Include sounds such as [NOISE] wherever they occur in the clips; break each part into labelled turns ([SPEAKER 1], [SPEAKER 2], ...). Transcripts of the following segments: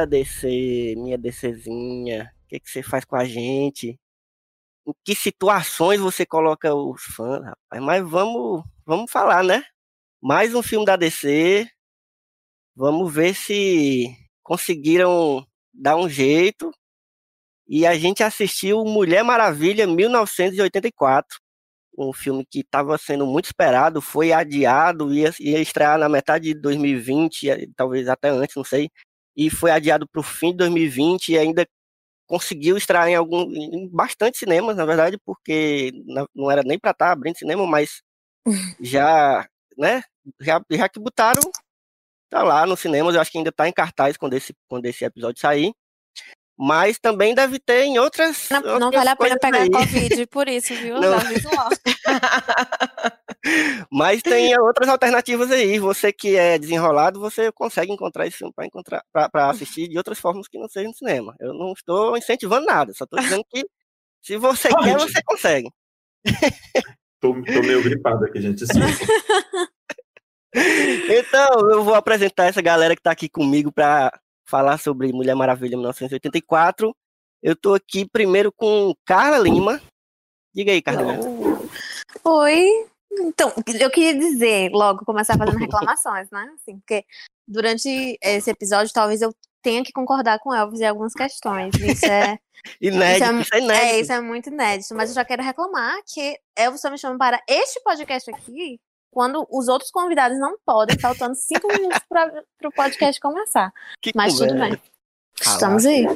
[SPEAKER 1] Eita, DC, minha DCzinha, o que, que você faz com a gente? Em que situações você coloca os fãs, rapaz? Mas vamos, vamos falar, né? Mais um filme da DC. Vamos ver se conseguiram dar um jeito. E a gente assistiu Mulher Maravilha 1984, um filme que estava sendo muito esperado, foi adiado, ia, ia estrear na metade de 2020, talvez até antes, não sei e foi adiado para o fim de 2020 e ainda conseguiu estrear em algum em bastante cinemas, na verdade, porque não era nem para estar tá abrindo cinema, mas [LAUGHS] já, né, já, já que botaram tá lá nos cinemas, eu acho que ainda tá em cartaz quando esse quando esse episódio sair. Mas também deve ter em outras.
[SPEAKER 2] Não,
[SPEAKER 1] outras
[SPEAKER 2] não vale a pena pegar
[SPEAKER 1] aí.
[SPEAKER 2] Covid por isso, viu?
[SPEAKER 1] Não. [LAUGHS] Mas tem outras alternativas aí. Você que é desenrolado, você consegue encontrar esse filme para encontrar para assistir de outras formas que não seja no cinema. Eu não estou incentivando nada, só estou dizendo que se você
[SPEAKER 3] Pode.
[SPEAKER 1] quer, você consegue.
[SPEAKER 3] Tô, tô meio gripado aqui, gente. Sim. [LAUGHS]
[SPEAKER 1] Então, eu vou apresentar essa galera que está aqui comigo para falar sobre Mulher Maravilha 1984. Eu estou aqui primeiro com Carla Lima. Diga aí, Carla. Lima.
[SPEAKER 2] Oi. Então, eu queria dizer, logo, começar fazendo [LAUGHS] reclamações, né? Assim, porque durante esse episódio, talvez eu tenha que concordar com Elvis em algumas questões. Isso é, [LAUGHS]
[SPEAKER 1] Inédito, isso é, inédito.
[SPEAKER 2] é, isso é muito inédito. Mas eu já quero reclamar que Elvis só me chama para este podcast aqui quando os outros convidados não podem, faltando cinco [LAUGHS] minutos para o podcast começar.
[SPEAKER 1] Que
[SPEAKER 2] Mas tudo bem. Estamos aí.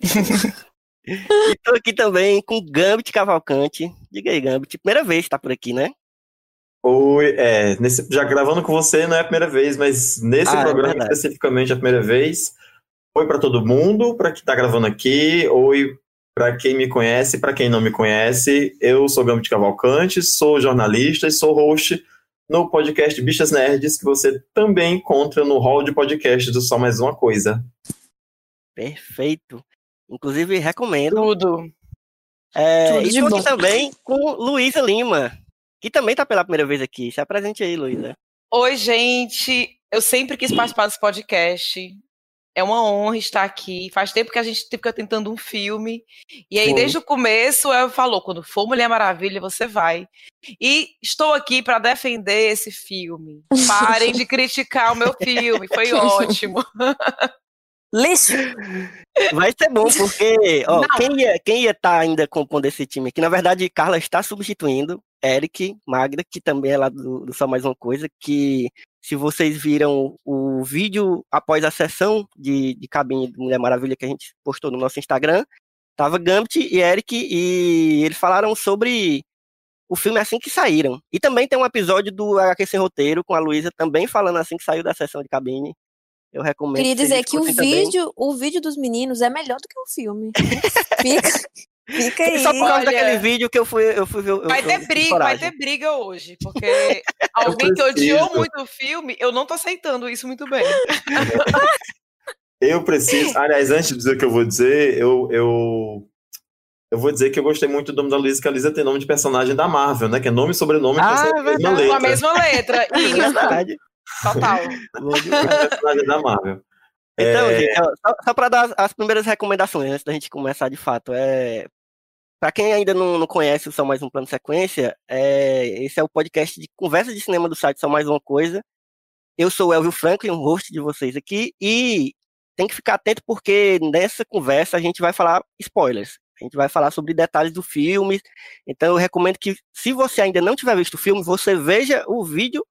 [SPEAKER 2] [LAUGHS]
[SPEAKER 1] E tô aqui também com Gambit Cavalcante. Diga aí, Gambit. Primeira vez que tá por aqui, né?
[SPEAKER 3] Oi, é, nesse, já gravando com você não é a primeira vez, mas nesse
[SPEAKER 1] Ah, é
[SPEAKER 3] programa
[SPEAKER 1] verdade.
[SPEAKER 3] especificamente é a primeira vez. Oi para todo mundo, para quem tá gravando aqui, oi para quem me conhece, para quem não me conhece. Eu sou Gambit Cavalcante, sou jornalista e sou host no podcast Bichas Nerds, que você também encontra no hall de podcast do Só Mais Uma Coisa.
[SPEAKER 1] Perfeito. Inclusive, recomendo.
[SPEAKER 4] Tudo.
[SPEAKER 1] É,
[SPEAKER 2] Tudo
[SPEAKER 1] e
[SPEAKER 2] bom.
[SPEAKER 1] aqui também com Luísa Lima, que também tá pela primeira vez aqui. Se apresente aí, Luísa.
[SPEAKER 4] Oi, gente. Eu sempre quis participar desse podcast. É uma honra estar aqui. Faz tempo que a gente fica tentando um filme. E aí,
[SPEAKER 1] Sim.
[SPEAKER 4] desde o começo, ela falou: quando for Mulher Maravilha, você vai. E estou aqui para defender esse filme. Parem de criticar o meu filme. Foi [LAUGHS] ótimo.
[SPEAKER 2] Lixo!
[SPEAKER 1] Vai ser bom, porque ó,
[SPEAKER 4] Não.
[SPEAKER 1] quem ia quem ia estar ainda compondo esse time aqui, na verdade, Carla está substituindo Eric Magda, que também é lá do, do Só Mais Uma Coisa, que se vocês viram o vídeo após a sessão de, de cabine de Mulher Maravilha que a gente postou no nosso Instagram, tava Gambit e Eric, e eles falaram sobre o filme assim que saíram. E também tem um episódio do HQ Sem Roteiro com a Luísa também falando assim que saiu da sessão de cabine. Eu recomendo.
[SPEAKER 2] Queria dizer que o
[SPEAKER 1] também.
[SPEAKER 2] vídeo, o vídeo dos meninos é melhor do que o filme. [LAUGHS] Fica, fica aí.
[SPEAKER 1] Só por causa
[SPEAKER 4] Olha,
[SPEAKER 1] daquele vídeo que eu fui, eu fui ver. eu-
[SPEAKER 4] Vai
[SPEAKER 1] eu
[SPEAKER 4] ter briga, vai ter briga hoje. [LAUGHS] Porque alguém que odiou muito o filme, eu não tô aceitando isso muito bem.
[SPEAKER 3] Eu preciso. Aliás, antes de dizer o que eu vou dizer, eu, eu, eu vou dizer que eu gostei muito do nome da Luísa, que a Luísa tem nome de personagem da Marvel, né? Que é nome e sobrenome
[SPEAKER 1] Ah,
[SPEAKER 3] com
[SPEAKER 1] é
[SPEAKER 3] a mesma
[SPEAKER 1] verdade.
[SPEAKER 3] letra.
[SPEAKER 4] Com a mesma letra. [LAUGHS] Total.
[SPEAKER 1] Bom demais.
[SPEAKER 3] personagem da Marvel.
[SPEAKER 1] Então,
[SPEAKER 3] É,
[SPEAKER 1] gente, só, só para dar as, as primeiras recomendações antes da gente começar de fato, é para quem ainda não, não conhece o Só Mais Um Plano Sequência, é, esse é o podcast de conversa de cinema do site Só Mais Uma Coisa. Eu sou o Elvio Franklin, um host de vocês aqui, e tem que ficar atento porque nessa conversa a gente vai falar spoilers. A gente vai falar sobre detalhes do filme. Então eu recomendo que, se você ainda não tiver visto o filme, você veja o vídeo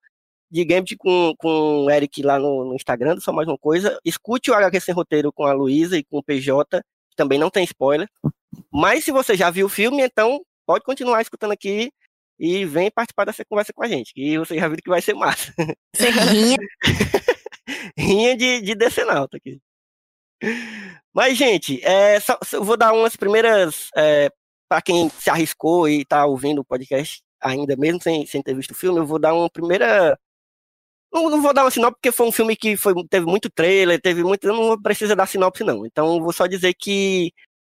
[SPEAKER 1] de Game com, com o Eric lá no, no Instagram, só mais uma coisa. Escute o HQ Sem Roteiro com a Luísa e com o PJ, também não tem spoiler. Mas se você já viu o filme, então pode continuar escutando aqui e vem participar dessa conversa com a gente, que você já viu que vai ser massa.
[SPEAKER 2] Você rinha. [LAUGHS]
[SPEAKER 1] rinha de, de decenalta aqui. Mas, gente, é, só, eu vou dar umas primeiras. É, para quem se arriscou e está ouvindo o podcast ainda, mesmo sem, sem ter visto o filme, eu vou dar uma primeira. Não, não vou dar uma sinopse, porque foi um filme que foi, teve muito trailer, teve muito. Não precisa dar sinopse, não. Então, vou só dizer que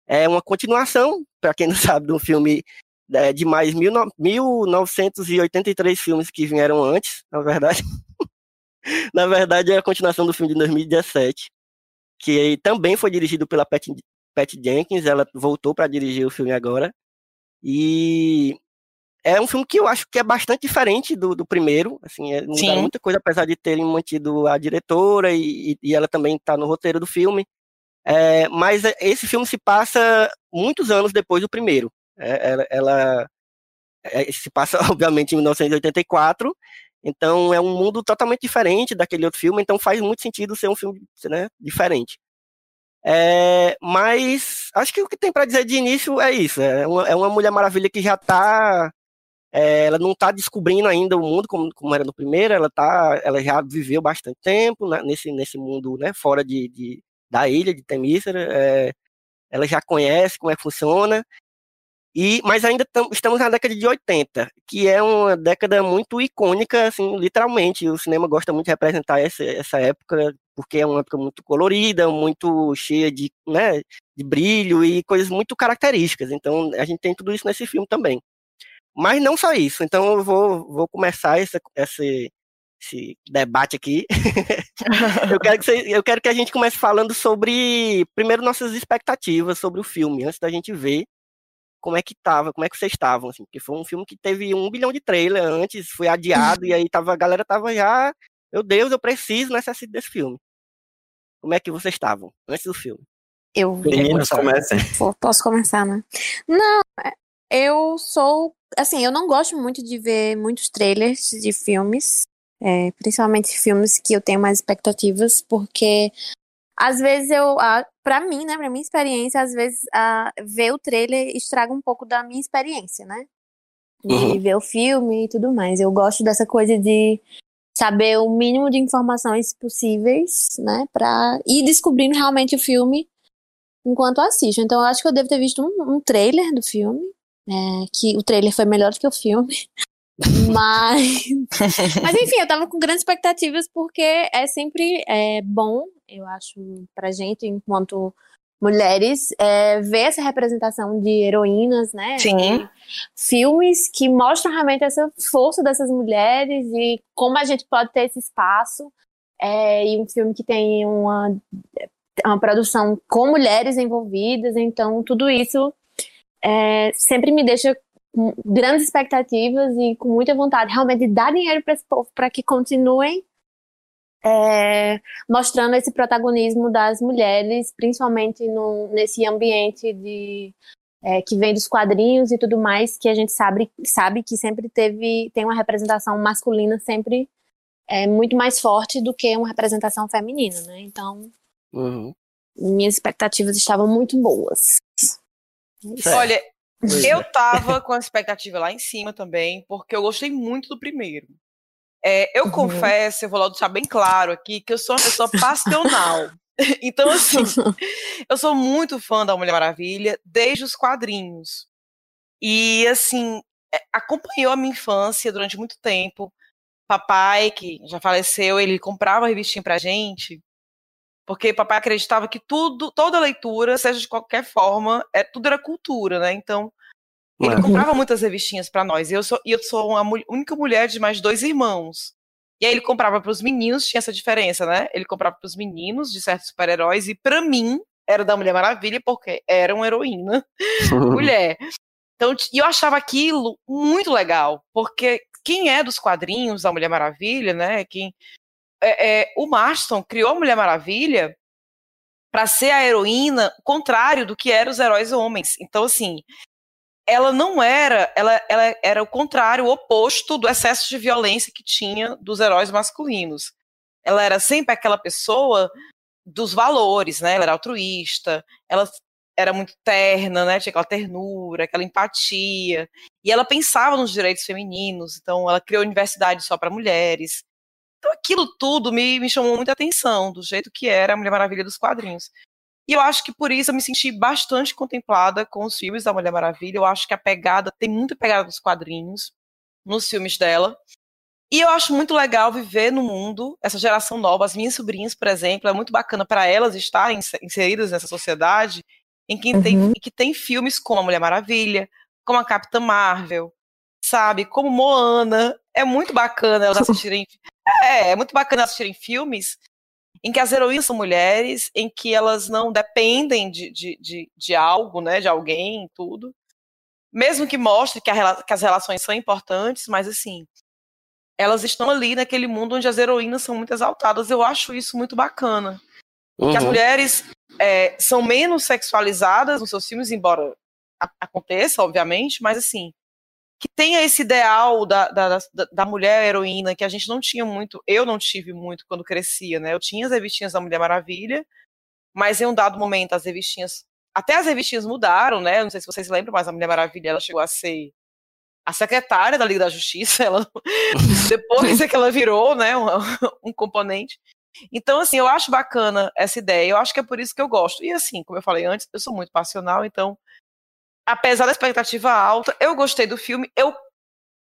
[SPEAKER 1] é uma continuação, para quem não [LAUGHS] sabe, do filme é, de mais mil, 1983 filmes que vieram antes, na verdade. [LAUGHS] na verdade, é a continuação do filme de 2017 que também foi dirigido pela Pat, Pat Jenkins, ela voltou para dirigir o filme agora. E é um filme que eu acho que é bastante diferente do, do primeiro, assim, é, muda muita coisa, apesar de terem mantido a diretora e, e ela também está no roteiro do filme. É, mas esse filme se passa muitos anos depois do primeiro. É, ela, ela é, se passa, [LAUGHS] obviamente, em 1984, então é um mundo totalmente diferente daquele outro filme, então faz muito sentido ser um filme né, diferente. É, mas acho que o que tem para dizer de início é isso. É uma, é uma Mulher Maravilha que já está é, ela não está descobrindo ainda o mundo como, como, era no primeiro, ela tá, ela já viveu bastante tempo né, nesse, nesse mundo, né, fora de, de da ilha de Temícera, é, ela já conhece como é que funciona, e, mas ainda tam, estamos na década de 80, que é uma década muito icônica, assim, literalmente. O cinema gosta muito de representar essa, essa época, porque é uma época muito colorida, muito cheia de, né, de brilho e coisas muito características. Então, a gente tem tudo isso nesse filme também. Mas não só isso. Então, eu vou, vou começar esse, esse, esse debate aqui. [LAUGHS] eu, quero que você, eu quero que a gente comece falando sobre, primeiro, nossas expectativas sobre o filme, antes da gente ver como é que tava, como é que vocês estavam, assim, porque foi um filme que teve um bilhão de trailer antes, foi adiado, e aí tava, a galera tava já, meu Deus, eu preciso, necessito desse filme. Como é que vocês estavam antes do filme?
[SPEAKER 2] Eu
[SPEAKER 3] Meninos, comecem.
[SPEAKER 2] Posso começar, né? Não, é, eu sou, assim, eu não gosto muito de ver muitos trailers de filmes, é, principalmente filmes que eu tenho mais expectativas, porque às vezes eu, para mim, né, pra minha experiência, às vezes ver o trailer estraga um pouco da minha experiência, né? De uhum. ver o filme e tudo mais. Eu gosto dessa coisa de saber o mínimo de informações possíveis, né, pra ir descobrindo realmente o filme enquanto assisto. Então eu acho que eu devo ter visto um, um trailer do filme, é, que o trailer foi melhor do que o filme. [LAUGHS] Mas, [LAUGHS] mas enfim, eu tava com grandes expectativas porque é sempre é, bom eu acho, pra gente, enquanto mulheres, é, ver essa representação de heroínas, né?
[SPEAKER 4] Sim.
[SPEAKER 2] Filmes que mostram realmente essa força dessas mulheres e como a gente pode ter esse espaço. É, e um filme que tem uma, uma produção com mulheres envolvidas, então tudo isso é, sempre me deixa com grandes expectativas e com muita vontade realmente de dar dinheiro para esse povo para que continuem é, mostrando esse protagonismo das mulheres, principalmente no, nesse ambiente de é, que vem dos quadrinhos e tudo mais, que a gente sabe, sabe que sempre teve tem uma representação masculina sempre é, muito mais forte do que uma representação feminina, né? Então, uhum. minhas expectativas estavam muito boas.
[SPEAKER 4] Olha, eu tava [LAUGHS] com a expectativa lá em cima também, porque eu gostei muito do primeiro. É, eu uhum. confesso, eu vou logo deixar bem claro aqui, que eu sou uma pessoa passional. [LAUGHS] então, assim, [LAUGHS] eu sou muito fã da Mulher Maravilha desde os quadrinhos. E, assim, é, acompanhou a minha infância durante muito tempo. Papai, que já faleceu, ele comprava revistinha pra gente, porque papai acreditava que tudo, toda leitura, seja de qualquer forma, é, tudo era cultura, né? Então, ele comprava muitas revistinhas para nós. E eu sou, eu sou a única mulher de mais dois irmãos. E aí ele comprava para os meninos, tinha essa diferença, né? Ele comprava para os meninos de certos super-heróis e para mim era da Mulher Maravilha porque era uma heroína [LAUGHS] mulher. Então, e eu achava aquilo muito legal, porque quem é dos quadrinhos da Mulher Maravilha, né? Quem é, é, o Marston criou a Mulher Maravilha para ser a heroína contrário do que eram os heróis homens. Então, assim, ela não era, ela, ela era o contrário, o oposto do excesso de violência que tinha dos heróis masculinos. Ela era sempre aquela pessoa dos valores, né? Ela era altruísta, ela era muito terna, né? Tinha aquela ternura, aquela empatia. E ela pensava nos direitos femininos, então ela criou universidade só para mulheres. Então aquilo tudo me, me chamou muita atenção, do jeito que era a Mulher Maravilha dos quadrinhos. E eu acho que por isso eu me senti bastante contemplada com os filmes da Mulher Maravilha. Eu acho que a pegada tem muita pegada dos quadrinhos nos filmes dela. E eu acho muito legal viver no mundo, essa geração nova. As minhas sobrinhas, por exemplo, é muito bacana para elas estarem inseridas nessa sociedade em que, uhum. tem, em que tem filmes como a Mulher Maravilha, como a Capitã Marvel, sabe? Como Moana. É muito bacana elas [LAUGHS] assistirem. É, é muito bacana assistirem filmes em que as heroínas são mulheres, em que elas não dependem de, de, de, de algo, né, de alguém, tudo. Mesmo que mostre que, a, que as relações são importantes, mas assim, elas estão ali naquele mundo onde as heroínas são muito exaltadas. Eu acho isso muito bacana. Uhum. Que as mulheres é, são menos sexualizadas nos seus filmes, embora aconteça, obviamente, mas assim, que tenha esse ideal da, da, da, mulher heroína que a gente não tinha muito, eu não tive muito quando crescia, né? Eu tinha as revistinhas da Mulher Maravilha, mas em um dado momento as revistinhas, até as revistinhas mudaram, né? Não sei se vocês lembram, mas a Mulher Maravilha ela chegou a ser a secretária da Liga da Justiça, [LAUGHS] ela [LAUGHS] depois é que ela virou, né, um, um componente. Então, assim, eu acho bacana essa ideia, eu acho que é por isso que eu gosto. E assim, como eu falei antes, eu sou muito passional, então apesar da expectativa alta, eu gostei do filme. Eu,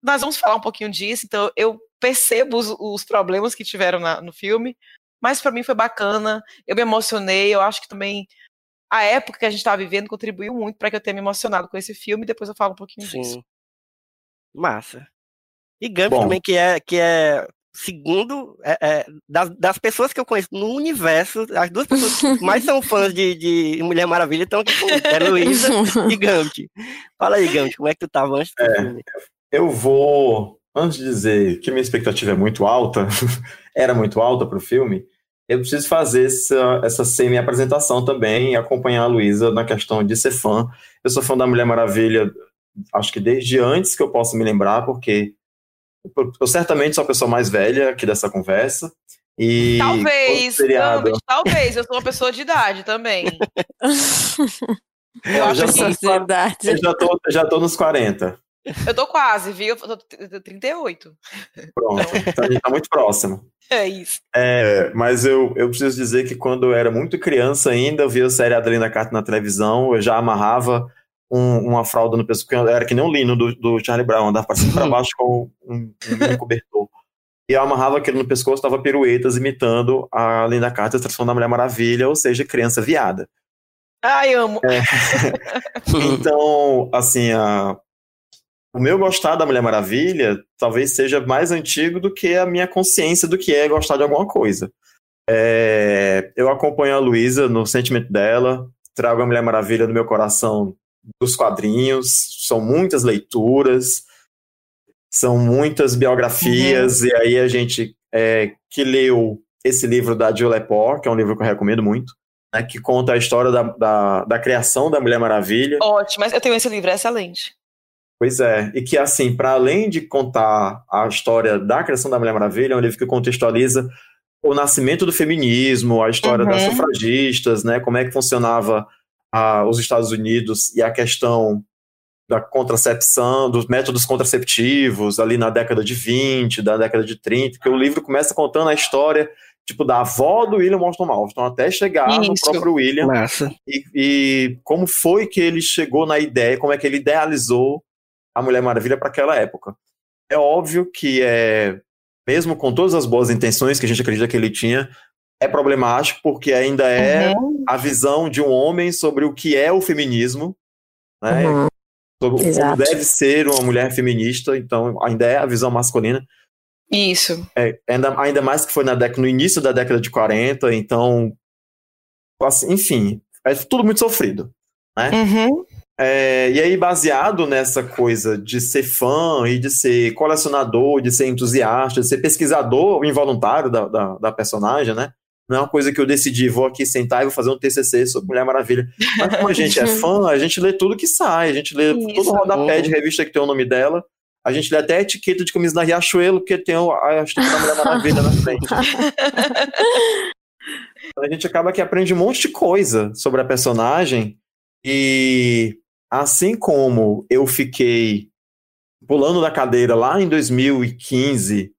[SPEAKER 4] nós vamos falar um pouquinho disso, então eu percebo os, os problemas que tiveram na, no filme, mas para mim foi bacana. Eu me emocionei. Eu acho que também a época que a gente estava vivendo contribuiu muito para que eu tenha me emocionado com esse filme. Depois eu falo um pouquinho Sim. disso.
[SPEAKER 1] Massa. E Gump também, que é, que é segundo, é, é, das, das, pessoas que eu conheço no universo, as duas pessoas que mais são fãs de, de Mulher Maravilha estão aqui comigo, é Luísa [LAUGHS] e Gambit. Fala aí, Gambit, como é que tu tava antes do
[SPEAKER 3] é, filme? Eu vou, antes de dizer que minha expectativa é muito alta, [LAUGHS] era muito alta para o filme, eu preciso fazer essa, essa semi-apresentação também e acompanhar a Luísa na questão de ser fã. Eu sou fã da Mulher Maravilha, acho que desde antes que eu possa me lembrar, porque eu certamente sou a pessoa mais velha aqui dessa conversa. E
[SPEAKER 4] talvez, seriado... talvez, eu sou uma pessoa de idade também. [LAUGHS]
[SPEAKER 3] eu, eu acho que idade. Eu já tô, já tô nos 40.
[SPEAKER 4] Eu tô quase, viu? Eu tô 38.
[SPEAKER 3] Pronto, então a gente tá muito próximo. [LAUGHS]
[SPEAKER 4] É isso.
[SPEAKER 3] É, mas eu, eu preciso dizer que quando eu era muito criança ainda, eu via a série Adelina Carter na televisão, eu já amarrava um, uma fralda no pescoço, porque era que nem um lino do, do Charlie Brown, andava para cima para baixo com um, um cobertor. E eu amarrava aquilo no pescoço, dava piruetas imitando a Linda Carter transformando a Mulher Maravilha, ou seja, criança viada.
[SPEAKER 4] Ai, amo! É. [LAUGHS]
[SPEAKER 3] então, assim, a... o meu gostar da Mulher Maravilha talvez seja mais antigo do que a minha consciência do que é gostar de alguma coisa. É... Eu acompanho a Luísa no sentimento dela, trago a Mulher Maravilha no meu coração dos quadrinhos, são muitas leituras, são muitas biografias, uhum. e aí a gente é, que leu esse livro da Jill Lepore, que é um livro que eu recomendo muito, né, que conta a história da, da, da criação da Mulher Maravilha.
[SPEAKER 4] Ótimo, mas eu tenho esse livro, é excelente.
[SPEAKER 3] Pois é, e que assim, para além de contar a história da criação da Mulher Maravilha, é um livro que contextualiza o nascimento do feminismo, a história uhum. das sufragistas, né, como é que funcionava a, os Estados Unidos e a questão da contracepção, dos métodos contraceptivos ali na década de 20, da década de 30, que o livro começa contando a história tipo da avó do William Washington Malton até chegar Isso. no próprio William e, e, como foi que ele chegou na ideia, como é que ele idealizou a Mulher Maravilha para aquela época. É óbvio que é mesmo com todas as boas intenções que a gente acredita que ele tinha, é problemático porque ainda é uhum. a visão de um homem sobre o que é o feminismo, né? Uhum. Sobre Exato. como deve ser uma mulher feminista, então ainda é a visão masculina.
[SPEAKER 4] Isso.
[SPEAKER 3] É, ainda, ainda mais que foi na década, no início da década de 40, então. Assim, enfim, é tudo muito sofrido. Né?
[SPEAKER 4] Uhum.
[SPEAKER 3] É, e aí, baseado nessa coisa de ser fã e de ser colecionador, de ser entusiasta, de ser pesquisador involuntário da, da, da personagem, né? Não é uma coisa que eu decidi, vou aqui sentar e vou fazer um TCC sobre Mulher Maravilha. Mas como a gente é [LAUGHS] fã, a gente lê tudo que sai, a gente lê Isso. todo o rodapé de revista que tem o nome dela, a gente lê até a etiqueta de camisa da Riachuelo, porque tem a etiqueta da Mulher Maravilha na frente. [LAUGHS] a gente acaba que aprende um monte de coisa sobre a personagem, e assim como eu fiquei pulando da cadeira lá em 2015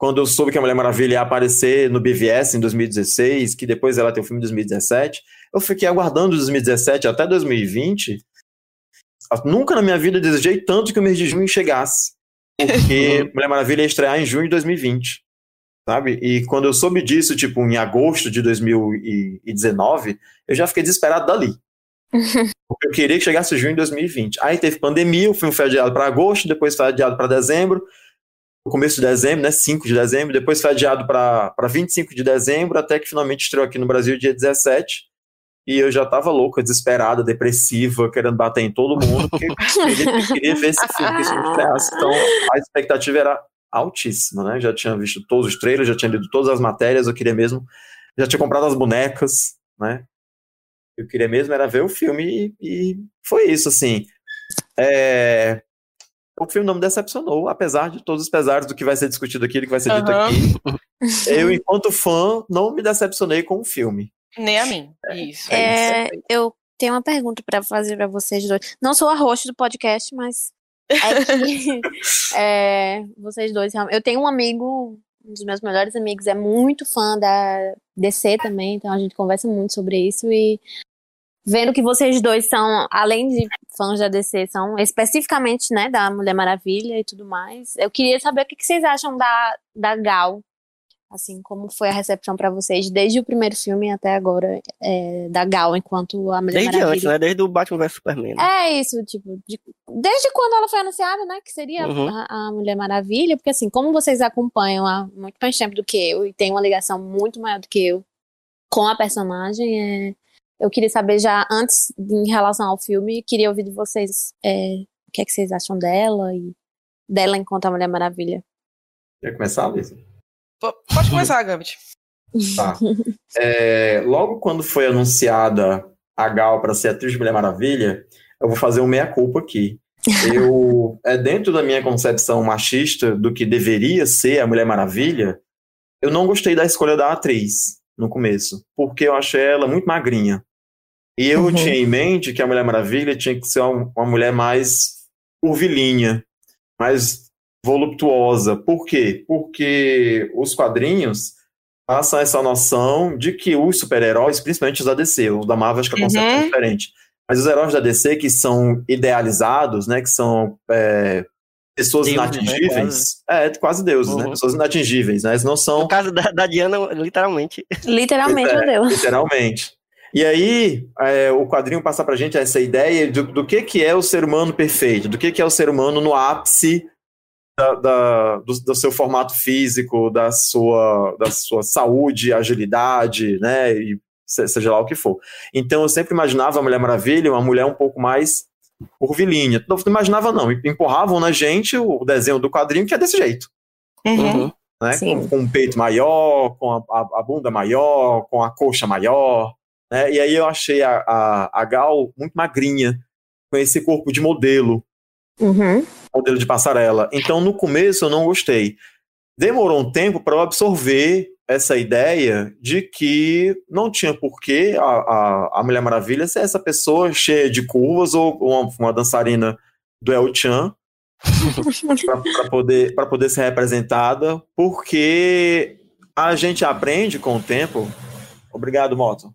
[SPEAKER 3] quando eu soube que a Mulher Maravilha ia aparecer no BVS em 2016, que depois ela tem o filme em 2017, eu fiquei aguardando 2017 até 2020. Nunca na minha vida desejei tanto que o mês de junho chegasse. Porque [LAUGHS] Mulher Maravilha ia estrear em junho de 2020. Sabe? E quando eu soube disso, tipo, em agosto de 2019, eu já fiquei desesperado dali. [LAUGHS] Porque eu queria que chegasse junho de 2020. Aí teve pandemia, o filme foi adiado para agosto, depois foi adiado para dezembro no começo de dezembro, né, 5 de dezembro, depois foi adiado para 25 de dezembro, até que finalmente estreou aqui no Brasil dia 17. E eu já tava louca, desesperada, depressiva, querendo bater em todo mundo, porque eu queria, ver esse filme que estreasse. Então a expectativa era altíssima, né? Já tinha visto todos os trailers, já tinha lido todas as matérias, eu queria mesmo, já tinha comprado as bonecas, né? Eu queria mesmo era ver o filme e, e foi isso, assim. É, o filme não me decepcionou, apesar de todos os pesares do que vai ser discutido aqui, do que vai ser dito aqui. eu, enquanto fã, não me decepcionei com o filme.
[SPEAKER 4] Nem a mim. Isso.
[SPEAKER 2] É, é eu tenho uma pergunta para fazer para vocês dois. Não sou a host do podcast, mas é que [LAUGHS] é, vocês dois Eu tenho um amigo, um dos meus melhores amigos, é muito fã da DC também, então a gente conversa muito sobre isso e vendo que vocês dois são, além de fãs da DC, são especificamente, né, da Mulher Maravilha e tudo mais. Eu queria saber o que vocês acham da, da Gal, assim, como foi a recepção para vocês desde o primeiro filme até agora é, da Gal enquanto a Mulher
[SPEAKER 1] desde
[SPEAKER 2] Maravilha.
[SPEAKER 1] Desde antes, né, desde o Batman vs Superman. Né?
[SPEAKER 2] É isso, tipo, de, desde quando ela foi anunciada, né, que seria uhum. a, a, Mulher Maravilha, porque assim, como vocês acompanham há muito mais tempo do que eu e tem uma ligação muito maior do que eu com a personagem, é eu queria saber já, antes, em relação ao filme, queria ouvir de vocês é, o que é que vocês acham dela e dela enquanto a Mulher Maravilha.
[SPEAKER 3] Quer começar, Lisa?
[SPEAKER 4] Pode começar, Gambit.
[SPEAKER 3] Tá. É, logo quando foi anunciada a Gal para ser atriz de Mulher Maravilha, eu vou fazer um meia-culpa aqui. Eu, [LAUGHS] é, dentro da minha concepção machista do que deveria ser a Mulher Maravilha, eu não gostei da escolha da atriz no começo, porque eu achei ela muito magrinha. E eu uhum. tinha em mente que a Mulher Maravilha tinha que ser uma, uma mulher mais curvilínea, mais voluptuosa. Por quê? Porque os quadrinhos passam essa noção de que os super-heróis, principalmente os da DC, os da Marvel acho que a conceito é uhum. diferente, mas os heróis da DC que são idealizados, né, que são é, pessoas Deus, né, inatingíveis, né? é quase deuses, né? uhum. né, pessoas inatingíveis, né, eles não são...
[SPEAKER 1] No caso da, da Diana, literalmente.
[SPEAKER 2] Literalmente, é, Deus.
[SPEAKER 3] Literalmente. E aí, é, o quadrinho passa pra gente essa ideia do, do que, que é o ser humano perfeito, do que, que é o ser humano no ápice da, da, do, do, seu formato físico, da sua, da sua saúde, agilidade, né, e seja lá o que for. Então, eu sempre imaginava a Mulher Maravilha uma mulher um pouco mais curvilínea. Não, imaginava, não. Empurravam na gente o desenho do quadrinho que é desse jeito.
[SPEAKER 2] Uhum.
[SPEAKER 3] Né? Com, com, um peito maior, com a, a, a bunda maior, com a coxa maior, né? E aí eu achei a, a, a Gal muito magrinha, com esse corpo de modelo.
[SPEAKER 2] Uhum.
[SPEAKER 3] Modelo de passarela. Então, no começo, eu não gostei. Demorou um tempo para eu absorver essa ideia de que não tinha porquê a, a, a Mulher Maravilha ser essa pessoa cheia de curvas ou uma, uma dançarina do El Chan [LAUGHS] para poder, poder ser representada, porque a gente aprende com o tempo. Obrigado, Moto.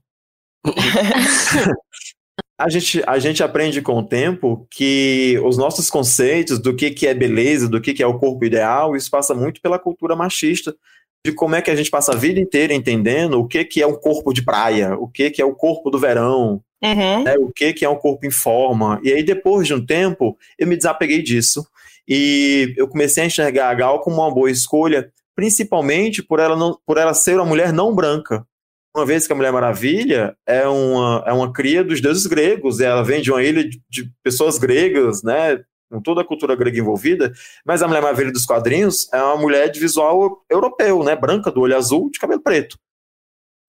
[SPEAKER 3] [LAUGHS] a, gente, a gente aprende com o tempo que os nossos conceitos do que, que é beleza, do que, que é o corpo ideal, isso passa muito pela cultura machista, de como é que a gente passa a vida inteira entendendo o que, que é um corpo de praia, o que, que é o corpo do verão,
[SPEAKER 4] uhum.
[SPEAKER 3] né, o que, que é um corpo em forma. E aí, depois de um tempo, eu me desapeguei disso. E eu comecei a enxergar a Gal como uma boa escolha, principalmente por ela, não, por ela ser uma mulher não branca uma vez que a Mulher Maravilha é uma, é uma cria dos deuses gregos, ela vem de uma ilha de, de pessoas gregas, né, com toda a cultura grega envolvida, mas a Mulher Maravilha dos quadrinhos é uma mulher de visual europeu, né, branca, do olho azul, de cabelo preto.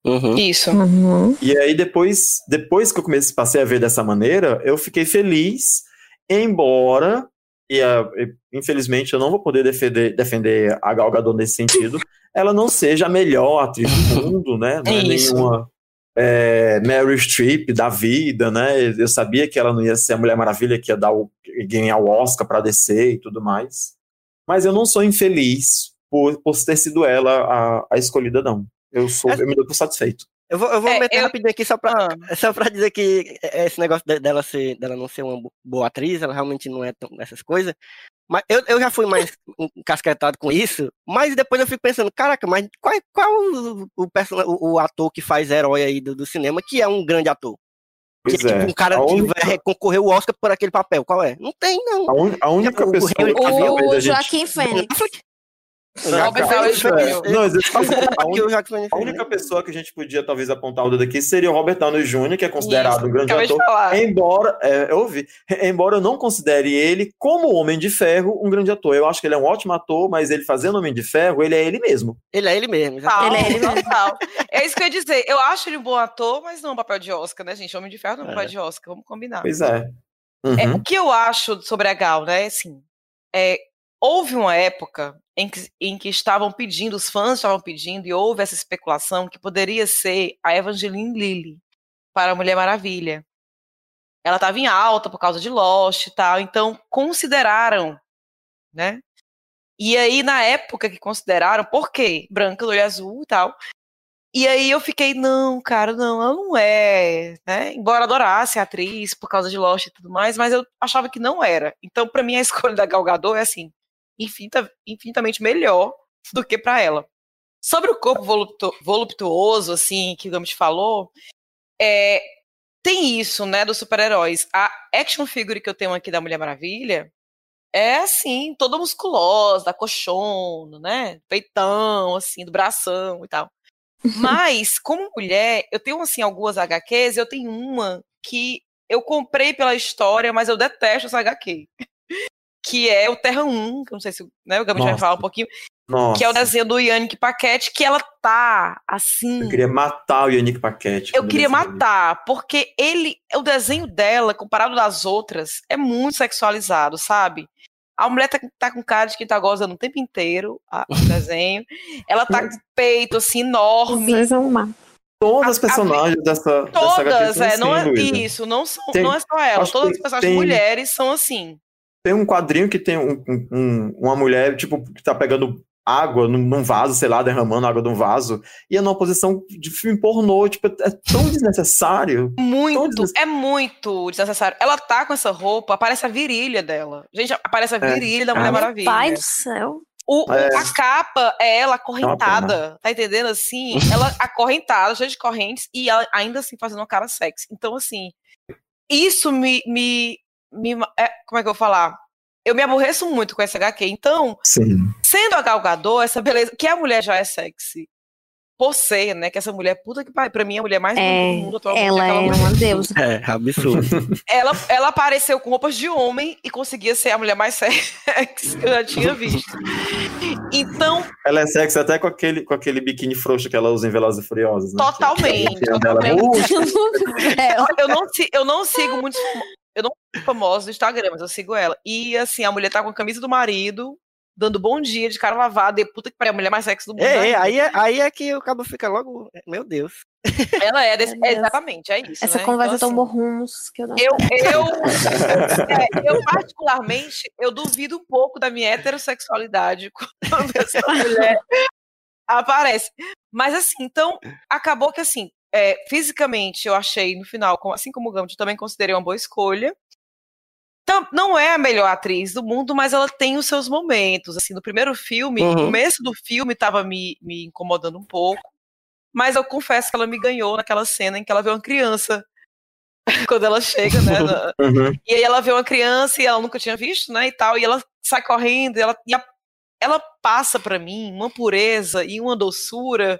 [SPEAKER 4] Uhum. Isso.
[SPEAKER 2] Uhum.
[SPEAKER 3] E aí, depois, depois que eu comecei, passei a ver dessa maneira, eu fiquei feliz, embora, e uh, infelizmente eu não vou poder defender, defender a Gal Gadot nesse sentido, ela não seja a melhor atriz do [LAUGHS] mundo, né? Não é, é nenhuma é, Mary Streep da vida, né? Eu sabia que ela não ia ser a Mulher Maravilha que ia dar o, ganhar o Oscar para descer e tudo mais. Mas eu não sou infeliz por, por ter sido ela a, a escolhida, não. Eu sou, eu me dou por satisfeito.
[SPEAKER 1] Eu vou, eu vou é, meter eu... rapidinho aqui só pra, ah. [LAUGHS] só pra dizer que esse negócio dela, ser, dela não ser uma boa atriz, ela realmente não é tão essas coisas. Mas eu, eu já fui mais [LAUGHS] encasquetado com isso, mas depois eu fico pensando, caraca, mas qual, qual o, o, o, o ator que faz herói aí do, do, cinema que é um grande ator? Que, é. tipo, um cara que única... vai concorrer o Oscar por aquele papel, qual é? Não tem, não.
[SPEAKER 3] A, un... a única
[SPEAKER 2] o,
[SPEAKER 3] pessoa...
[SPEAKER 2] O, o Joaquim Fênix.
[SPEAKER 3] Robert Downey Jr. Não, [LAUGHS] a, a única pessoa que a gente podia talvez apontar o dedo aqui seria o Robert Downey Jr., que é considerado Isso, um grande ator. Embora, é, eu ouvi, embora eu não considere ele, como Homem de Ferro, um grande ator. Eu acho que ele é um ótimo ator, mas ele fazendo Homem de Ferro, ele é ele mesmo.
[SPEAKER 1] Ele é ele mesmo.
[SPEAKER 2] ele é ele mesmo.
[SPEAKER 4] É isso que eu ia dizer. Eu acho ele um bom ator, mas não um papel de Oscar, né, gente? Homem de Ferro não é um papel de Oscar, vamos combinar.
[SPEAKER 3] Pois é.
[SPEAKER 4] Uhum. é. O que eu acho sobre a Gal, né, assim, é, houve uma época em que, em que estavam pedindo, os fãs estavam pedindo, e houve essa especulação que poderia ser a Evangeline Lilly para a Mulher Maravilha. Ela estava em alta por causa de Lost e tal, então consideraram, né? E aí, na época que consideraram, por quê? Branca, do olho azul e tal. E aí eu fiquei, não, cara, não, ela não é, né? Embora adorasse a atriz por causa de Lost e tudo mais, mas eu achava que não era. Então, para mim, a [LAUGHS] escolha da Gal Gadot é assim, infinita, infinitamente melhor do que para ela. Sobre o corpo voluptu, voluptuoso, assim, que o Gambit falou, é, tem isso, né, dos super-heróis. A action figure que eu tenho aqui da Mulher Maravilha é, assim, toda musculosa, da coxona, né, peitão, assim, do bração e tal. [LAUGHS] Mas, como mulher, eu tenho, assim, algumas HQs, eu tenho uma que eu comprei pela história, mas eu detesto essa HQ que é o Terra 1, que eu não sei se né, o Gabi vai falar um pouquinho, Nossa. que é o desenho do Yannick Paquete, que ela tá assim.
[SPEAKER 3] Eu queria matar o Yannick Paquete.
[SPEAKER 4] Eu queria matar, porque ele, o desenho dela, comparado das outras, é muito sexualizado, sabe? A mulher tá, tá com cara de que tá gozando o tempo inteiro a, o [LAUGHS] desenho. Ela tá com peito assim enorme.
[SPEAKER 3] Todas as personagens a, dessa
[SPEAKER 4] Todas,
[SPEAKER 3] dessa
[SPEAKER 4] é, não é isso, não, são, tem, não é só ela. Todas as personagens tem, mulheres são assim.
[SPEAKER 3] Tem um quadrinho que tem um, um, uma mulher, tipo, que tá pegando água num, vaso, sei lá, derramando água de um vaso, e é numa posição de filme pornô, tipo, é tão desnecessário.
[SPEAKER 4] Muito,
[SPEAKER 3] tão
[SPEAKER 4] desnecessário. é muito desnecessário. Ela tá com essa roupa, aparece a virilha dela. Gente, aparece a é. virilha é. da Mulher ah, Maravilha.
[SPEAKER 2] Pai do céu.
[SPEAKER 4] O, é. A capa é ela acorrentada, é tá entendendo? Assim, ela acorrentada, cheia de correntes, e ela ainda assim fazendo uma cara sexy. Então, assim, isso me, me me, é, como é que eu vou falar? Eu me aborreço muito com essa HQ. Então,
[SPEAKER 3] Sim.
[SPEAKER 4] sendo a Galgador, essa beleza, que a mulher já é sexy, por ser, né? Que essa mulher, puta que pariu, pra mim, a mulher mais
[SPEAKER 2] é, do mundo atualmente. Ela é uma deusa.
[SPEAKER 1] É, absurdo. [LAUGHS]
[SPEAKER 4] ela, ela apareceu com roupas de homem e conseguia ser a mulher mais [LAUGHS] sexy que eu já tinha visto. Então.
[SPEAKER 3] Ela é sexy até com aquele, com aquele biquíni frouxo que ela usa em Velozes e Furiosos, né?
[SPEAKER 4] Totalmente. totalmente. [LAUGHS] é, eu, não, eu não sigo muitos eu não sou famosa no Instagram, mas eu sigo ela. E assim, a mulher tá com a camisa do marido, dando bom dia de cara lavada, e puta que pariu, a mulher mais sexy do mundo.
[SPEAKER 1] É, é aí, é aí é que o cabo fica logo. Meu Deus.
[SPEAKER 4] Ela é, desse, é exatamente, é isso.
[SPEAKER 2] Essa
[SPEAKER 4] né?
[SPEAKER 2] conversa então, tomou assim, rumos que eu não.
[SPEAKER 4] Eu, eu, é, eu, particularmente, eu duvido um pouco da minha heterossexualidade [LAUGHS] quando essa mulher aparece. Mas assim, então, acabou que assim, é, fisicamente, eu achei no final, assim como o Gambit, também considerei uma boa escolha. Então, não é a melhor atriz do mundo, mas ela tem os seus momentos. Assim, no primeiro filme, uhum. no começo do filme estava me, me incomodando um pouco, mas eu confesso que ela me ganhou naquela cena em que ela vê uma criança [LAUGHS] quando ela chega, né? Na... [LAUGHS] Uhum. E aí ela vê uma criança e ela nunca tinha visto, né? E tal, e ela sai correndo, e ela, e a, ela passa para mim uma pureza e uma doçura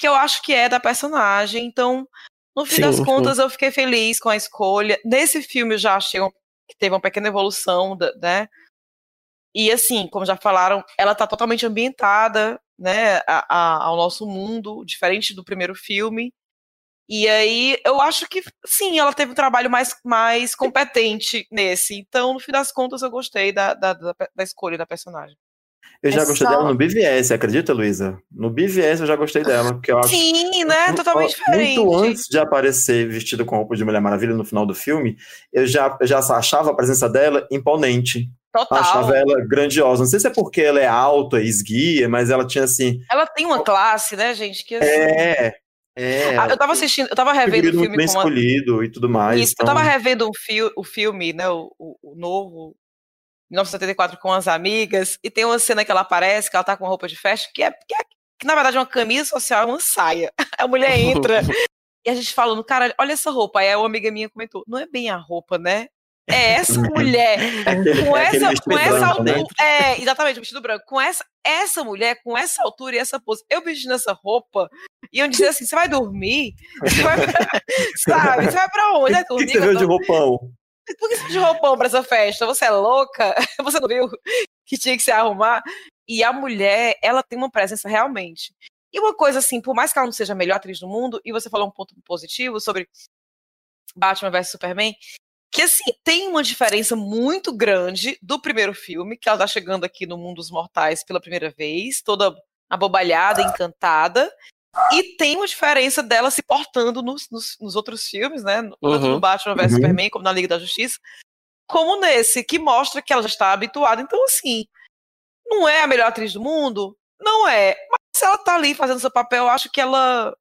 [SPEAKER 4] que eu acho que é da personagem. Então, no fim sim, das contas, sim. eu fiquei feliz com a escolha. Nesse filme eu já achei que teve uma pequena evolução, né? E assim, como já falaram, ela tá totalmente ambientada né, a, a, ao nosso mundo, diferente do primeiro filme. E aí eu acho que sim, ela teve um trabalho mais, mais competente nesse. Então, no fim das contas, eu gostei da, da, da, da escolha da personagem.
[SPEAKER 3] Eu já é gostei só... dela no BVS, acredita, Luísa? No BVS eu já gostei dela, porque eu acho.
[SPEAKER 4] Sim, né? Totalmente diferente.
[SPEAKER 3] Muito antes de aparecer vestida com roupa de Mulher Maravilha no final do filme, eu já, eu já achava a presença dela imponente.
[SPEAKER 4] Total.
[SPEAKER 3] Achava ela grandiosa. Não sei se é porque ela é alta e esguia, mas ela tinha assim.
[SPEAKER 4] Ela tem uma classe, né, gente? Que, assim...
[SPEAKER 3] É. É,
[SPEAKER 4] ah, eu tava assistindo, eu tava revendo o filme
[SPEAKER 3] bem com uma... escolhido e tudo mais. Isso,
[SPEAKER 4] então... Eu tava revendo um fi o filme, né, o, o, o novo, 1974 com as amigas, e tem uma cena que ela aparece, que ela tá com uma roupa de festa, que é, que, é, que na verdade é uma camisa social, é uma saia. [LAUGHS] A mulher entra [LAUGHS] e a gente falando, cara, olha essa roupa. Aí uma amiga minha comentou, não é bem a roupa, né? É essa [LAUGHS] mulher aquele, com essa, com essa altura. Né? É, exatamente, o vestido branco. Com essa, essa mulher, com essa altura e essa pose. Eu vestindo essa roupa e eu dizia assim: você vai dormir? Você vai pra, sabe? Você vai pra onde? Vai
[SPEAKER 3] dormir? O que, que você veio de roupão?
[SPEAKER 4] Por que você de roupão pra essa festa? Você é louca? [LAUGHS] Você não viu que tinha que se arrumar? E a mulher, ela tem uma presença realmente. E uma coisa assim, por mais que ela não seja a melhor atriz do mundo, e você falou um ponto positivo sobre Batman vs Superman, que assim, tem uma diferença muito grande do primeiro filme, que ela tá chegando aqui no mundo dos mortais pela primeira vez, toda abobalhada, encantada, e tem uma diferença dela se portando nos, nos, nos outros filmes, né? Tanto uhum. no Batman vs uhum. Superman como na Liga da Justiça, como nesse, que mostra que ela já está habituada. Então, assim, não é a melhor atriz do mundo? Não é. Mas se ela tá ali fazendo seu papel, eu acho que ela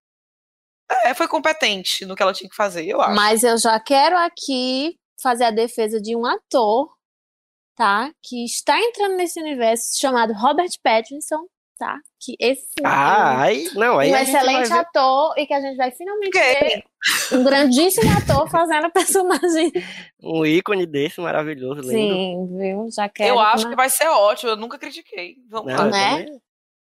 [SPEAKER 4] é, foi competente no que ela tinha que fazer, eu acho.
[SPEAKER 2] Mas eu já quero aqui fazer a defesa de um ator, tá? Que está entrando nesse universo chamado Robert Pattinson, tá? Que esse
[SPEAKER 1] ah, aí, não, aí
[SPEAKER 2] um excelente ator e que a gente vai finalmente ver um grandíssimo ator fazendo a personagem. [LAUGHS]
[SPEAKER 1] Um ícone desse maravilhoso, lindo.
[SPEAKER 2] Sim, viu? Já quero.
[SPEAKER 4] Eu acho que vai ser ótimo, eu nunca critiquei. Vamos não, lá. Né?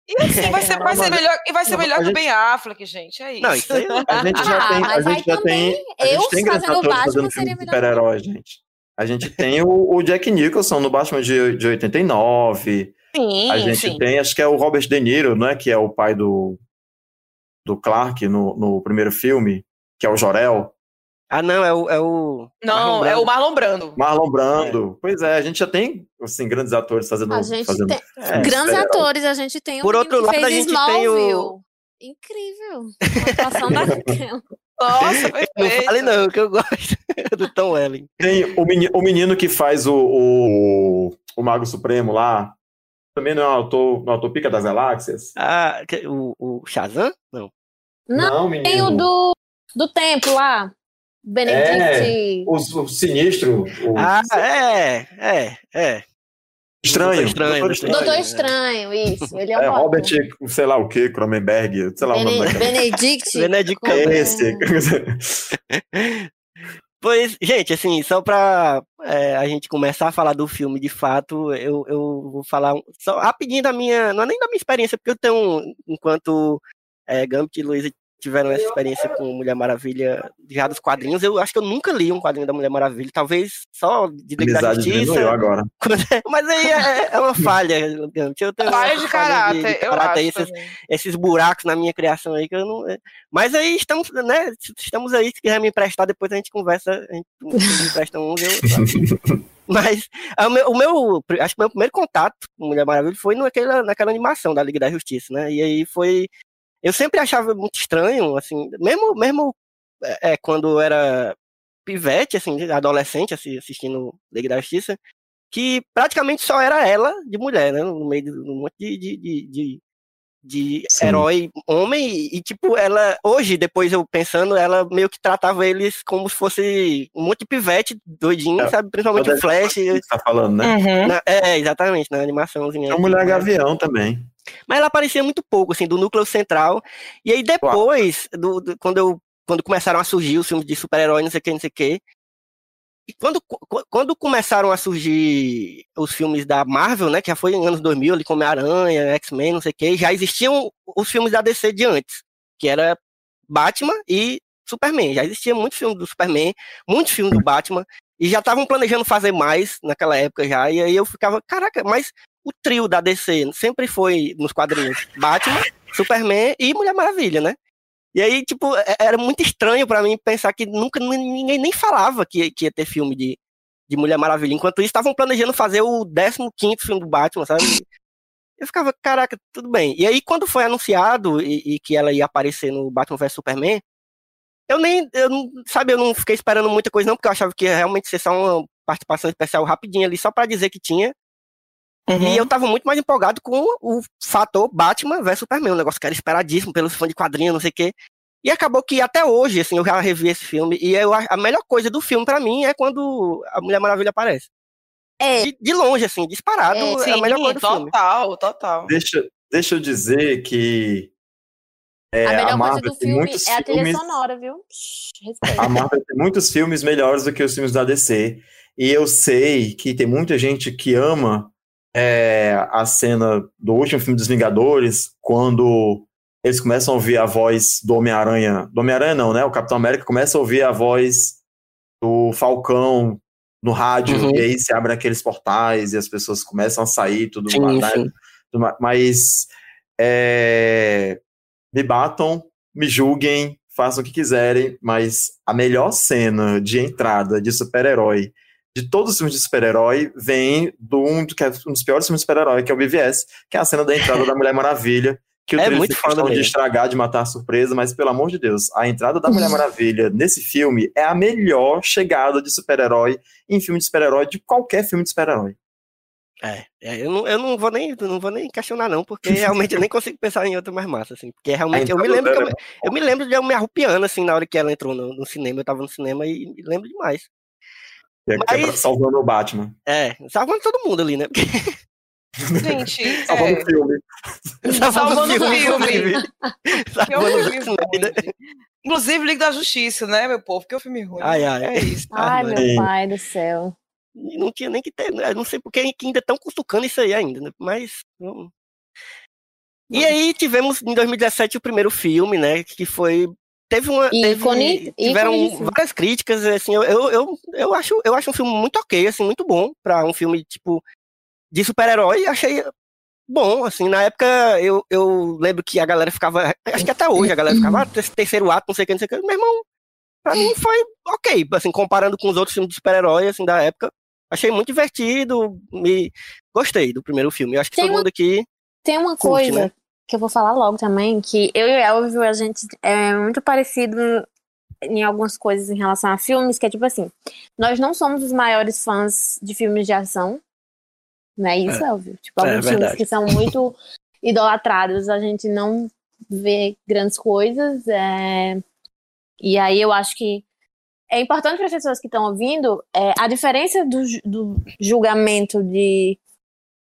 [SPEAKER 4] E assim, [LAUGHS] vai ser, vai ser melhor, e vai ser melhor que o Ben Affleck, gente. É isso. Não, isso aí,
[SPEAKER 3] a gente já ah, tem. A gente já tem. A gente tem grandes atores fazendo filme de super-herói, gente. A gente tem o, o, Jack Nicholson no Batman de, de 89.
[SPEAKER 4] Sim,
[SPEAKER 3] a gente
[SPEAKER 4] sim.
[SPEAKER 3] tem, acho que é o Robert De Niro, né? Que é o pai do, do Clark no, no primeiro filme, que é o Jorel.
[SPEAKER 1] Ah, não, é o. É o
[SPEAKER 4] não, é o Marlon Brando.
[SPEAKER 3] Marlon Brando. É. Pois é, a gente já tem assim, grandes atores fazendo.
[SPEAKER 2] A gente
[SPEAKER 3] fazendo
[SPEAKER 2] tem. É. Grandes atores, a gente tem
[SPEAKER 1] Por outro lado, a gente Smallville. tem o.
[SPEAKER 2] Incrível. A atuação daquela. [LAUGHS]
[SPEAKER 4] Nossa, perfeito. [LAUGHS]
[SPEAKER 1] Não fale não, que eu gosto [LAUGHS] do Tom Welling.
[SPEAKER 3] Tem o menino, o menino que faz o, o, o Mago Supremo lá, também não é o autor, não é autor Pica das Galáxias?
[SPEAKER 1] Ah, o, o Shazam? Não.
[SPEAKER 2] Não, não tem o do, do tempo lá. Benedict.
[SPEAKER 3] É, o, o sinistro. O...
[SPEAKER 1] Ah, é, é, é.
[SPEAKER 3] Estranho.
[SPEAKER 1] Doutor Estranho.
[SPEAKER 2] Doutor Estranho, Doutor estranho isso. Ele é,
[SPEAKER 3] é Robert, sei lá o que, Cronenberg, sei lá
[SPEAKER 2] Bene
[SPEAKER 3] o nome
[SPEAKER 2] Benedict.
[SPEAKER 1] Benedict.
[SPEAKER 3] Esse. [LAUGHS] [LAUGHS]
[SPEAKER 1] Pois, gente, assim, só pra é, a gente começar a falar do filme de fato, eu, eu vou falar só rapidinho da minha, não é nem da minha experiência, porque eu tenho, enquanto é, Gambit e Luiz tiveram essa experiência com Mulher Maravilha já dos quadrinhos. Eu acho que eu nunca li um quadrinho da Mulher Maravilha, talvez só de Liga da Justiça.
[SPEAKER 3] Eu agora. [LAUGHS]
[SPEAKER 1] Mas aí é, é uma falha. Eu
[SPEAKER 4] tenho falha de caráter, de, de eu caráter, acho
[SPEAKER 1] esses, esses, buracos na minha criação aí que eu não. É. Mas aí estamos, né? Estamos aí, se quiser me emprestar, depois a gente conversa, a gente [LAUGHS] me empresta uns, [LAUGHS] eu. Mas o meu, o meu, acho que o meu primeiro contato com Mulher Maravilha foi naquela, naquela animação da Liga da Justiça, né? E aí foi eu sempre achava muito estranho, assim, mesmo, mesmo é, é quando era pivete, assim, adolescente, assim, assistindo Liga da Justiça, que praticamente só era ela de mulher, né? No meio de um monte de, de, de, de, de herói homem. E, tipo, ela, hoje, depois eu pensando, ela meio que tratava eles como se fosse um monte de pivete doidinho, é, sabe? Principalmente o Flash.
[SPEAKER 3] Você tá falando, né?
[SPEAKER 4] Uhum.
[SPEAKER 1] Na, é, exatamente, na animaçãozinha.
[SPEAKER 3] É uma mulher gavião também.
[SPEAKER 1] Mas ela aparecia muito pouco, assim, do núcleo central. E aí depois, do, do, quando, eu, quando começaram a surgir os filmes de super-herói, não sei o que, não sei o que. E quando, quando começaram a surgir os filmes da Marvel, né, que já foi em anos 2000, ali como Aranha, X-Men, não sei o que, já existiam os filmes da DC de antes, que era Batman e Superman. Já existia muito filme do Superman, muitos filmes do Batman, e já estavam planejando fazer mais naquela época já, e aí eu ficava, caraca, mas o trio da DC sempre foi nos quadrinhos Batman, Superman e Mulher Maravilha, né? E aí, tipo, é, era muito estranho para mim pensar que nunca ninguém nem falava que, que ia ter filme de, de Mulher Maravilha. Enquanto isso, estavam planejando fazer o 15 filme do Batman, sabe? Eu ficava, caraca, tudo bem. E aí, quando foi anunciado e, e que ela ia aparecer no Batman vs Superman, eu nem, eu não, sabe, eu não fiquei esperando muita coisa não, porque eu achava que ia realmente ser só uma participação especial rapidinha ali, só para dizer que tinha. Uhum. E eu tava muito mais empolgado com o fator Batman vs Superman, um negócio que era esperadíssimo pelos fãs de quadrinhos, não sei o quê. E acabou que até hoje, assim, eu já revi esse filme, e eu, a melhor coisa do filme para mim é quando a Mulher Maravilha aparece. É. De, de longe, assim, disparado, é, sim, é a melhor coisa do
[SPEAKER 4] total,
[SPEAKER 1] filme.
[SPEAKER 4] Total, total.
[SPEAKER 3] Deixa, deixa eu dizer que
[SPEAKER 2] é, a melhor a Marvel coisa do filme é a trilha filmes... sonora, viu?
[SPEAKER 3] Respeito. A Marvel tem muitos filmes melhores do que os filmes da DC. E eu sei que tem muita gente que ama é, a cena do último filme dos Vingadores, quando eles começam a ouvir a voz do Homem-Aranha. Do Homem-Aranha, não, né? O Capitão América começa a ouvir a voz do Falcão no rádio, uhum. e aí se abrem aqueles portais e as pessoas começam a sair, tudo
[SPEAKER 1] sim, mais. Sim.
[SPEAKER 3] Mas é, me batam, me julguem, façam o que quiserem, mas a melhor cena de entrada de super-herói de todos os filmes de super-herói vem do um, que é um dos piores filmes de super-herói, que é o BVS, que é a cena da entrada da Mulher Maravilha, que o
[SPEAKER 1] é muito foda
[SPEAKER 3] de estragar, de matar a surpresa, mas pelo amor de Deus, a entrada da Mulher Maravilha nesse filme é a melhor chegada de super-herói em filme de super-herói de qualquer filme de super-herói.
[SPEAKER 1] É, é, eu, não, eu não vou nem não vou nem questionar não, porque realmente eu nem consigo pensar em outra mais massa, assim, porque realmente eu me lembro eu, eu, me lembro de eu me arrupiando assim na hora que ela entrou no, no cinema, eu tava no cinema e me lembro demais.
[SPEAKER 3] É, Mas, salvando o Batman.
[SPEAKER 1] É, salvando todo mundo ali, né? [LAUGHS]
[SPEAKER 4] Gente, [LAUGHS]
[SPEAKER 3] salvando
[SPEAKER 4] é...
[SPEAKER 3] o filme.
[SPEAKER 4] Salvando o filme. filme. [LAUGHS]
[SPEAKER 1] salvando
[SPEAKER 4] filme Inclusive, Liga da Justiça, né, meu povo? Que é o filme ruim.
[SPEAKER 1] Ai, ai.
[SPEAKER 4] É isso.
[SPEAKER 2] Ai, meu pai do céu.
[SPEAKER 1] Não tinha nem que ter, né? não sei porque ainda estão cutucando isso aí ainda, né? Mas. Não... E aí tivemos em 2017 o primeiro filme, né? Que foi teve uma teve, tiveram várias críticas assim eu, eu, eu, eu, acho eu acho um filme muito ok assim muito bom para um filme tipo de super-herói achei bom assim na época eu, eu lembro que a galera ficava acho que até hoje a galera ficava ah, terceiro ato não sei o que não sei o que meu irmão pra mim foi ok assim comparando com os outros filmes de super-herói assim da época achei muito divertido me gostei do primeiro filme eu acho que tem todo uma, mundo aqui
[SPEAKER 2] tem uma curte, coisa né? Que eu vou falar logo também, que eu e o Elvio, a gente é muito parecido em algumas coisas em relação a filmes, que é tipo assim, nós não somos os maiores fãs de filmes de ação, não é isso, é. Elvio? Tipo, alguns é, filmes que são muito [LAUGHS] idolatrados, a gente não vê grandes coisas, é... e aí eu acho que é importante para as pessoas que estão ouvindo é, a diferença do, do julgamento de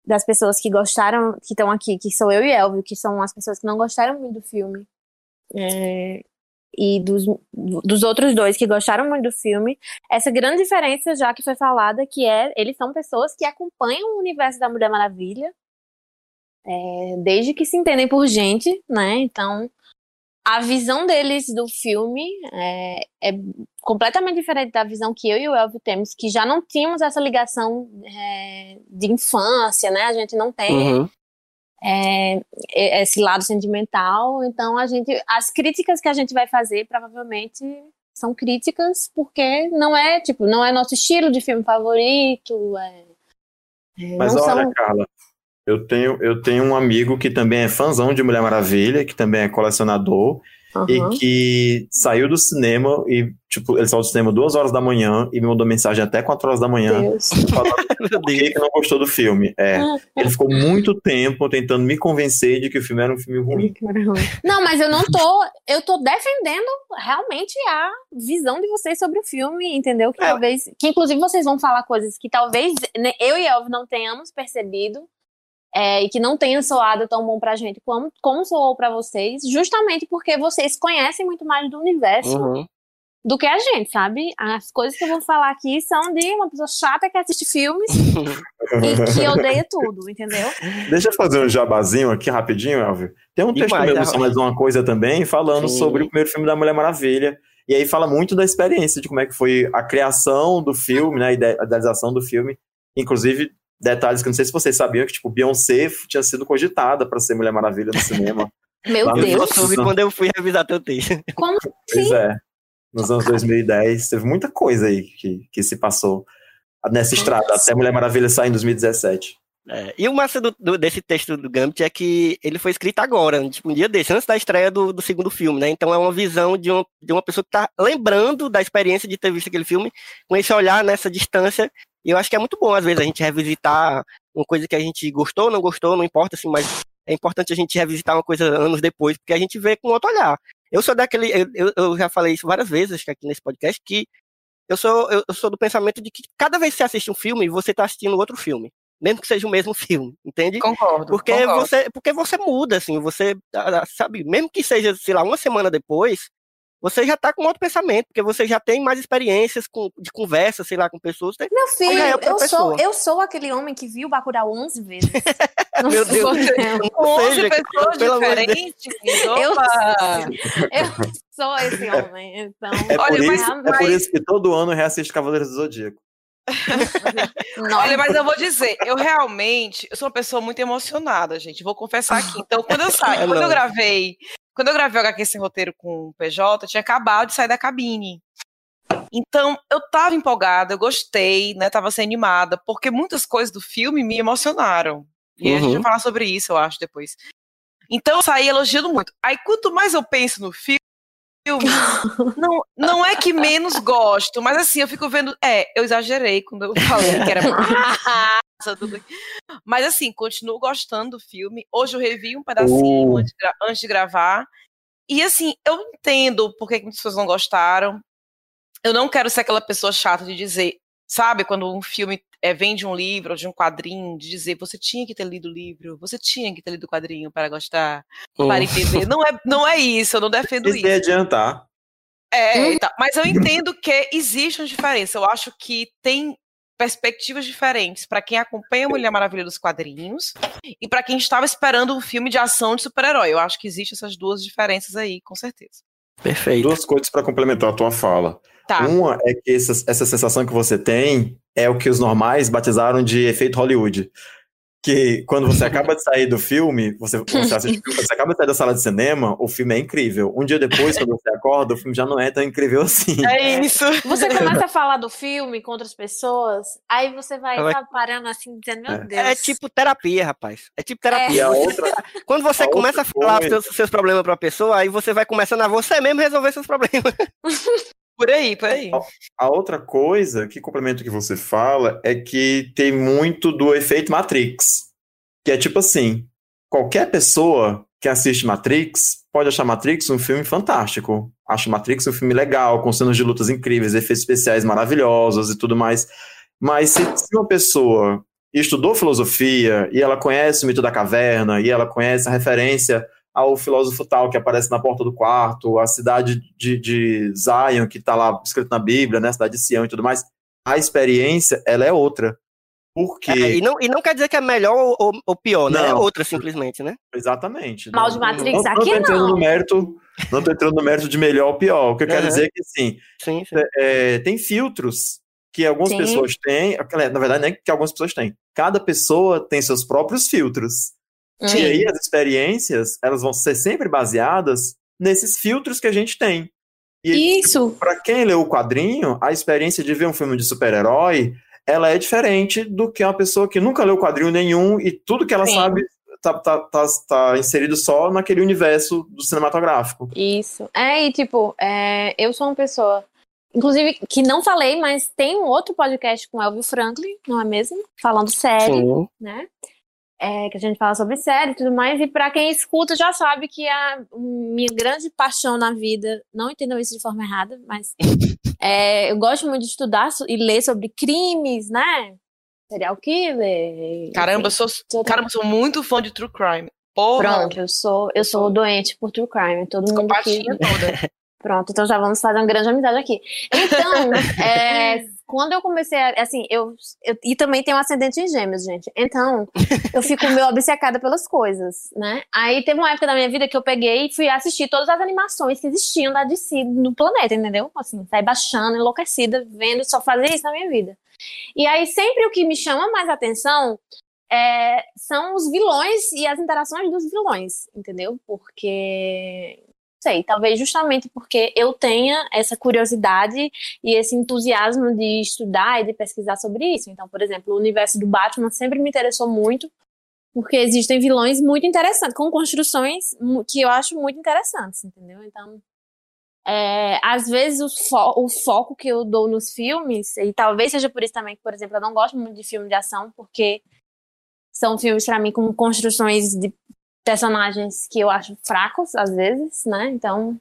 [SPEAKER 2] das pessoas que gostaram, que estão aqui, que sou eu e Elvio, que são as pessoas que não gostaram muito do filme. É, e dos, dos outros dois que gostaram muito do filme, essa grande diferença já que foi falada, que é, eles são pessoas que acompanham o universo da Mulher Maravilha, é, desde que se entendem por gente, né, então a visão deles do filme é, é, completamente diferente da visão que eu e o Elvio temos, que já não tínhamos essa ligação é, de infância, né? A gente não tem uhum. é, esse lado sentimental. Então, a gente, as críticas que a gente vai fazer provavelmente são críticas porque não é tipo, não é nosso estilo de filme favorito. É,
[SPEAKER 3] é Mas olha, são... Carla, eu tenho, eu tenho um amigo que também é fãzão de Mulher Maravilha, que também é colecionador, uhum. e que saiu do cinema e, tipo, ele saiu do cinema duas horas da manhã e me mandou mensagem até quatro horas da manhã
[SPEAKER 2] Deus.
[SPEAKER 3] falando que [LAUGHS] não gostou do filme. É, ele ficou muito tempo tentando me convencer de que o filme era um filme ruim.
[SPEAKER 2] Não, mas eu não tô, eu tô defendendo realmente a visão de vocês sobre o filme, entendeu? Que é. talvez, que inclusive vocês vão falar coisas que talvez né, eu e Elvio não tenhamos percebido, é, e que não tenha soado tão bom pra gente como, como soou pra vocês, justamente porque vocês conhecem muito mais do universo uhum. do que a gente, sabe? As coisas que eu vou falar aqui são de uma pessoa chata que assiste filmes e que [LAUGHS] odeia tudo, entendeu?
[SPEAKER 3] Deixa eu fazer um jabazinho aqui rapidinho, Elvio. Tem um texto meu do Mais Uma Coisa também, falando Sim. sobre o primeiro filme da Mulher Maravilha. E aí fala muito da experiência, de como é que foi a criação do filme, né, a idealização do filme, inclusive detalhes que não sei se vocês sabiam que, tipo, Beyoncé tinha sido cogitada para ser Mulher Maravilha no cinema. [LAUGHS]
[SPEAKER 2] Meu Deus.
[SPEAKER 1] Eu soube quando eu fui revisar teu texto.
[SPEAKER 2] Como
[SPEAKER 3] Pois é. Nos anos 2010, teve muita coisa aí que, que se passou nessa estrada, até Mulher Maravilha sair em 2017.
[SPEAKER 1] É, e o massa do, do, desse texto do Gambit é que ele foi escrito agora, tipo, um dia desse, antes da estreia do, do segundo filme, né? Então é uma visão de, um, de uma pessoa que tá lembrando da experiência de ter visto aquele filme, com esse olhar nessa distância. E eu acho que é muito bom, às vezes, a gente revisitar uma coisa que a gente gostou, não gostou, não importa, assim, mas é importante a gente revisitar uma coisa anos depois, porque a gente vê com outro olhar. Eu sou daquele. Eu, eu já falei isso várias vezes aqui nesse podcast, que eu sou, eu, eu sou do pensamento de que cada vez que você assiste um filme, você está assistindo outro filme mesmo que seja o mesmo [LAUGHS] filme, entende?
[SPEAKER 4] Concordo.
[SPEAKER 1] Porque
[SPEAKER 4] concordo.
[SPEAKER 1] você, porque você muda, assim, você sabe, mesmo que seja, sei lá, uma semana depois, você já tá com outro pensamento, porque você já tem mais experiências com, de conversa, sei lá, com pessoas.
[SPEAKER 2] Meu filho,
[SPEAKER 1] é
[SPEAKER 2] eu sou, eu sou aquele homem que viu Bacurau 11 vezes. [LAUGHS] Não
[SPEAKER 1] Meu Deus.
[SPEAKER 2] eu.
[SPEAKER 4] Com 11
[SPEAKER 1] seja,
[SPEAKER 4] pessoas
[SPEAKER 1] pelo
[SPEAKER 4] diferentes.
[SPEAKER 2] Eu-! Eu sou esse [LAUGHS] homem, então.
[SPEAKER 3] É,
[SPEAKER 4] Olha,
[SPEAKER 3] por
[SPEAKER 4] mas-
[SPEAKER 3] isso, é
[SPEAKER 2] mas-
[SPEAKER 3] por isso que todo ano eu reassisto Cavaleiros do Zodíaco. [LAUGHS]
[SPEAKER 4] Olha, mas eu vou dizer, eu realmente, eu sou uma pessoa muito emocionada, gente. Vou confessar aqui. Então, quando eu saí,
[SPEAKER 1] É
[SPEAKER 4] quando eu gravei, quando eu gravei o HQ sem roteiro com o PJ, eu tinha acabado de sair da cabine. Então, eu tava empolgada, eu gostei, né? Tava sendo animada, porque muitas coisas do filme me emocionaram. E a gente
[SPEAKER 1] Uhum.
[SPEAKER 4] vai falar sobre isso, eu acho, depois. Então, eu saí elogiando muito. Aí, quanto mais eu penso no filme, [LAUGHS] não, não é que menos gosto, mas assim, eu fico vendo. É, eu exagerei quando eu falei que era [LAUGHS] tudo. Mas assim, continuo gostando do filme. Hoje eu revi um pedacinho
[SPEAKER 3] Uh.
[SPEAKER 4] antes, de antes de gravar. E assim, eu entendo por que muitas pessoas não gostaram. Eu não quero ser aquela pessoa chata de dizer, sabe, quando um filme é, vem de um livro ou de um quadrinho, de dizer você tinha que ter lido o livro, você tinha que ter lido o quadrinho para gostar, para entender. Não é, não é isso, eu não defendo
[SPEAKER 3] Isso
[SPEAKER 4] isso.
[SPEAKER 3] ia adiantar.
[SPEAKER 4] É,
[SPEAKER 2] Hum.
[SPEAKER 4] tal. mas eu entendo que existe uma diferença. Eu acho que tem perspectivas diferentes para quem acompanha a Mulher Maravilha dos quadrinhos e para quem estava esperando um filme de ação de super-herói. Eu acho que existem essas duas diferenças aí, com certeza.
[SPEAKER 1] Perfeito.
[SPEAKER 3] Duas coisas para complementar a tua fala.
[SPEAKER 4] Tá.
[SPEAKER 3] Uma é que essa, essa sensação que você tem é o que os normais batizaram de efeito Hollywood. Que quando você acaba de sair do filme, você, você assiste você acaba de sair da sala de cinema, o filme é incrível. Um dia depois, quando você acorda, o filme já não é tão incrível assim.
[SPEAKER 4] É isso.
[SPEAKER 2] Você começa a falar do filme com outras pessoas, aí você vai
[SPEAKER 1] Ela-
[SPEAKER 2] parando assim, dizendo, meu
[SPEAKER 3] É.
[SPEAKER 2] Deus.
[SPEAKER 1] É tipo terapia, rapaz. É tipo terapia.
[SPEAKER 3] E a
[SPEAKER 1] Você-
[SPEAKER 3] outra,
[SPEAKER 1] quando você
[SPEAKER 3] a
[SPEAKER 1] começa a falar os
[SPEAKER 3] coisa-
[SPEAKER 1] seus, seus problemas pra pessoa, aí você vai começando a você mesmo resolver seus problemas. [LAUGHS]
[SPEAKER 4] Por aí, por aí.
[SPEAKER 3] a outra coisa que complementa o que você fala é que tem muito do efeito Matrix. Que é tipo assim: qualquer pessoa que assiste Matrix pode achar Matrix um filme fantástico. Acha Matrix um filme legal, com cenas de lutas incríveis, efeitos especiais maravilhosos e tudo mais. Mas se, se uma pessoa estudou filosofia e ela conhece o mito da caverna e ela conhece a referência ao filósofo tal que aparece na porta do quarto, a cidade de, de Zion que está lá escrito na Bíblia, né, a cidade de Sião e tudo mais, a experiência ela é outra. Porque
[SPEAKER 1] É, e, não, e não quer dizer que é melhor ou, ou- pior, né? É
[SPEAKER 3] Não.
[SPEAKER 1] outra simplesmente, né?
[SPEAKER 3] exatamente.
[SPEAKER 2] Mal
[SPEAKER 3] não-
[SPEAKER 2] de Matrix
[SPEAKER 3] não,
[SPEAKER 2] aqui
[SPEAKER 3] não tô entrando
[SPEAKER 2] não.
[SPEAKER 3] no mérito, não tô entrando no mérito de melhor ou pior. O que eu quero dizer é que assim,
[SPEAKER 1] Sim, sim.
[SPEAKER 3] é, tem filtros que algumas
[SPEAKER 2] Sim.
[SPEAKER 3] pessoas têm, na verdade, não é que algumas pessoas têm. Cada pessoa tem seus próprios filtros.
[SPEAKER 2] Hum.
[SPEAKER 3] E aí as experiências, elas vão ser sempre baseadas nesses filtros que a gente tem. E
[SPEAKER 2] Isso.
[SPEAKER 3] para quem leu o quadrinho, a experiência de ver um filme de super-herói, ela é diferente do que uma pessoa que nunca leu quadrinho nenhum e tudo que ela
[SPEAKER 2] Sim.
[SPEAKER 3] sabe tá, tá, tá, tá inserido só naquele universo do cinematográfico.
[SPEAKER 2] Isso. É, e tipo, é, eu sou uma pessoa, inclusive, que não falei, mas tem um outro podcast com Elvio Franklin, não é mesmo? Falando série,
[SPEAKER 1] Sim.
[SPEAKER 2] né? É, que a gente fala sobre série e tudo mais, e pra quem escuta já sabe que a minha grande paixão na vida, não entendam isso de forma errada, mas [LAUGHS] é, eu gosto muito de estudar e ler sobre crimes, né? Serial killer.
[SPEAKER 4] Caramba, eu
[SPEAKER 2] enfim,
[SPEAKER 4] sou,
[SPEAKER 2] sou-
[SPEAKER 4] caramba, eu sou muito fã de True Crime. Porra,
[SPEAKER 2] Pronto, eu sou, eu sou doente por true crime. Todo mundo que,
[SPEAKER 4] patinha toda. [LAUGHS]
[SPEAKER 2] Pronto, então já vamos fazer uma grande amizade aqui. Então, [LAUGHS] é, quando eu comecei a. Assim, eu, eu- E também tenho um ascendente em gêmeos, gente. Então, eu fico meio obcecada pelas coisas, né? Aí teve uma época da minha vida que eu peguei e fui assistir todas as animações que existiam da DC no planeta, entendeu? Assim, saí baixando, enlouquecida, vendo, só fazer isso na minha vida. E aí sempre o que me chama mais atenção é, são os vilões e as interações dos vilões, entendeu? Porque sei, talvez justamente porque eu tenha essa curiosidade e esse entusiasmo de estudar e de pesquisar sobre isso. Então, por exemplo, o universo do Batman sempre me interessou muito, porque existem vilões muito interessantes, com construções que eu acho muito interessantes, entendeu? Então, é, às vezes o, fo o, foco que eu dou nos filmes, e talvez seja por isso também que, por exemplo, eu não gosto muito de filme de ação, porque são filmes para mim com construções de personagens que eu acho fracos, às vezes, né? Então,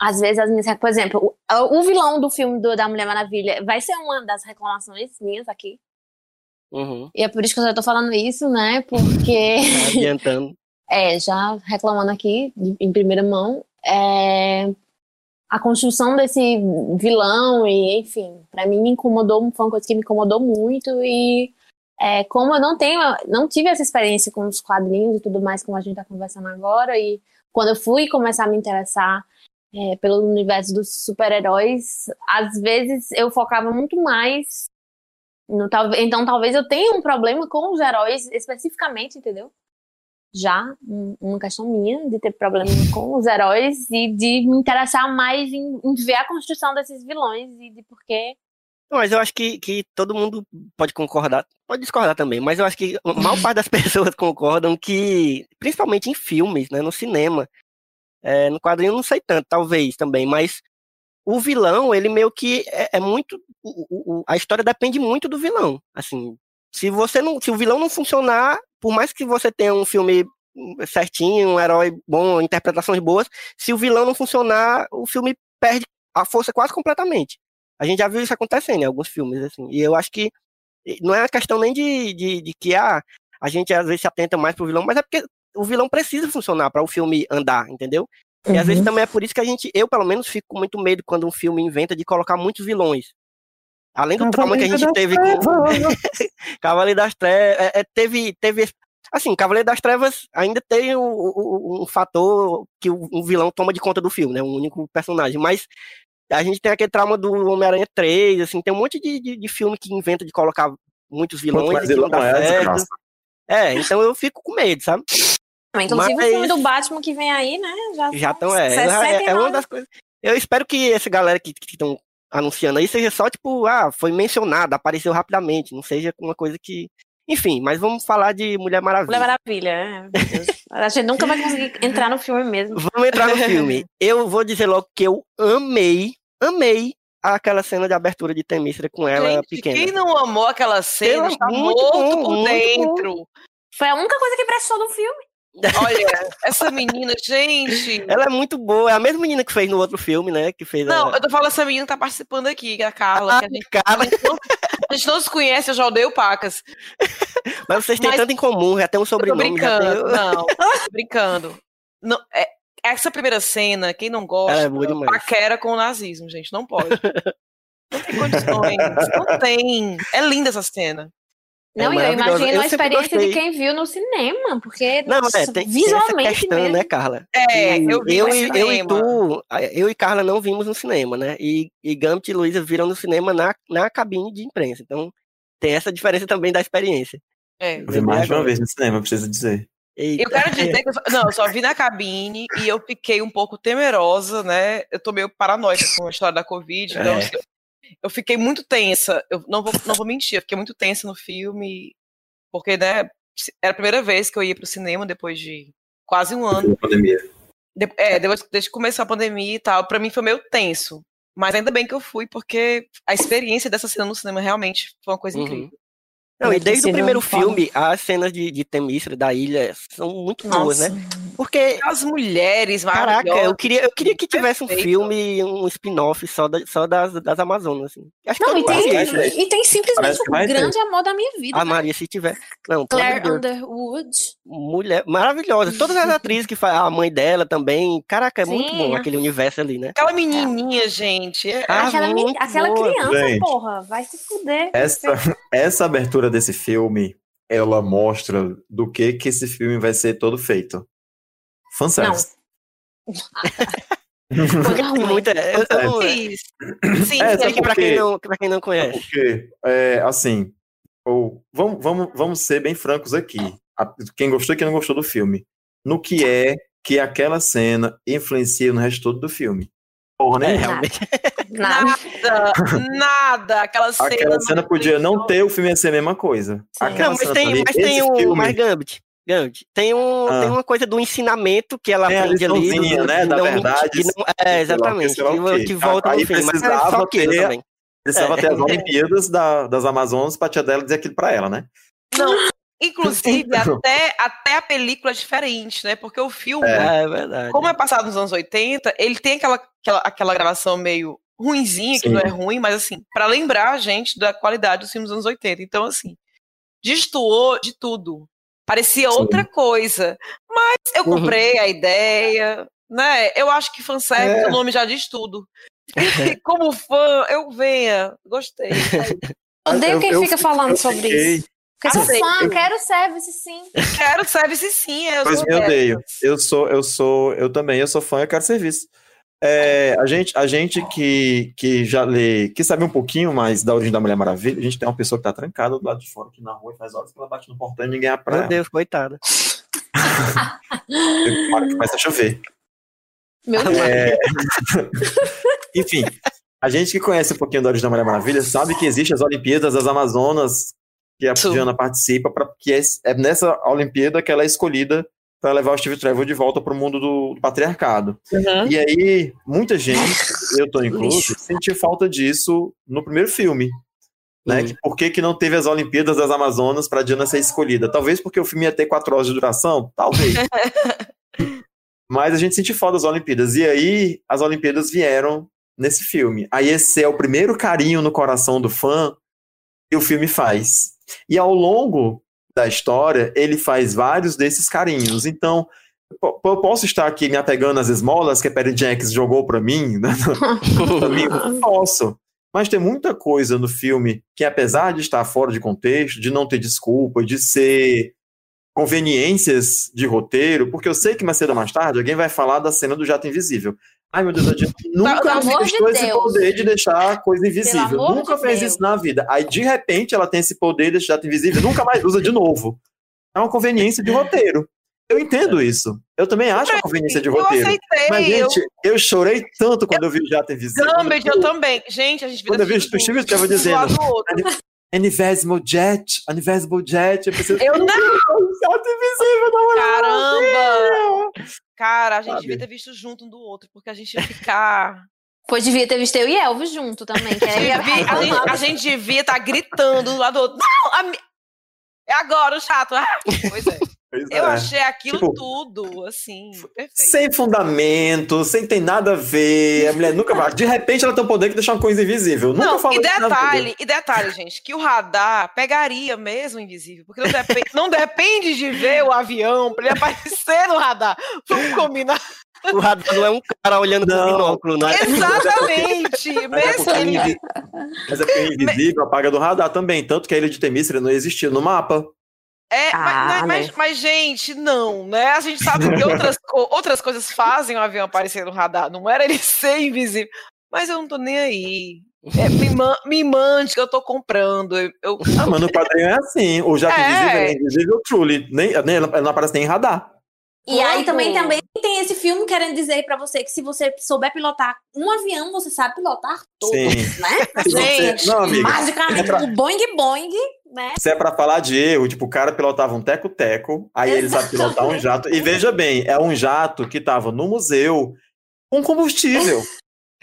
[SPEAKER 2] às vezes as minhas. Por exemplo, o, o vilão do filme do, da Mulher Maravilha vai ser uma das reclamações minhas aqui.
[SPEAKER 1] Uhum.
[SPEAKER 2] E é por isso que eu já tô falando isso, né? Porque. [LAUGHS]
[SPEAKER 1] Tá [LAUGHS] adiantando.
[SPEAKER 2] é, já reclamando aqui, em primeira mão. É... A construção desse vilão, e enfim, para mim me incomodou, foi uma coisa que me incomodou muito. E é, como eu não tenho, não tive essa experiência com os quadrinhos e tudo mais, como a gente está conversando agora, e quando eu fui começar a me interessar é, pelo universo dos super-heróis, às vezes eu focava muito mais no, então talvez eu tenha um problema com os heróis especificamente, entendeu? Já uma questão minha de ter problema com os heróis e de me interessar mais em, em ver a construção desses vilões e de por que
[SPEAKER 1] mas eu acho que, que todo mundo pode concordar, pode discordar também, mas eu acho que a maior parte das [LAUGHS] pessoas concordam que, principalmente em filmes, né, no cinema, é, no quadrinho não sei tanto, talvez também, mas o vilão, ele meio que é, é muito, o, o, a história depende muito do vilão, assim, se você não, se o vilão não funcionar, por mais que você tenha um filme certinho, um herói bom, interpretações boas, se o vilão não funcionar, o filme perde a força quase completamente. A gente já viu isso acontecendo em alguns filmes, assim. E eu acho que não é uma questão nem de, de, de que ah, a gente às vezes se atenta mais pro vilão, mas é porque o vilão precisa funcionar para o filme andar, entendeu? E às vezes uhum. também é por isso que a gente, eu pelo menos, fico com muito medo quando um filme inventa de colocar muitos vilões. Além do trauma que a gente teve com [LAUGHS] Cavaleiro das Trevas, é, é, teve, teve. Assim, Cavaleiro das Trevas ainda tem um, um, um fator que o um vilão toma de conta do filme, né? Um único personagem. Mas a gente tem aquele trauma do Homem-Aranha 3, assim, tem um monte de, de, de, filme que inventa de colocar muitos vilões é certo. É, então eu fico com medo, sabe?
[SPEAKER 2] Inclusive Mas... o filme do Batman que vem aí, né?
[SPEAKER 1] Já estão, é, é, é, uma das coisas. Eu espero que essa galera que estão anunciando aí seja só, tipo, ah, foi mencionado, apareceu rapidamente, não seja uma coisa que. Enfim, mas vamos falar de Mulher Maravilha.
[SPEAKER 2] Mulher Maravilha, é. A gente nunca vai conseguir entrar no filme mesmo.
[SPEAKER 1] Vamos entrar no filme. [LAUGHS] Eu vou dizer logo que eu amei amei aquela cena de abertura de Temícera com ela
[SPEAKER 4] Gente,
[SPEAKER 1] pequena.
[SPEAKER 4] Quem não amou aquela cena está morto bom, por dentro. Bom.
[SPEAKER 2] Foi a única coisa que prestou no filme.
[SPEAKER 4] Olha, essa menina, gente.
[SPEAKER 1] Ela é muito boa. É a mesma menina que fez no outro filme, né? Que fez
[SPEAKER 4] não,
[SPEAKER 1] a...
[SPEAKER 4] eu tô falando essa menina que tá participando aqui, que é a Carla. Ah, que a, gente, Carla. A, gente não, a, gente não, se conhece, eu já odeio pacas.
[SPEAKER 1] Mas vocês têm Mas, tanto em comum, já tem um sobrenome.
[SPEAKER 4] Eu tô brincando, tem... não. Tô brincando. Não, é, essa primeira cena, quem não gosta, é paquera com o nazismo, gente. Não pode. [LAUGHS] não tem condições. não tem. É linda essa cena.
[SPEAKER 2] Não, é eu imagino eu a experiência de quem viu no cinema, porque
[SPEAKER 1] não, é, tem, visualmente tem essa questão, mesmo. né, Carla?
[SPEAKER 4] É, eu vi
[SPEAKER 1] eu, eu e tu, eu e Carla não vimos no cinema, né? E, e Gambit e Luísa viram no cinema na, na cabine de imprensa. Então, tem essa diferença também da experiência.
[SPEAKER 3] É. Eu vi mais de uma vez no cinema, preciso dizer.
[SPEAKER 4] Eita. Eu quero dizer que eu, não, eu só vi na cabine e eu fiquei um pouco temerosa, né? Eu tô meio paranoica com a história da Covid, então é. assim, eu fiquei muito tensa. Eu não vou, não vou mentir, eu fiquei muito tensa no filme, porque, né, era a primeira vez que eu ia pro cinema depois de quase um ano.
[SPEAKER 3] Pandemia.
[SPEAKER 4] De, é, depois, desde que começou a pandemia e tal, pra mim foi meio tenso. Mas ainda bem que eu fui, porque a experiência dessa cena no cinema realmente foi uma coisa uhum. incrível.
[SPEAKER 1] Não, e desde o primeiro filme, as cenas de, de Temístra, da ilha, são muito Nossa. boas, né? Porque.
[SPEAKER 4] As mulheres,
[SPEAKER 1] Caraca, eu queria, eu queria que tivesse um filme, um spin-off só, da, só das, das Amazonas. Assim.
[SPEAKER 2] Acho não, e tem, né? e tem simplesmente o um grande ter. amor da minha vida.
[SPEAKER 1] A né? Maria, se tiver. Não,
[SPEAKER 2] Claire Underwood.
[SPEAKER 1] Mulher maravilhosa. Todas as atrizes que faz, a mãe dela também. Caraca, é Sim. muito bom aquele universo ali, né?
[SPEAKER 4] Aquela menininha, gente.
[SPEAKER 2] É... Aquela, aquela criança, gente, porra, vai se fuder.
[SPEAKER 3] Essa, essa abertura desse filme, ela mostra do que que esse filme vai ser todo feito. Fanservice. [LAUGHS]
[SPEAKER 1] Muita, eu, eu.
[SPEAKER 4] Sim,
[SPEAKER 3] É,
[SPEAKER 1] Explique pra
[SPEAKER 3] porque-
[SPEAKER 1] quem não, pra quem não conhece.
[SPEAKER 3] Porque, é, assim, ou, vamos, vamos, vamos ser bem francos aqui. A- quem gostou e quem não gostou do filme. No que é que aquela cena influencia no resto todo do filme. Porra,
[SPEAKER 1] É,
[SPEAKER 3] nem
[SPEAKER 1] realmente.
[SPEAKER 2] Nada. [LAUGHS]
[SPEAKER 4] Nada, nada. Aquela cena.
[SPEAKER 3] Aquela cena podia não ter, o filme ia ser a mesma coisa.
[SPEAKER 2] Sim.
[SPEAKER 3] Aquela
[SPEAKER 1] Não, mas
[SPEAKER 3] cena
[SPEAKER 1] tem,
[SPEAKER 3] ali,
[SPEAKER 1] mas tem um.
[SPEAKER 3] filme-
[SPEAKER 1] Gambit, Gambit, tem, um,
[SPEAKER 3] Ah.
[SPEAKER 1] tem uma coisa do ensinamento que ela
[SPEAKER 3] Tem
[SPEAKER 1] aprende ali. do-
[SPEAKER 3] né, da
[SPEAKER 1] não mentir,
[SPEAKER 3] verdade,
[SPEAKER 1] de não- é, exatamente.
[SPEAKER 3] sei lá
[SPEAKER 1] Que, que volta
[SPEAKER 3] Aí
[SPEAKER 1] no fim. Mas é
[SPEAKER 3] precisava
[SPEAKER 1] só aquilo
[SPEAKER 3] ter-
[SPEAKER 1] também.
[SPEAKER 3] Precisava
[SPEAKER 1] É.
[SPEAKER 3] ter as Olimpíadas da- das Amazonas pra tia dela dizer aquilo pra ela, né?
[SPEAKER 4] Não, [LAUGHS] inclusive, até, até a película é diferente, né? Porque o filme,
[SPEAKER 1] É, é verdade.
[SPEAKER 4] como é passado nos anos 80, ele tem aquela, aquela, aquela gravação meio ruinzinha, que
[SPEAKER 3] Sim.
[SPEAKER 4] não é ruim, mas assim, pra lembrar a gente da qualidade dos filmes dos anos 80. Então, assim, destoou de tudo. Parecia
[SPEAKER 3] Sim.
[SPEAKER 4] outra coisa. Mas eu
[SPEAKER 1] Uhum.
[SPEAKER 4] comprei a ideia, né? Eu acho que fanservice,
[SPEAKER 3] É.
[SPEAKER 4] o nome já diz tudo. [LAUGHS] E como fã, eu venha, gostei. [LAUGHS]
[SPEAKER 2] Odeio
[SPEAKER 3] Eu-
[SPEAKER 2] quem
[SPEAKER 3] eu
[SPEAKER 2] fica
[SPEAKER 3] fiquei-
[SPEAKER 2] falando
[SPEAKER 3] eu
[SPEAKER 2] sobre
[SPEAKER 3] fiquei-
[SPEAKER 2] isso. Porque sou fã,
[SPEAKER 3] eu-
[SPEAKER 2] quero service sim.
[SPEAKER 4] Quero service sim, eu
[SPEAKER 3] Pois
[SPEAKER 4] sou
[SPEAKER 3] me odeio. Eu sou, eu sou, eu também, eu sou fã, eu quero serviço. É, a gente, a gente que, que já lê, que sabe um pouquinho mais da origem da Mulher Maravilha, a gente tem uma pessoa que tá trancada do lado de fora aqui na rua e faz horas que ela bate no portão e ninguém abre pra
[SPEAKER 1] Meu. Deus, coitada. [LAUGHS]
[SPEAKER 3] Tomara que comece a chover.
[SPEAKER 2] Meu Deus.
[SPEAKER 3] É, [LAUGHS] Enfim, a gente que conhece um pouquinho da origem da Mulher Maravilha sabe que existem as Olimpíadas das Amazonas, que a
[SPEAKER 4] Sim.
[SPEAKER 3] Diana participa, pra, que é, é nessa Olimpíada que ela é escolhida para levar o Steve Trevor de volta para o mundo do, do patriarcado.
[SPEAKER 4] Uhum.
[SPEAKER 3] E aí, muita gente, [LAUGHS] eu tô incluso, sentiu falta disso no primeiro filme. Né?
[SPEAKER 1] Hum.
[SPEAKER 3] Que por que, que não teve as Olimpíadas das Amazonas para Diana ser escolhida? Talvez porque o filme ia ter quatro horas de duração? Talvez. [LAUGHS] Mas a gente sentiu falta das Olimpíadas. E aí, as Olimpíadas vieram nesse filme. Aí esse é o primeiro carinho no coração do fã que o filme faz. E ao longo da história, ele faz vários desses carinhos. Então, eu posso estar aqui me apegando às esmolas que a Perry Jenkins jogou para mim, né? [LAUGHS] Mim, posso. Mas tem muita coisa no filme que, apesar de estar fora de contexto, de não ter desculpa, de ser conveniências de roteiro, porque eu sei que mais cedo ou mais tarde alguém vai falar da cena do jato invisível. Ai, meu Deus, a nunca
[SPEAKER 2] amor de
[SPEAKER 3] manifestou esse
[SPEAKER 2] Deus.
[SPEAKER 3] poder de deixar coisa invisível. Nunca
[SPEAKER 2] de
[SPEAKER 3] fez
[SPEAKER 2] Deus.
[SPEAKER 3] isso na vida. Aí, de repente, ela tem esse poder de deixar jato invisível, nunca mais usa de novo. É uma conveniência de roteiro. Eu entendo isso. Eu também acho uma conveniência de
[SPEAKER 4] Eu
[SPEAKER 3] roteiro.
[SPEAKER 4] aceitei,
[SPEAKER 3] Mas,
[SPEAKER 4] eu
[SPEAKER 3] gente, eu chorei tanto quando eu vi o jato invisível.
[SPEAKER 4] Gambit, eu também. Gente, a gente
[SPEAKER 3] Quando eu vi o Steve Trevor dizendo, Invisible Jet, Invisible Jet, eu pensei,
[SPEAKER 4] Eu não,
[SPEAKER 3] jato invisível, não
[SPEAKER 4] caramba! Cara, a gente
[SPEAKER 3] Sabe?
[SPEAKER 4] devia ter visto junto um do outro, porque a gente ia ficar. [LAUGHS]
[SPEAKER 2] Pois devia ter visto eu e Elvis junto também. Que aí
[SPEAKER 4] a, gente, a gente devia estar gritando um lado do outro. Não! a É agora o chato. Ah, pois é.
[SPEAKER 3] Pois
[SPEAKER 4] Eu
[SPEAKER 3] é.
[SPEAKER 4] achei aquilo
[SPEAKER 3] Tipo,
[SPEAKER 4] tudo, assim, perfeito.
[SPEAKER 3] Sem fundamento, sem ter nada a ver. A mulher nunca vai. De repente ela tem o poder de deixar uma coisa invisível. Nunca
[SPEAKER 4] Não, e detalhe, e detalhe, gente, que o radar pegaria mesmo o invisível, porque não depende, não depende de ver o avião pra ele aparecer no radar. Vamos combinar.
[SPEAKER 1] O radar não é um cara olhando com
[SPEAKER 3] Não.
[SPEAKER 1] binóculo, né?
[SPEAKER 4] Exatamente. [LAUGHS]
[SPEAKER 3] Mas é
[SPEAKER 4] Mesmo
[SPEAKER 3] porque
[SPEAKER 4] ele.
[SPEAKER 3] invi- Mas é porque o invisível apaga do radar também. Tanto que a ilha de Temícera não existia no mapa.
[SPEAKER 4] É,
[SPEAKER 2] Ah,
[SPEAKER 4] mas, mas,
[SPEAKER 2] né?
[SPEAKER 4] mas, gente, não, né? A gente sabe que outras, [LAUGHS] outras coisas fazem o avião aparecer no radar. Não era ele [LAUGHS] ser invisível. Mas eu não tô nem aí. É, me, man- me mande que eu tô comprando. Eu, eu-
[SPEAKER 3] Ah, mas no quadrinho é assim. O jato
[SPEAKER 4] É.
[SPEAKER 3] invisível é invisível truly. Nem, nem, ela não aparece nem em radar.
[SPEAKER 2] E aí também,
[SPEAKER 4] Quando-
[SPEAKER 2] também tem esse filme querendo dizer pra você que se você souber pilotar um avião, você sabe pilotar todos,
[SPEAKER 3] Sim.
[SPEAKER 2] né?
[SPEAKER 4] Gente,
[SPEAKER 3] não, amiga.
[SPEAKER 2] Magicamente,
[SPEAKER 3] é pra-
[SPEAKER 2] o Boing Boing, né?
[SPEAKER 3] Se é pra falar de erro, tipo, o cara pilotava um teco-teco, aí ele sabe pilotar um jato. E veja bem, é um jato que tava no museu com combustível. [LAUGHS]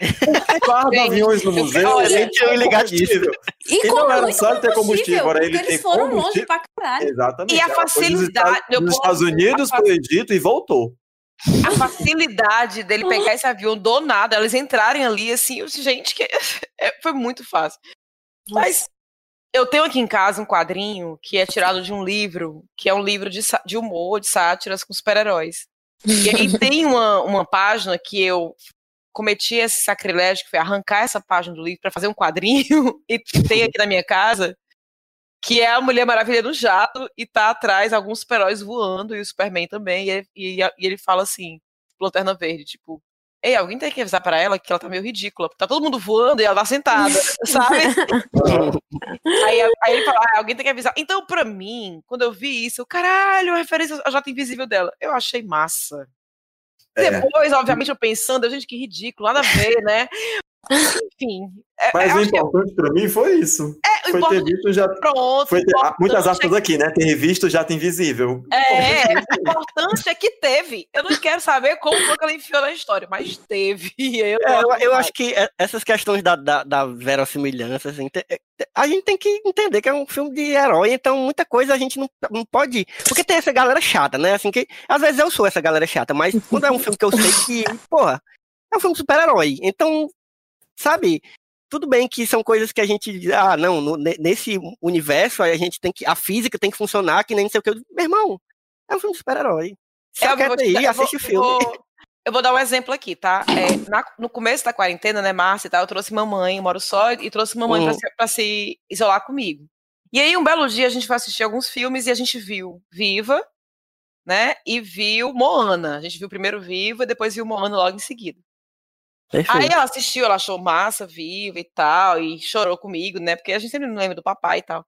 [SPEAKER 3] Por que guarda aviões no
[SPEAKER 4] eu-
[SPEAKER 3] museu?
[SPEAKER 4] olha,
[SPEAKER 1] ia ligar disso.
[SPEAKER 3] combustível?
[SPEAKER 2] E,
[SPEAKER 3] E não era só ele ter combustível, era ele
[SPEAKER 2] eles foram longe
[SPEAKER 3] combustível.
[SPEAKER 2] pra caralho.
[SPEAKER 3] Exatamente.
[SPEAKER 4] E a
[SPEAKER 3] dos
[SPEAKER 4] facilidade, posso-
[SPEAKER 3] Estados Unidos
[SPEAKER 4] a
[SPEAKER 3] pro Egito e voltou.
[SPEAKER 4] a facilidade dele pegar esse avião do nada, eles entrarem ali, assim, gente, que [LAUGHS] é, foi muito fácil. Mas eu tenho aqui em casa um quadrinho que é tirado de um livro, que é um livro de, de humor, de sátiras com super-heróis. E aí [LAUGHS] tem uma, uma página que eu cometi esse sacrilégio, que foi arrancar essa página do livro para fazer um quadrinho, [LAUGHS] e tem aqui na minha casa, que é a Mulher Maravilha no jato, e tá atrás alguns super-heróis voando, e o Superman também, e, e- e ele fala assim, Lanterna Verde, tipo, Ei, alguém tem que avisar para ela que ela tá meio ridícula, porque tá todo mundo voando e ela tá sentada, [LAUGHS] sabe? [LAUGHS] aí, aí, ele fala, ah, alguém tem que avisar. Então, pra mim, quando eu vi isso, caralho, a referência à Jota Invisível dela, eu achei massa. É. Depois, obviamente, eu pensando, gente, que ridículo, nada a ver, né? [LAUGHS] Enfim.
[SPEAKER 3] É, Mas o importante para mim foi isso. É, foi ter visto já. Pronto. Foi ter, muitas aspas é aqui, né? Ter visto já tem invisível.
[SPEAKER 4] É, o importante é que teve. Eu não quero saber como foi que ela enfiou na história, mas teve. [LAUGHS]
[SPEAKER 1] Eu, é, eu, eu acho que essas questões da, da, da verossimilhança, assim, a gente tem que entender que é um filme de herói, então muita coisa a gente não, não pode. Porque tem essa galera chata, né? Assim, que às vezes eu sou essa galera chata, mas quando é um filme que eu sei que, porra, é um filme super-herói. Então, sabe? Tudo bem que são coisas que a gente ah, não, no, nesse universo a gente tem que, a física tem que funcionar, que nem não sei o que. Meu irmão, é um filme de super-herói. Se é, quer aí, assiste o filme.
[SPEAKER 4] Vou, eu vou dar um exemplo aqui, tá? É, na, no começo da quarentena, né, Márcia e tal, eu trouxe mamãe, eu moro só, e trouxe mamãe hum. pra, se, pra se isolar comigo. E aí, um belo dia, a gente foi assistir alguns filmes e a gente viu Viva, né? E viu Moana. A gente viu primeiro Viva e depois viu Moana logo em seguida. Perfeito. Aí ela assistiu, ela achou massa, viva e tal, e chorou comigo, né? Porque a gente sempre não lembra do papai e tal.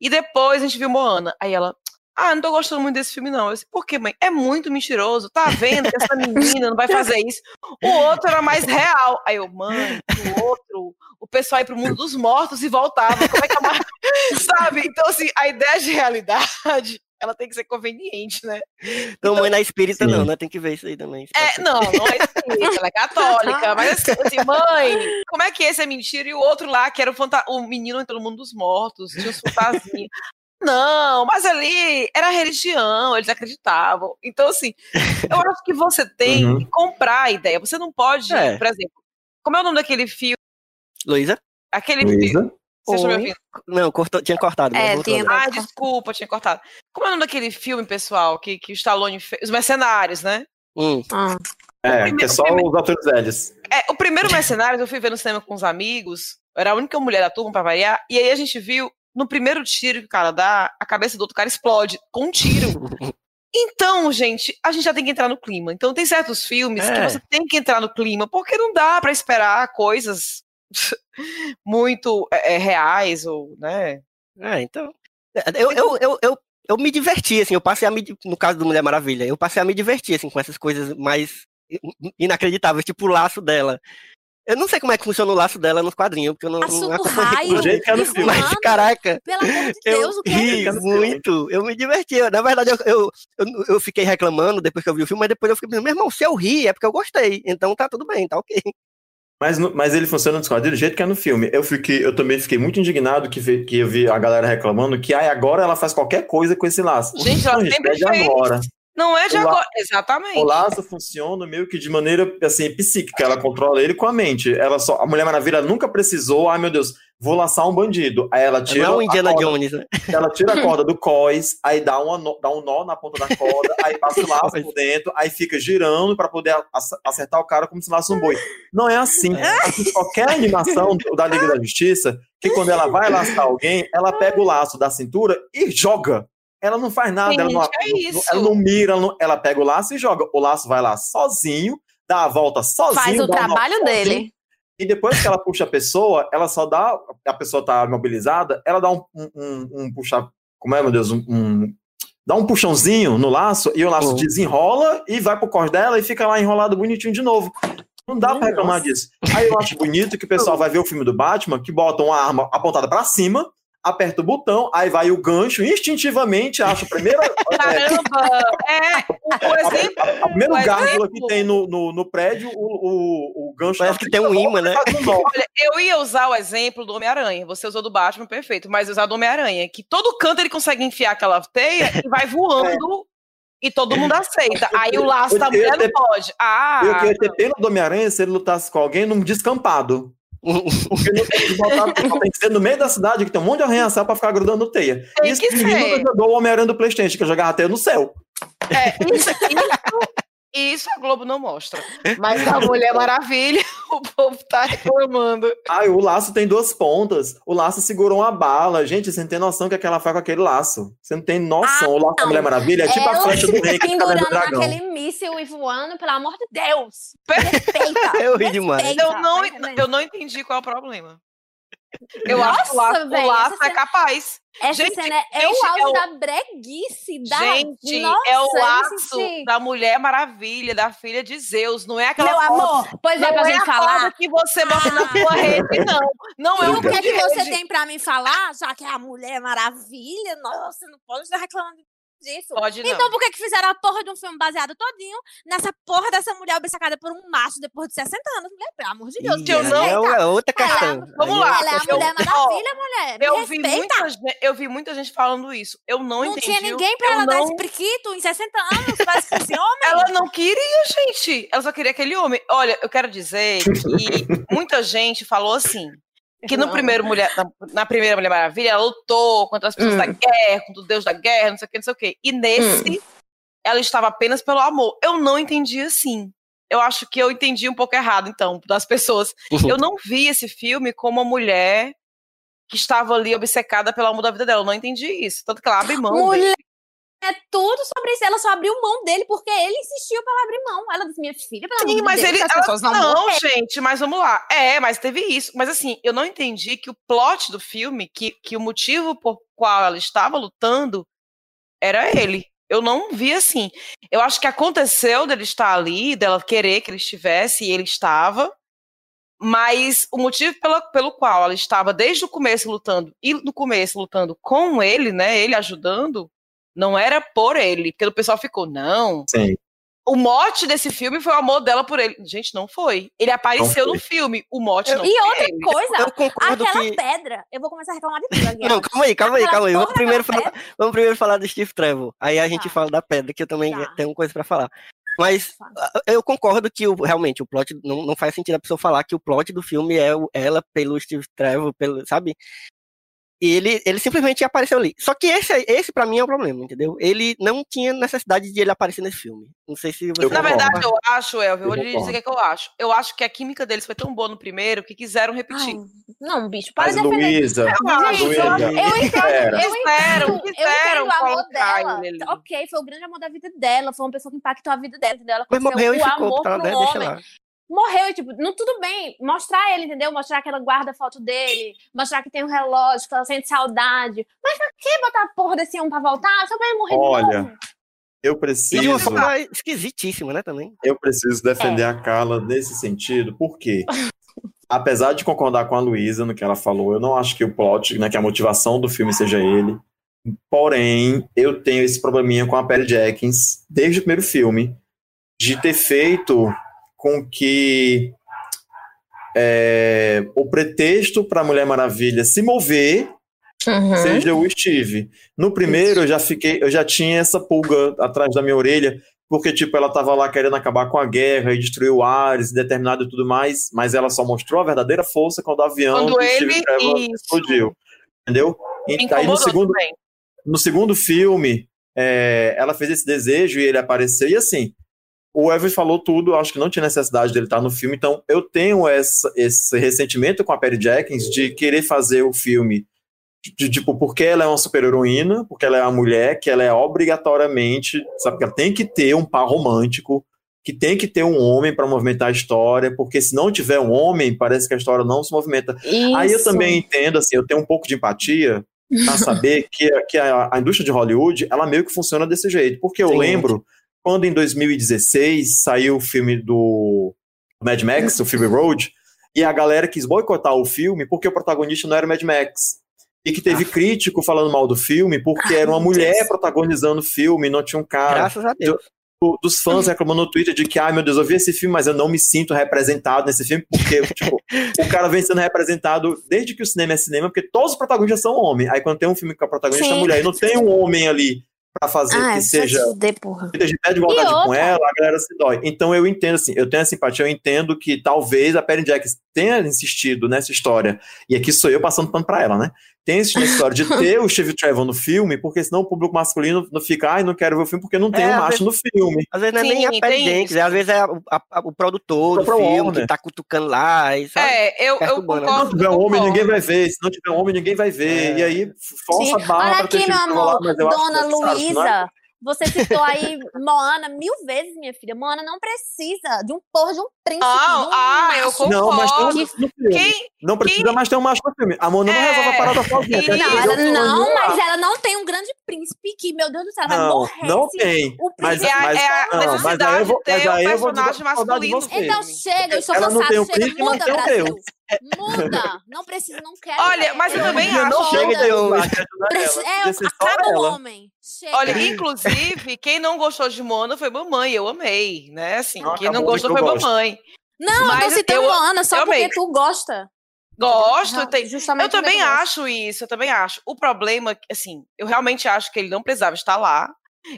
[SPEAKER 4] E depois a gente viu Moana. Aí ela, ah, não tô gostando muito desse filme, não. Eu disse, por quê, mãe? É muito mentiroso. Tá vendo que essa menina não vai fazer isso? O outro era mais real. Aí eu, mãe, o outro, o pessoal ia pro mundo dos mortos e voltava. Como é que mais... [LAUGHS] Sabe? Então, assim, a ideia de realidade ela tem que ser conveniente, né?
[SPEAKER 1] Então, então mãe na espírita, sim. não, né? Tem que ver isso aí também.
[SPEAKER 4] É, não, não é espírita, ela é católica. Mas assim, assim, mãe, como é que esse é mentira? E o outro lá, que era o, fanta... o menino entrou no mundo dos mortos, tinha os fantasias. Não, mas ali era religião, eles acreditavam. Então, assim, eu acho que você tem uhum. que comprar a ideia. Você não pode, é. por exemplo, como é o nome daquele filme?
[SPEAKER 1] Luísa?
[SPEAKER 4] Aquele filme.
[SPEAKER 1] Você está me ouvindo? Não, cortou, tinha cortado.
[SPEAKER 4] É, tinha... Ah, desculpa, tinha cortado. Como é o nome daquele filme, pessoal, que, que o Stallone fez? Os Mercenários, né?
[SPEAKER 1] Hum.
[SPEAKER 3] Ah. É, primeiro, que é só primeiro... os atores velhos.
[SPEAKER 4] É, o primeiro Mercenários eu fui ver no cinema com os amigos, eu era a única mulher da turma pra variar, e aí a gente viu, no primeiro tiro que o cara dá, a cabeça do outro cara explode, com um tiro. [LAUGHS] Então, gente, a gente já tem que entrar no clima. Então, tem certos filmes é. que você tem que entrar no clima, porque não dá para esperar coisas muito é, reais, ou, né?
[SPEAKER 1] É, então. Eu, eu, eu, eu, eu me diverti, assim, eu passei a me. No caso do Mulher Maravilha, eu passei a me divertir, assim, com essas coisas mais inacreditáveis, tipo o laço dela. Eu não sei como é que funciona o laço dela nos quadrinhos, porque eu não, não
[SPEAKER 2] acompanhei.
[SPEAKER 1] jeito que filme. Mas, caraca.
[SPEAKER 2] Pelo amor de Deus,
[SPEAKER 1] eu o que ri é muito. Eu me diverti. Na verdade, eu, eu, eu, eu, fiquei reclamando depois que eu vi o filme, mas depois eu fiquei pensando, meu irmão, se eu ri é porque eu gostei. Então tá tudo bem, tá ok.
[SPEAKER 3] Mas, mas ele funciona no quadrinhos do jeito que é no filme. Eu, fiquei, eu também fiquei muito indignado que, vi, que eu vi a galera reclamando que ai, agora ela faz qualquer coisa com esse laço.
[SPEAKER 4] Gente, ela sempre fez. agora. Não é de o agora, exatamente. O
[SPEAKER 3] laço funciona meio que de maneira assim, psíquica, ela controla ele com a mente. Ela só, a Mulher Maravilha nunca precisou, ai meu Deus, vou laçar um bandido. Aí ela tira.
[SPEAKER 1] Não é o Indiana corda, Jones, né?
[SPEAKER 3] Ela tira a corda do [LAUGHS] cós, aí dá, uma, dá um nó na ponta da corda, aí passa o laço por dentro, aí fica girando para poder acertar o cara como se laça um boi. Não é assim. assim qualquer animação da Liga da Justiça, que quando ela vai laçar alguém, ela pega o laço da cintura e joga. Ela não faz nada, ela, não, é ela não mira, ela, não, ela pega o laço e joga. O laço vai lá sozinho, dá a volta sozinho.
[SPEAKER 2] Faz o trabalho dele.
[SPEAKER 3] E depois que ela puxa a pessoa, ela só dá. A pessoa tá mobilizada, ela dá um, um, um puxar. Como é, meu Deus? Um, um, dá um puxãozinho no laço e o laço uhum. desenrola e vai pro dela e fica lá enrolado bonitinho de novo. Não dá pra reclamar disso. Aí eu acho bonito que o pessoal [LAUGHS] vai ver o filme do Batman, que bota uma arma apontada para cima aperta o botão, aí vai o gancho, instintivamente acha a primeira. [LAUGHS]
[SPEAKER 4] Caramba! É, o, o exemplo.
[SPEAKER 3] O primeiro gárgula que tem no, no, no, prédio, o, o, o gancho.
[SPEAKER 1] Parece que tem um imã, né?
[SPEAKER 4] Olha, eu ia usar o exemplo do Homem-Aranha. Você usou do Batman, perfeito. Mas usar do Homem-Aranha, que todo canto ele consegue enfiar aquela teia e vai voando. É. E todo mundo aceita. Aí o laço da mulher não pode. Ah,
[SPEAKER 3] eu queria ter pena do Homem-Aranha se ele lutasse com alguém num descampado. Porque não tem que botar, tem que ser no meio da cidade que tem um monte de arranha-céu pra ficar grudando teia.
[SPEAKER 4] Tem isso que ser.
[SPEAKER 3] jogou o Homem-Aranha do Playstation, que eu jogava teia no céu.
[SPEAKER 4] É, isso, isso, Isso a Globo não mostra. Mas a Mulher Maravilha, [LAUGHS] o povo tá reclamando.
[SPEAKER 3] Ai, o laço tem duas pontas. O laço segurou uma bala. Gente, você não tem noção que aquela faz com aquele laço. Você não tem noção.
[SPEAKER 2] Ah,
[SPEAKER 3] o laço da Mulher Maravilha é tipo a flecha do rei que tá
[SPEAKER 2] pendurando
[SPEAKER 3] dragão.
[SPEAKER 2] naquele míssil e voando, pelo amor de Deus. Respeita. [LAUGHS]
[SPEAKER 1] Eu ri demais.
[SPEAKER 2] respeita,
[SPEAKER 4] Eu não,
[SPEAKER 2] tá
[SPEAKER 4] eu não entendi qual é o problema. Eu
[SPEAKER 2] Nossa,
[SPEAKER 4] acho que o laço, o
[SPEAKER 2] velho,
[SPEAKER 4] laço é
[SPEAKER 2] cena-
[SPEAKER 4] capaz.
[SPEAKER 2] Essa
[SPEAKER 4] Gente,
[SPEAKER 2] cena é, é o auge
[SPEAKER 4] é o-
[SPEAKER 2] da breguice, da...
[SPEAKER 4] Gente,
[SPEAKER 2] Nossa,
[SPEAKER 4] é o laço da Mulher Maravilha, da filha de Zeus. Não é aquela
[SPEAKER 2] Meu
[SPEAKER 4] foto-
[SPEAKER 2] amor, pois é
[SPEAKER 4] não
[SPEAKER 2] pra
[SPEAKER 4] é
[SPEAKER 2] gente
[SPEAKER 4] a
[SPEAKER 2] falar.
[SPEAKER 4] que você bota na
[SPEAKER 2] Ah.
[SPEAKER 4] sua rede, não. Não é
[SPEAKER 2] E
[SPEAKER 4] o
[SPEAKER 2] o que é que você tem pra me falar, já que é a Mulher Maravilha? Nossa, não pode estar reclamando disso.
[SPEAKER 4] Pode não.
[SPEAKER 2] Então por que que fizeram a porra de um filme baseado todinho nessa porra dessa mulher obcecada por um macho depois de 60 anos? Mulher, pelo amor de Deus,
[SPEAKER 1] Ih,
[SPEAKER 4] eu não-.
[SPEAKER 1] É outra
[SPEAKER 2] Ela-
[SPEAKER 1] questão.
[SPEAKER 4] Vamos
[SPEAKER 1] Aí
[SPEAKER 4] lá,
[SPEAKER 2] Ela é a
[SPEAKER 4] eu-
[SPEAKER 2] Mulher
[SPEAKER 4] ó,
[SPEAKER 2] Maravilha, mulher. Me
[SPEAKER 4] eu vi, muita, gente- eu vi muita gente falando isso. Eu não,
[SPEAKER 2] Não
[SPEAKER 4] entendi.
[SPEAKER 2] tinha ninguém pra
[SPEAKER 4] eu
[SPEAKER 2] ela dar
[SPEAKER 4] não...
[SPEAKER 2] esse priquito em 60 anos pra esse homem.
[SPEAKER 4] Ela não queria, gente. Ela só queria aquele homem. Olha, eu quero dizer [LAUGHS] que muita gente falou assim. Que no
[SPEAKER 2] Não.
[SPEAKER 4] primeiro mulher, na, na primeira Mulher Maravilha, ela lutou contra as pessoas
[SPEAKER 2] Hum.
[SPEAKER 4] da guerra, contra o Deus da guerra, não sei o que, não sei o que. E nesse, ela estava apenas pelo amor. Eu não entendi assim. Eu acho que eu entendi um pouco errado, então, das pessoas. Eu não vi esse filme como uma mulher que estava ali obcecada pelo amor da vida dela. Eu não entendi isso. Tanto que ela abre mão.
[SPEAKER 2] Mulher, é tudo sobre isso. Ela só abriu mão dele porque ele insistiu pra ela abrir mão. Ela disse, minha filha, pelo
[SPEAKER 4] Sim, mas
[SPEAKER 2] Deus,
[SPEAKER 4] ele.
[SPEAKER 2] as
[SPEAKER 4] ela-
[SPEAKER 2] não,
[SPEAKER 4] não, gente, mas vamos lá. É, mas teve isso. Mas assim, eu não entendi que o plot do filme, que, que o motivo por qual ela estava lutando era ele. Eu não vi assim. Eu acho que aconteceu dele estar ali, dela querer que ele estivesse, e ele estava. Mas o motivo pela, pelo qual ela estava desde o começo lutando, e no começo lutando com ele, né? Ele ajudando, não era por ele. Porque o pessoal ficou, não,
[SPEAKER 3] Sim.
[SPEAKER 4] o mote desse filme foi o amor dela por ele. Gente, não foi. Ele apareceu
[SPEAKER 3] foi.
[SPEAKER 4] no filme. O mote
[SPEAKER 1] Eu-
[SPEAKER 4] não
[SPEAKER 2] E
[SPEAKER 4] foi
[SPEAKER 2] outra
[SPEAKER 4] ele.
[SPEAKER 2] coisa,
[SPEAKER 1] Eu concordo
[SPEAKER 2] aquela
[SPEAKER 1] que.
[SPEAKER 2] pedra. Eu vou começar a reclamar de tudo aqui.
[SPEAKER 1] Não, calma aí, calma aí, calma aí. Vamos primeiro, falar, vamos primeiro falar do Steve Trevor. Aí a gente
[SPEAKER 2] Tá.
[SPEAKER 1] fala da pedra, que eu também
[SPEAKER 2] Tá.
[SPEAKER 1] tenho coisa pra falar. Mas eu concordo que o- realmente o plot não, não faz sentido a pessoa falar que o plot do filme é o- ela pelo Steve Trevor, pelo, sabe? E ele, ele simplesmente apareceu ali. Só que esse, esse para mim é o problema, entendeu? Ele não tinha necessidade de ele aparecer nesse filme. Não sei se você
[SPEAKER 4] Na verdade, eu acho, Elvio, eu vou lhe dizer o que, é que eu acho. Eu acho que a química deles foi tão boa no primeiro que quiseram repetir.
[SPEAKER 2] Ai, não, bicho, para
[SPEAKER 3] Mas
[SPEAKER 2] de.
[SPEAKER 3] Luísa,
[SPEAKER 4] Eu acho,
[SPEAKER 3] Luísa,
[SPEAKER 2] Eu entendo, eu
[SPEAKER 4] Quiseram,
[SPEAKER 2] entendo, eu
[SPEAKER 4] quiseram
[SPEAKER 2] entendo o amor dela. Ok, foi o grande amor da vida dela, foi uma pessoa que impactou a vida dela, entendeu? Ela
[SPEAKER 1] Mas morreu e
[SPEAKER 2] o
[SPEAKER 1] ficou,
[SPEAKER 2] amor
[SPEAKER 1] tá,
[SPEAKER 2] pro
[SPEAKER 1] né? Deixa
[SPEAKER 2] homem. Morreu, e, tipo, não, tudo bem, mostrar ele, entendeu? Mostrar que ela guarda a foto dele, mostrar que tem um relógio, que ela sente saudade. Mas pra que botar a porra desse homem pra voltar? Só pra ele morrer
[SPEAKER 3] Olha,
[SPEAKER 2] de novo.
[SPEAKER 3] eu
[SPEAKER 1] E de uma
[SPEAKER 3] preciso,
[SPEAKER 1] forma esquisitíssima, né, também.
[SPEAKER 3] eu preciso defender a Carla nesse sentido, porque apesar de concordar com a Luísa no que ela falou, eu não acho que o plot, né, que a motivação do filme seja ele. Porém, eu tenho esse probleminha com a Perry Jenkins desde o primeiro filme de ter feito com que é, o pretexto para a Mulher Maravilha se mover
[SPEAKER 2] Uhum.
[SPEAKER 3] seja o Steve. No primeiro eu já fiquei, eu já tinha essa pulga atrás da minha orelha, porque tipo ela tava lá querendo acabar com a guerra e destruir o Ares, determinado e tudo mais, mas ela só mostrou a verdadeira força quando o avião
[SPEAKER 4] Quando
[SPEAKER 3] do
[SPEAKER 4] ele-
[SPEAKER 3] Steve Trevor explodiu. Entendeu? E aí no segundo,
[SPEAKER 4] também.
[SPEAKER 3] no segundo filme, é, ela fez esse desejo e ele apareceu. E assim, o Evan falou tudo, acho que não tinha necessidade dele estar no filme, então eu tenho essa, esse ressentimento com a Perry Jenkins de querer fazer o filme de, tipo, porque ela é uma super-heroína, porque ela é uma mulher, que ela é obrigatoriamente, sabe, que ela tem que ter um par romântico, que tem que ter um homem para movimentar a história, porque se não tiver um homem, parece que a história não se movimenta. Aí eu
[SPEAKER 2] Isso.
[SPEAKER 3] também entendo, assim, eu tenho um pouco de empatia para [LAUGHS] saber que, que a, a indústria de Hollywood, ela meio que funciona desse jeito. Porque eu
[SPEAKER 1] Sim.
[SPEAKER 3] lembro, quando em 2016 saiu o filme do Mad Max, o filme Road, e a galera quis boicotar o filme porque o protagonista não era o Mad Max. E que teve crítico falando mal do filme porque
[SPEAKER 2] Ai,
[SPEAKER 3] era uma mulher
[SPEAKER 2] Deus.
[SPEAKER 3] protagonizando o filme, não tinha um cara
[SPEAKER 1] Graças a Deus.
[SPEAKER 3] do- dos fãs reclamando no Twitter de que, ai meu Deus, eu vi esse filme, mas eu não me sinto representado nesse filme, porque, [LAUGHS] tipo, o cara vem sendo representado desde que o cinema é cinema, porque todos os protagonistas são homens. Aí quando tem um filme com a protagonista é mulher e não tem um homem ali pra fazer
[SPEAKER 2] Ah,
[SPEAKER 3] que
[SPEAKER 2] só
[SPEAKER 3] seja
[SPEAKER 2] se fuder, porra.
[SPEAKER 3] que esteja de igualdade com ela, a galera se dói. Então eu entendo assim, eu tenho a simpatia, eu entendo que talvez a Perry Jenkins tenha insistido nessa história, e aqui sou eu passando pano pra ela, né? Tem esse história de [LAUGHS] ter o Steve Trevor no filme, porque senão o público masculino não fica, ai, não quero ver o filme porque não tem
[SPEAKER 1] É,
[SPEAKER 3] um
[SPEAKER 1] às
[SPEAKER 3] macho no filme.
[SPEAKER 1] Às vezes não é nem
[SPEAKER 4] Sim,
[SPEAKER 1] a
[SPEAKER 4] tem
[SPEAKER 1] pele dente,
[SPEAKER 4] isso.
[SPEAKER 1] às vezes é o, a- a- o produtor do
[SPEAKER 3] Próprio
[SPEAKER 1] filme
[SPEAKER 3] Warner.
[SPEAKER 1] que tá cutucando lá. E, sabe?
[SPEAKER 4] É, eu, eu
[SPEAKER 1] né?
[SPEAKER 3] Se não
[SPEAKER 4] concordo.
[SPEAKER 3] tiver
[SPEAKER 4] eu
[SPEAKER 3] homem,
[SPEAKER 4] concordo.
[SPEAKER 3] ninguém vai ver. Se não tiver homem, ninguém vai ver.
[SPEAKER 1] É.
[SPEAKER 3] E aí, força
[SPEAKER 2] Sim.
[SPEAKER 3] a barra
[SPEAKER 2] Olha
[SPEAKER 3] pra ter
[SPEAKER 2] aqui, meu amor,
[SPEAKER 3] mas eu acho
[SPEAKER 2] Dona
[SPEAKER 3] é?
[SPEAKER 2] Luísa. Você citou aí Moana mil vezes, minha filha. Moana não precisa de um porra de um príncipe.
[SPEAKER 4] Ah,
[SPEAKER 2] de um
[SPEAKER 4] ah, eu
[SPEAKER 2] macho.
[SPEAKER 4] concordo.
[SPEAKER 3] Não, mas tem um no filme.
[SPEAKER 4] Quem,
[SPEAKER 3] Não precisa
[SPEAKER 4] quem-
[SPEAKER 3] mais ter um macho no filme. A Mona não
[SPEAKER 4] É,
[SPEAKER 3] resolve a parada sozinha.
[SPEAKER 2] Não, ela não, mas ela não tem um grande príncipe que, meu Deus do céu, vai
[SPEAKER 3] Não,
[SPEAKER 2] morrer.
[SPEAKER 3] não tem.
[SPEAKER 2] o
[SPEAKER 3] Mas,
[SPEAKER 2] príncipe-
[SPEAKER 4] É a-
[SPEAKER 3] mas,
[SPEAKER 4] é a
[SPEAKER 3] não, mas
[SPEAKER 4] necessidade
[SPEAKER 3] aí eu vou,
[SPEAKER 4] de ter
[SPEAKER 3] mas aí
[SPEAKER 4] um
[SPEAKER 3] eu vou
[SPEAKER 4] masculino.
[SPEAKER 2] Então chega, eu estou
[SPEAKER 3] Ela não
[SPEAKER 2] cansada.
[SPEAKER 3] tem um
[SPEAKER 2] chega,
[SPEAKER 3] príncipe, mas
[SPEAKER 2] muda,
[SPEAKER 3] tem
[SPEAKER 2] Brasil.
[SPEAKER 3] Deus.
[SPEAKER 2] Muda. Não precisa, não quero.
[SPEAKER 4] Olha, mas eu também
[SPEAKER 3] Não
[SPEAKER 4] acho.
[SPEAKER 3] chega
[SPEAKER 2] Muda.
[SPEAKER 3] de ela.
[SPEAKER 2] É, acaba o homem. Chega.
[SPEAKER 4] Olha, inclusive, quem não gostou de Mona foi mamãe, eu amei, né? Assim,
[SPEAKER 3] Não,
[SPEAKER 4] quem não gostou
[SPEAKER 3] que eu
[SPEAKER 4] foi
[SPEAKER 3] gosto.
[SPEAKER 4] mamãe.
[SPEAKER 2] Não, eu
[SPEAKER 4] Mas
[SPEAKER 2] tô citando
[SPEAKER 4] eu-
[SPEAKER 2] Ana só
[SPEAKER 4] eu
[SPEAKER 2] porque
[SPEAKER 4] amei.
[SPEAKER 2] tu gosta.
[SPEAKER 4] Gosto,
[SPEAKER 2] Não,
[SPEAKER 4] tem-
[SPEAKER 2] justamente
[SPEAKER 4] Eu também acho isso, eu também acho. O problema, assim, eu realmente acho que ele não precisava estar lá.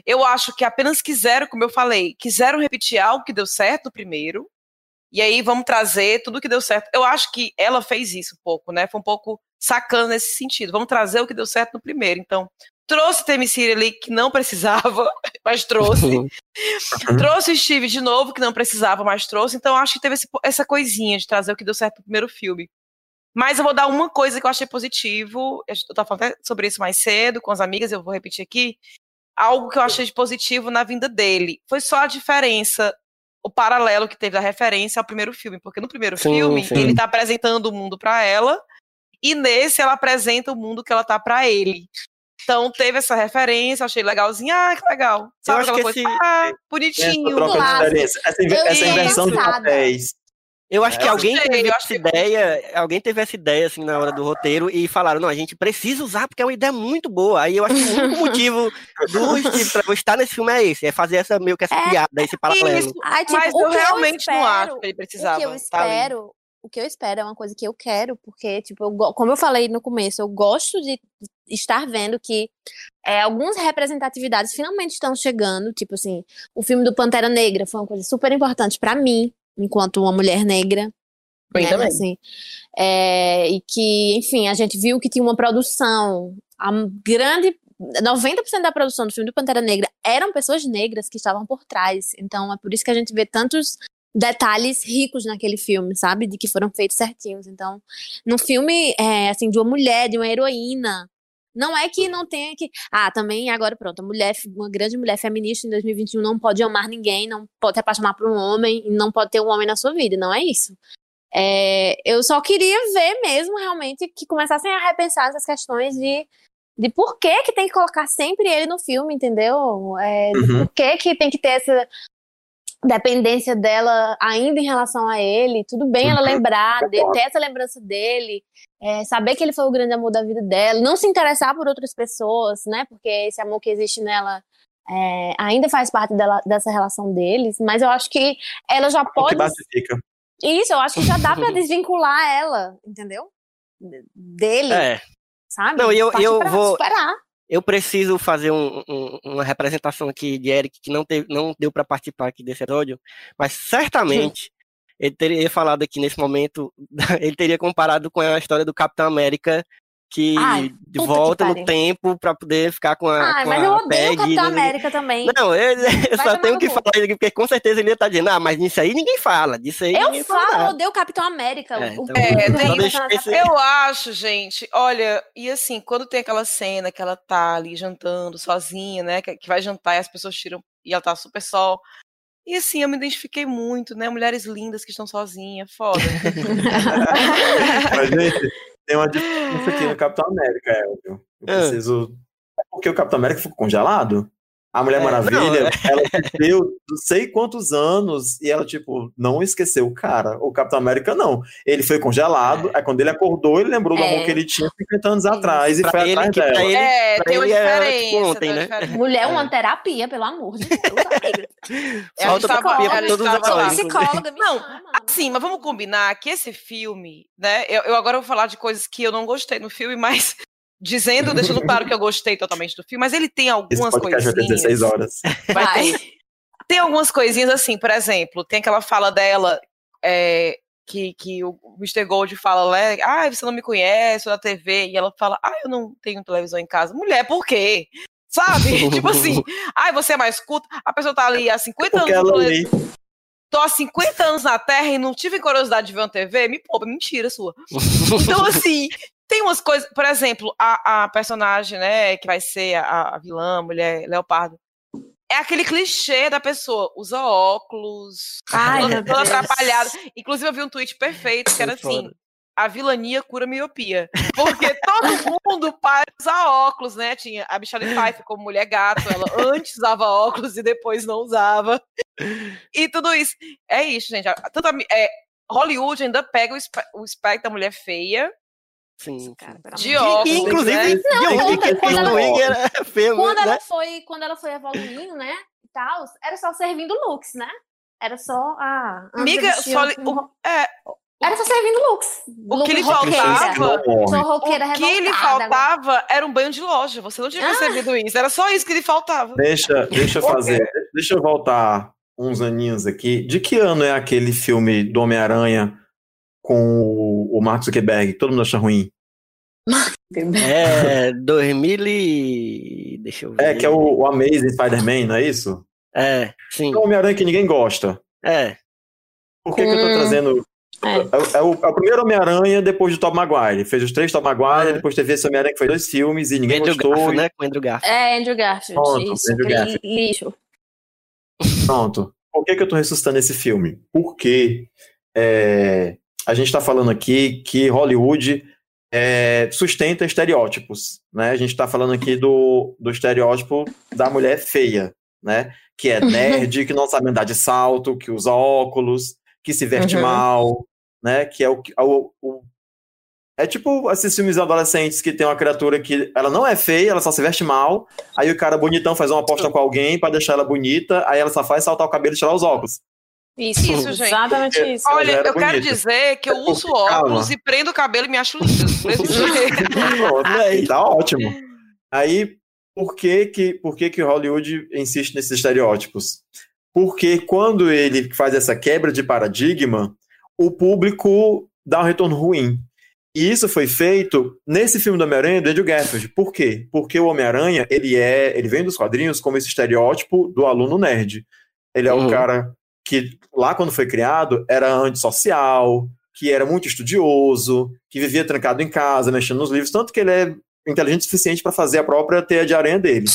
[SPEAKER 4] Eu acho que apenas quiseram, como eu falei, quiseram repetir algo que deu certo no primeiro. E aí vamos trazer tudo que deu certo. Eu acho que ela fez isso um pouco, né? Foi um pouco sacana nesse sentido. Vamos trazer o que deu certo no primeiro. Então, trouxe Temiciri ali que não [LAUGHS] precisava, mas trouxe. trouxe o Steve de novo, que não precisava, mas trouxe. Então, acho que teve esse- essa coisinha de trazer o que deu certo no primeiro filme. Mas eu vou dar uma coisa que eu achei positivo. Eu estava falando até sobre isso mais cedo com as amigas, eu vou repetir aqui. Algo que eu achei de positivo na vinda dele. Foi só a diferença, o paralelo que teve da referência ao primeiro filme. Porque no primeiro
[SPEAKER 1] Sim,
[SPEAKER 4] filme,
[SPEAKER 1] sim.
[SPEAKER 4] ele tá apresentando o mundo para ela. E nesse, ela apresenta o mundo que ela tá para ele. Então teve essa referência, achei legalzinho. Ah, que legal. Sabe
[SPEAKER 1] acho
[SPEAKER 4] aquela
[SPEAKER 1] que
[SPEAKER 4] coisa?
[SPEAKER 1] esse-
[SPEAKER 4] Ah,
[SPEAKER 3] Essa
[SPEAKER 4] bonitinho.
[SPEAKER 3] troca de
[SPEAKER 2] Clássico.
[SPEAKER 3] diferença. Essa, inve-
[SPEAKER 2] Eu
[SPEAKER 3] essa
[SPEAKER 2] tô
[SPEAKER 3] inversão de papéis.
[SPEAKER 1] Eu acho que
[SPEAKER 3] Eu
[SPEAKER 1] alguém
[SPEAKER 4] gostei,
[SPEAKER 1] teve
[SPEAKER 4] eu
[SPEAKER 1] essa
[SPEAKER 4] acho que-
[SPEAKER 1] ideia, alguém teve essa ideia assim na hora do roteiro e falaram, não, a gente precisa usar porque é uma ideia muito boa. Aí eu acho que o único [LAUGHS] motivo do Steve estar nesse filme é esse, é fazer essa meio que essa
[SPEAKER 2] É,
[SPEAKER 1] piada, esse paralelo.
[SPEAKER 4] Isso,
[SPEAKER 2] Ai, tipo,
[SPEAKER 4] mas
[SPEAKER 2] o
[SPEAKER 4] eu
[SPEAKER 2] que
[SPEAKER 4] realmente não
[SPEAKER 2] espero-
[SPEAKER 4] acho que ele precisava.
[SPEAKER 2] O que eu
[SPEAKER 4] tá
[SPEAKER 2] espero, o que eu espero é uma coisa que eu quero, porque, tipo, eu como eu falei no começo, eu gosto de estar vendo que é, algumas representatividades finalmente estão chegando, tipo assim, o filme do Pantera Negra foi uma coisa super importante pra mim, enquanto uma mulher negra.
[SPEAKER 4] Mim
[SPEAKER 2] né,
[SPEAKER 4] também.
[SPEAKER 2] assim, é, e que, enfim, a gente viu que tinha uma produção, a grande 90% da produção do filme do Pantera Negra eram pessoas negras que estavam por trás. Então é por isso que a gente vê tantos detalhes ricos naquele filme, sabe? De que foram feitos certinhos. Então, no filme, é, assim, de uma mulher, de uma heroína. Não é que não tenha que. Ah, também agora pronto, mulher, uma grande mulher feminista em 2021 não pode amar ninguém, não pode se apaixonar por um homem, não pode ter um homem na sua vida. Não é isso. É, eu só queria ver mesmo realmente que começassem a repensar essas questões de, de por que que tem que colocar sempre ele no filme, entendeu? É,
[SPEAKER 3] Uhum.
[SPEAKER 2] por que que tem que ter essa dependência dela ainda em relação a ele. Tudo bem ela lembrar, de, ter essa lembrança dele, é, saber que ele foi o grande amor da vida dela, não se interessar por outras pessoas, né? Porque esse amor que existe nela é, ainda faz parte dela, dessa relação deles, mas eu acho que ela já
[SPEAKER 3] O que
[SPEAKER 2] pode
[SPEAKER 3] basifica.
[SPEAKER 2] isso, eu acho que já dá pra [LAUGHS] desvincular ela, entendeu? De- Dele,
[SPEAKER 1] É,
[SPEAKER 2] sabe?
[SPEAKER 1] Não, e eu- eu
[SPEAKER 2] pra
[SPEAKER 1] vou-
[SPEAKER 2] Superar.
[SPEAKER 1] eu preciso fazer um- um- uma representação aqui de Eric que não, teve, não deu para participar aqui desse episódio, mas certamente ele teria falado aqui nesse momento, [LAUGHS] ele teria comparado com a história do Capitão América que
[SPEAKER 2] Ai,
[SPEAKER 1] de
[SPEAKER 2] puta que
[SPEAKER 1] volta no tempo para poder ficar com a,
[SPEAKER 2] Ai,
[SPEAKER 1] com
[SPEAKER 2] mas
[SPEAKER 1] a
[SPEAKER 2] eu odeio
[SPEAKER 1] Peggy,
[SPEAKER 2] o Capitão
[SPEAKER 1] né?
[SPEAKER 2] América também.
[SPEAKER 1] Não, eu, [LAUGHS] eu só tenho que
[SPEAKER 2] cu.
[SPEAKER 1] falar isso aqui, porque com certeza ele ia estar dizendo, ah, mas nisso aí ninguém fala, disso aí
[SPEAKER 2] eu
[SPEAKER 1] ninguém fala
[SPEAKER 2] falo, eu odeio o Capitão América.
[SPEAKER 1] É, então,
[SPEAKER 4] É,
[SPEAKER 2] série.
[SPEAKER 4] Eu acho, gente, olha, e assim, quando tem aquela cena que ela tá ali jantando sozinha, né? Que, que vai jantar e as pessoas tiram e ela tá super sol. E assim, eu me identifiquei muito, né? Mulheres lindas que estão sozinhas, foda. [LAUGHS]
[SPEAKER 3] Mas, gente, tem uma diferença aqui no [LAUGHS] Capitão América, Elvio. Eu
[SPEAKER 1] Ah.
[SPEAKER 3] preciso. É porque o Capitão América ficou congelado? A Mulher
[SPEAKER 1] É,
[SPEAKER 3] Maravilha,
[SPEAKER 1] não, é.
[SPEAKER 3] ela viveu não sei quantos anos e ela, tipo, não esqueceu o cara. O Capitão América, não. Ele foi congelado, aí quando ele acordou, ele lembrou do
[SPEAKER 2] É.
[SPEAKER 3] amor que ele tinha 50 anos atrás e
[SPEAKER 1] Pra
[SPEAKER 3] foi
[SPEAKER 1] ele,
[SPEAKER 3] atrás
[SPEAKER 1] que pra
[SPEAKER 3] dela.
[SPEAKER 1] ele,
[SPEAKER 4] é,
[SPEAKER 1] pra
[SPEAKER 4] tem uma
[SPEAKER 1] ele é,
[SPEAKER 4] diferença.
[SPEAKER 1] tipo, ontem,
[SPEAKER 4] tem uma
[SPEAKER 1] né?
[SPEAKER 4] diferença.
[SPEAKER 2] Mulher,
[SPEAKER 1] É.
[SPEAKER 2] uma terapia, pelo amor de Deus, [LAUGHS]
[SPEAKER 1] falta
[SPEAKER 4] estava-
[SPEAKER 1] terapia pra
[SPEAKER 4] ela
[SPEAKER 1] todos os
[SPEAKER 4] estava lá.
[SPEAKER 1] heróis.
[SPEAKER 2] Psicóloga, me
[SPEAKER 4] Não,
[SPEAKER 2] chama.
[SPEAKER 4] Assim, mas vamos combinar que esse filme, né? Eu, eu agora vou falar de coisas que eu não gostei no filme, mas dizendo, deixando claro que eu gostei totalmente do filme, mas ele tem
[SPEAKER 3] Esse
[SPEAKER 4] algumas
[SPEAKER 3] vai ter
[SPEAKER 4] coisinhas.
[SPEAKER 3] 16 horas.
[SPEAKER 4] Vai
[SPEAKER 2] Vai.
[SPEAKER 4] ter. Tem algumas coisinhas assim, por exemplo, tem aquela fala dela é, que, que o Mr. Gold fala, né? Ah, você não me conhece, da TV. E ela fala, ah, eu não tenho televisão em casa. Mulher, por quê? Sabe? [LAUGHS] tipo assim, ai, ah, você é mais culto. A pessoa tá ali há 50 Porque anos. Ela Tô há 50 anos na Terra e não tive curiosidade de ver uma TV. Me poupa, mentira sua. Então, assim, tem umas coisas. Por exemplo, a, a personagem, né, que vai ser a, a vilã, a mulher leopardo é aquele clichê da pessoa, usa óculos, Ai, [LAUGHS] toda, toda atrapalhada. Inclusive, eu vi um tweet perfeito que era assim: a vilania cura miopia. Porque todo mundo para usar óculos, né? Tinha a Michelle Pfeiffer como mulher gato, ela antes usava óculos e depois não usava. E tudo isso. É isso, gente. Tanto a, é, Hollywood ainda pega o, o espectro da mulher feia
[SPEAKER 1] Sim, cara.
[SPEAKER 4] De óculos,
[SPEAKER 1] e, inclusive,
[SPEAKER 2] né? não, quando,
[SPEAKER 1] que
[SPEAKER 2] quando, ela,
[SPEAKER 1] era feio,
[SPEAKER 2] quando
[SPEAKER 1] né?
[SPEAKER 2] ela foi, quando ela foi evoluindo, né, e tal, era só servindo looks, né? Era só a
[SPEAKER 4] Amiga, só, o, é,
[SPEAKER 2] era só servindo looks.
[SPEAKER 4] O que lhe faltava, o que lhe faltava era um banho de loja. Você não tinha ah. percebido isso. Era só isso que lhe faltava.
[SPEAKER 3] Deixa, deixa eu fazer. deixa eu voltar uns aninhos aqui. De que ano é aquele filme do Homem-Aranha com o, o Mark Zuckerberg, todo mundo acha ruim.
[SPEAKER 1] É, 2000 e... Deixa eu ver.
[SPEAKER 3] É, que é o, o Amazing Spider-Man, não é isso?
[SPEAKER 1] É, sim.
[SPEAKER 3] É o Homem-Aranha que ninguém gosta.
[SPEAKER 1] É.
[SPEAKER 3] Por que, hum, que eu tô hum, trazendo... É. É, é, o, é o primeiro Homem-Aranha depois do Tom Maguire. Fez os três Tom Maguire, é. depois teve esse Homem-Aranha que foi dois filmes e ninguém
[SPEAKER 1] Andrew
[SPEAKER 3] gostou.
[SPEAKER 1] Garfield,
[SPEAKER 3] e...
[SPEAKER 1] né? Com Andrew Garfield.
[SPEAKER 2] É, Andrew Garfield. Pronto, isso, Andrew Garfield. lixo.
[SPEAKER 3] Pronto. Por que, que eu tô ressuscitando esse filme? Porque é, a gente está falando aqui que Hollywood é, sustenta estereótipos, né? A gente está falando aqui do, do estereótipo da mulher feia, né? Que é nerd, que não sabe andar de salto, que usa óculos, que se veste uhum. mal, né? Que é o, o, o é tipo esses filmes adolescentes que tem uma criatura que ela não é feia, ela só se veste mal. Aí o cara bonitão faz uma aposta com alguém para deixar ela bonita, aí ela só faz saltar o cabelo e tirar os óculos.
[SPEAKER 4] Isso, isso, gente. Exatamente isso. Olha, eu quero dizer que eu uso óculos e prendo o cabelo e me acho linda. [LAUGHS] [LAUGHS]
[SPEAKER 3] tá ótimo. Aí, por que que, por que que Hollywood insiste nesses estereótipos? Porque quando ele faz essa quebra de paradigma, o público dá um retorno ruim. E isso foi feito nesse filme do Homem-Aranha do Andrew Garfield. Por quê? Porque o Homem-Aranha, ele é, ele vem dos quadrinhos como esse estereótipo do aluno nerd. Ele é uhum. um cara que lá quando foi criado era antissocial, que era muito estudioso, que vivia trancado em casa, mexendo nos livros, tanto que ele é inteligente o suficiente para fazer a própria teia de aranha dele.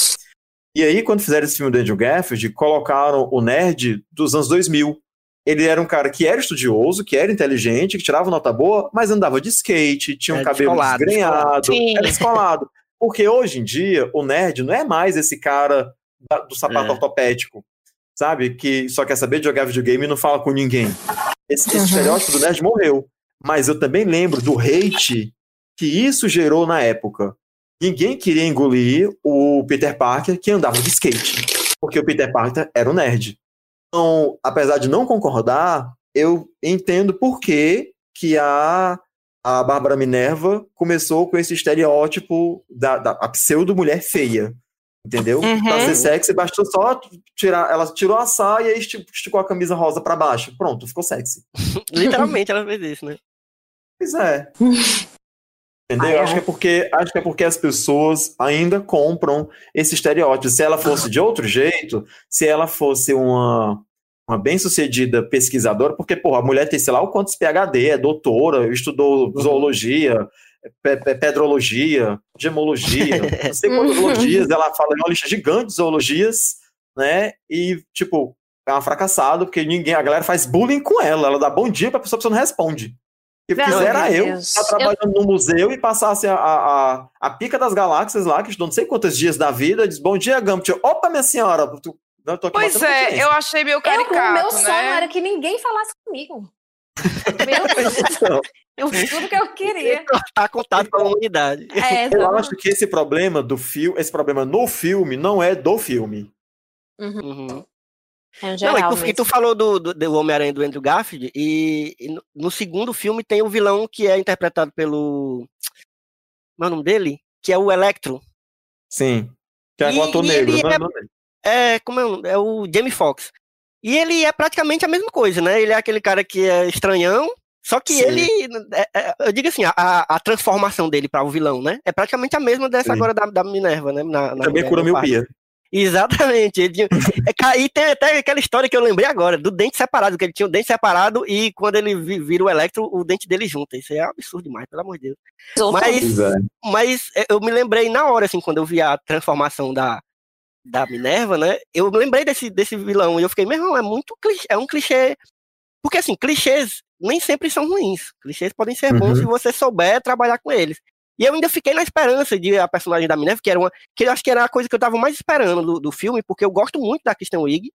[SPEAKER 3] E aí, quando fizeram esse filme do Andrew Garfield, colocaram o nerd dos anos 2000. Ele era um cara que era estudioso, que era inteligente, que tirava nota boa, mas andava de skate, tinha um é, cabelo descolado, desgrenhado, descolado. era descolado. Porque hoje em dia, o nerd não é mais esse cara do sapato é. ortopédico sabe? Que só quer saber de jogar videogame e não fala com ninguém. Esse, esse uhum. estereótipo do nerd morreu. Mas eu também lembro do hate que isso gerou na época. Ninguém queria engolir o Peter Parker que andava de skate. Porque o Peter Parker era um nerd. Então, apesar de não concordar, eu entendo por que, que a, a Bárbara Minerva começou com esse estereótipo da, da pseudo-mulher feia. Entendeu? Uhum. Pra ser sexy, bastou só tirar. Ela tirou a saia e esticou a camisa rosa para baixo. Pronto, ficou sexy. [LAUGHS]
[SPEAKER 1] Literalmente ela fez isso, né?
[SPEAKER 3] Pois é. Entendeu? Ah, é. Acho, que é porque, acho que é porque as pessoas ainda compram esse estereótipo. Se ela fosse de outro jeito, se ela fosse uma, uma bem-sucedida pesquisadora, porque, porra, a mulher tem, sei lá, o quantos PHD, é doutora, estudou uhum. zoologia, pedrologia, gemologia, [LAUGHS] não sei quantas zoologias, ela fala em uma lista gigante de zoologias, né? E, tipo, é uma fracassada, porque ninguém, a galera faz bullying com ela, ela dá bom dia pra pessoa, a pessoa não responde. Se quisera eu estar trabalhando eu... no museu e passasse a, a, a, pica das galáxias lá, que estudou não sei quantos dias da vida, diz, bom dia, Gambit. Opa, minha senhora, tu,
[SPEAKER 4] não, tô aqui Pois é, eu achei meio caricato, eu, O
[SPEAKER 2] meu
[SPEAKER 4] né?
[SPEAKER 2] sonho era que ninguém falasse comigo. Meu Deus. Eu tudo que eu queria.
[SPEAKER 1] Cortar contato com a humanidade.
[SPEAKER 2] É,
[SPEAKER 3] eu acho que esse problema do filme, esse problema no filme não é do filme.
[SPEAKER 1] Uhum. uhum. É geral, não, e tu, e tu, falou do, do, do Homem-Aranha do Andrew Garfield, e, e no, no, segundo filme tem o vilão que é interpretado pelo. Qual é o nome dele? Que é o Electro.
[SPEAKER 3] Sim. Que é o ator negro,
[SPEAKER 1] não é, é, como é, é o Jamie Foxx. E ele é praticamente a mesma coisa, né? Ele é aquele cara que é estranhão, Só que Sim. ele, é, é, eu digo assim, a, a transformação dele para o vilão, né? É praticamente a mesma dessa Sim. agora da, da Minerva, né? Na,
[SPEAKER 3] na Também cura miopia.
[SPEAKER 1] Exatamente. Ele tinha, [LAUGHS] é, e tem até aquela história que eu lembrei agora, do dente separado, que ele tinha o dente separado e quando ele vira o Electro, o dente dele junta. Isso é absurdo demais, pelo amor de Deus. Mas, é. mas eu me lembrei na hora, assim, quando eu vi a transformação da, da Minerva, né? Eu lembrei desse, desse vilão e eu fiquei, meu irmão, é muito clichê, é um clichê. Porque assim, clichês nem sempre são ruins. Clichês podem ser bons uhum. se você souber trabalhar com eles. E eu ainda fiquei na esperança de a personagem da Minerva, que era uma. que eu acho que era a coisa que eu tava mais esperando do, do filme, porque eu gosto muito da Kristen Wiig.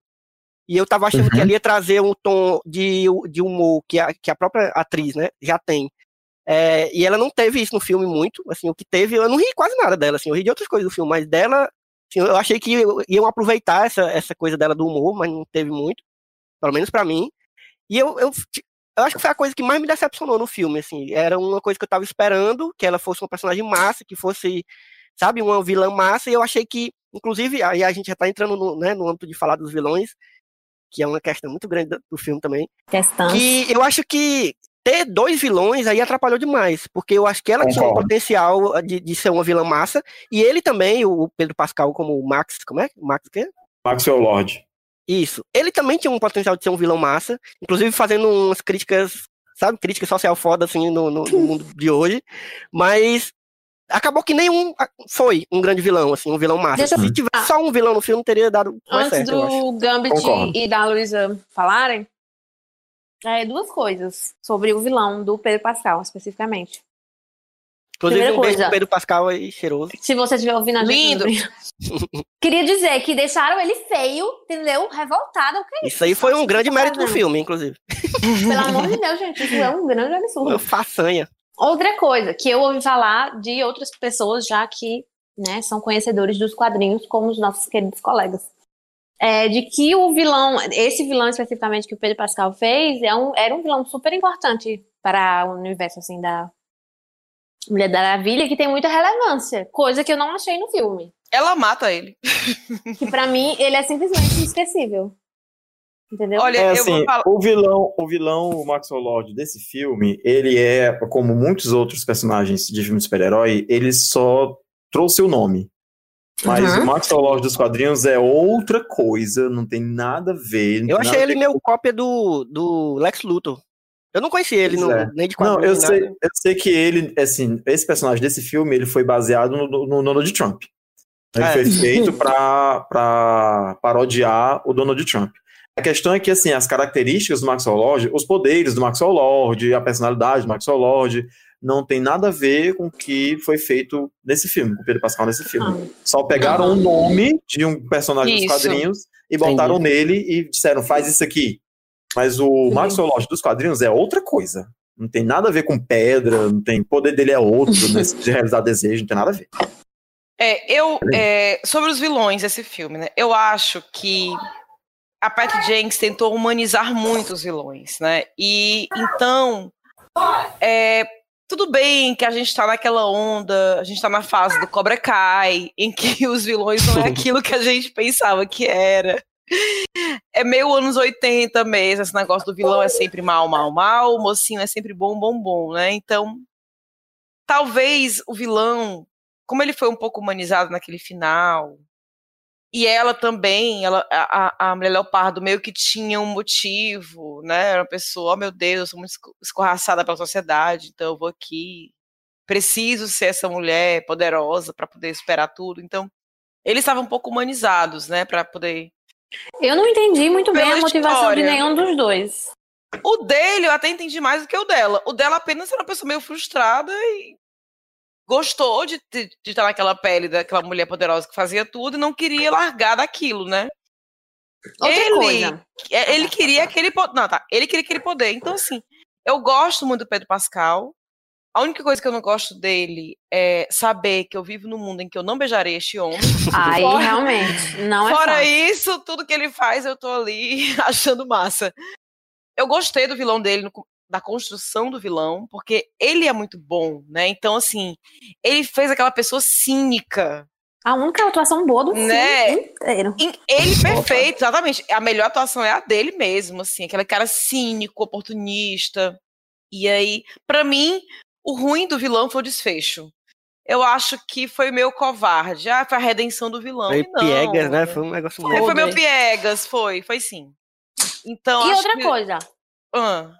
[SPEAKER 1] E eu tava achando uhum. que ela ia trazer um tom de, de humor que a, que a própria atriz, né, já tem. É, e ela não teve isso no filme muito, assim, o que teve, eu não ri quase nada dela, assim, eu ri de outras coisas do filme, mas dela, eu achei que iam aproveitar essa, essa coisa dela do humor, mas não teve muito, pelo menos para mim. E eu, eu eu acho que foi a coisa que mais me decepcionou no filme, assim. Era uma coisa que eu tava esperando, que ela fosse uma personagem massa, que fosse, sabe, uma vilã massa, e eu achei que, inclusive, aí a gente já tá entrando no, né, no âmbito de falar dos vilões, que é uma questão muito grande do filme também.
[SPEAKER 2] Questão.
[SPEAKER 1] Que eu acho que ter dois vilões aí atrapalhou demais, porque eu acho que ela Concordo. tinha um potencial de, de ser uma vilã massa, e ele também, o Pedro Pascal, como o Max, como é? Max o quê?
[SPEAKER 3] Max é o Lorde.
[SPEAKER 1] Isso. Ele também tinha um potencial de ser um vilão massa, inclusive fazendo umas críticas, sabe, crítica social foda, assim, no, no, no mundo de hoje. Mas acabou que nenhum foi um grande vilão, assim, um vilão massa. Deixa Se tivesse só um vilão no filme, teria dado mais
[SPEAKER 2] Antes
[SPEAKER 1] certo,
[SPEAKER 2] do Gambit Concordo. e da Luísa falarem, é, duas coisas sobre o vilão do Pedro Pascal, especificamente.
[SPEAKER 1] Inclusive, Primeira um coisa, beijo Pedro Pascal aí, cheiroso.
[SPEAKER 2] Se você estiver ouvindo a
[SPEAKER 4] gente. Lindo! [LAUGHS]
[SPEAKER 2] Queria dizer que deixaram ele feio, entendeu? Revoltado.
[SPEAKER 1] Que é isso? isso aí foi um grande mérito do filme, inclusive.
[SPEAKER 2] Pelo [LAUGHS] amor de Deus, gente, isso é um grande absurdo. Uma
[SPEAKER 1] façanha.
[SPEAKER 2] Outra coisa que eu ouvi falar de outras pessoas já que né, são conhecedores dos quadrinhos, como os nossos queridos colegas. É, de que o vilão, esse vilão especificamente que o Pedro Pascal fez, é um, era um vilão super importante para o universo assim, da, Mulher Maravilha, que tem muita relevância, coisa que eu não achei no filme.
[SPEAKER 4] Ela mata ele.
[SPEAKER 2] Que para mim ele é simplesmente inesquecível. Entendeu?
[SPEAKER 3] Olha, é, assim, o vilão, o vilão o Maxwell Lord desse filme, ele é, como muitos outros personagens de filme de super-herói, ele só trouxe o nome. Mas uhum. o Maxwell Lord dos quadrinhos é outra coisa, não tem nada a ver.
[SPEAKER 1] Eu achei ele meio cópia do, do Lex Luthor. Eu não conheci ele no, é. nem de
[SPEAKER 3] quadrinhos. Não, eu sei, eu sei que ele, assim, esse personagem desse filme, ele foi baseado no, no Donald Trump. Ele é. foi feito [LAUGHS] para parodiar o Donald Trump. A questão é que, assim, as características do Maxwell Lord, os poderes do Maxwell Lord, a personalidade do Maxwell Lord, não tem nada a ver com o que foi feito nesse filme, com o Pedro Pascal nesse filme. Ah. Só pegaram o ah. um nome de um personagem isso. dos quadrinhos e botaram Entendi. nele e disseram, faz isso aqui. Mas o Maxwell Lord dos quadrinhos é outra coisa. Não tem nada a ver com pedra, não tem. O poder dele é outro, né, [LAUGHS] de realizar desejo, não tem nada a ver.
[SPEAKER 4] É, eu. É, sobre os vilões desse filme, né? Eu acho que a Patty Jenkins tentou humanizar muito os vilões, né? E então. É, tudo bem que a gente tá naquela onda, a gente tá na fase do Cobra Kai, em que [LAUGHS] os vilões não é aquilo que a gente pensava que era. É meio anos 80 mesmo, esse negócio do vilão é sempre mal, mal, mal, o mocinho é sempre bom, bom, bom, né? Então, talvez o vilão, como ele foi um pouco humanizado naquele final, e ela também, ela, a, a mulher leopardo meio que tinha um motivo, né? Era uma pessoa, oh meu Deus, eu sou muito escorraçada pela sociedade, então eu vou aqui, preciso ser essa mulher poderosa para poder esperar tudo. Então, eles estavam um pouco humanizados, né, para poder
[SPEAKER 2] eu não entendi muito bem a motivação história. de nenhum dos dois.
[SPEAKER 4] O dele eu até entendi mais do que o dela. O dela apenas era uma pessoa meio frustrada e gostou de, de, de estar naquela pele daquela mulher poderosa que fazia tudo e não queria largar daquilo, né?
[SPEAKER 2] Outra ele, coisa.
[SPEAKER 4] É, ele queria aquele poder. Não, tá. Ele queria aquele poder. Então, assim, eu gosto muito do Pedro Pascal. A única coisa que eu não gosto dele é saber que eu vivo num mundo em que eu não beijarei este homem.
[SPEAKER 2] Aí, fora, realmente, não é
[SPEAKER 4] Fora
[SPEAKER 2] fácil.
[SPEAKER 4] isso, tudo que ele faz, eu tô ali [LAUGHS] achando massa. Eu gostei do vilão dele, no, da construção do vilão, porque ele é muito bom, né? Então, assim, ele fez aquela pessoa cínica.
[SPEAKER 2] A única atuação boa do né? filme inteiro.
[SPEAKER 4] Ele perfeito, exatamente. A melhor atuação é a dele mesmo, assim, aquele cara cínico, oportunista E aí, para mim, o ruim do vilão foi o desfecho. Eu acho que foi meio covarde. Ah, foi a redenção do vilão.
[SPEAKER 1] Foi
[SPEAKER 4] não,
[SPEAKER 1] piegas, né? Foi um negócio
[SPEAKER 4] foi, foi meio piegas, foi, foi sim. Então,
[SPEAKER 5] e outra
[SPEAKER 4] que...
[SPEAKER 5] coisa.
[SPEAKER 4] Ah,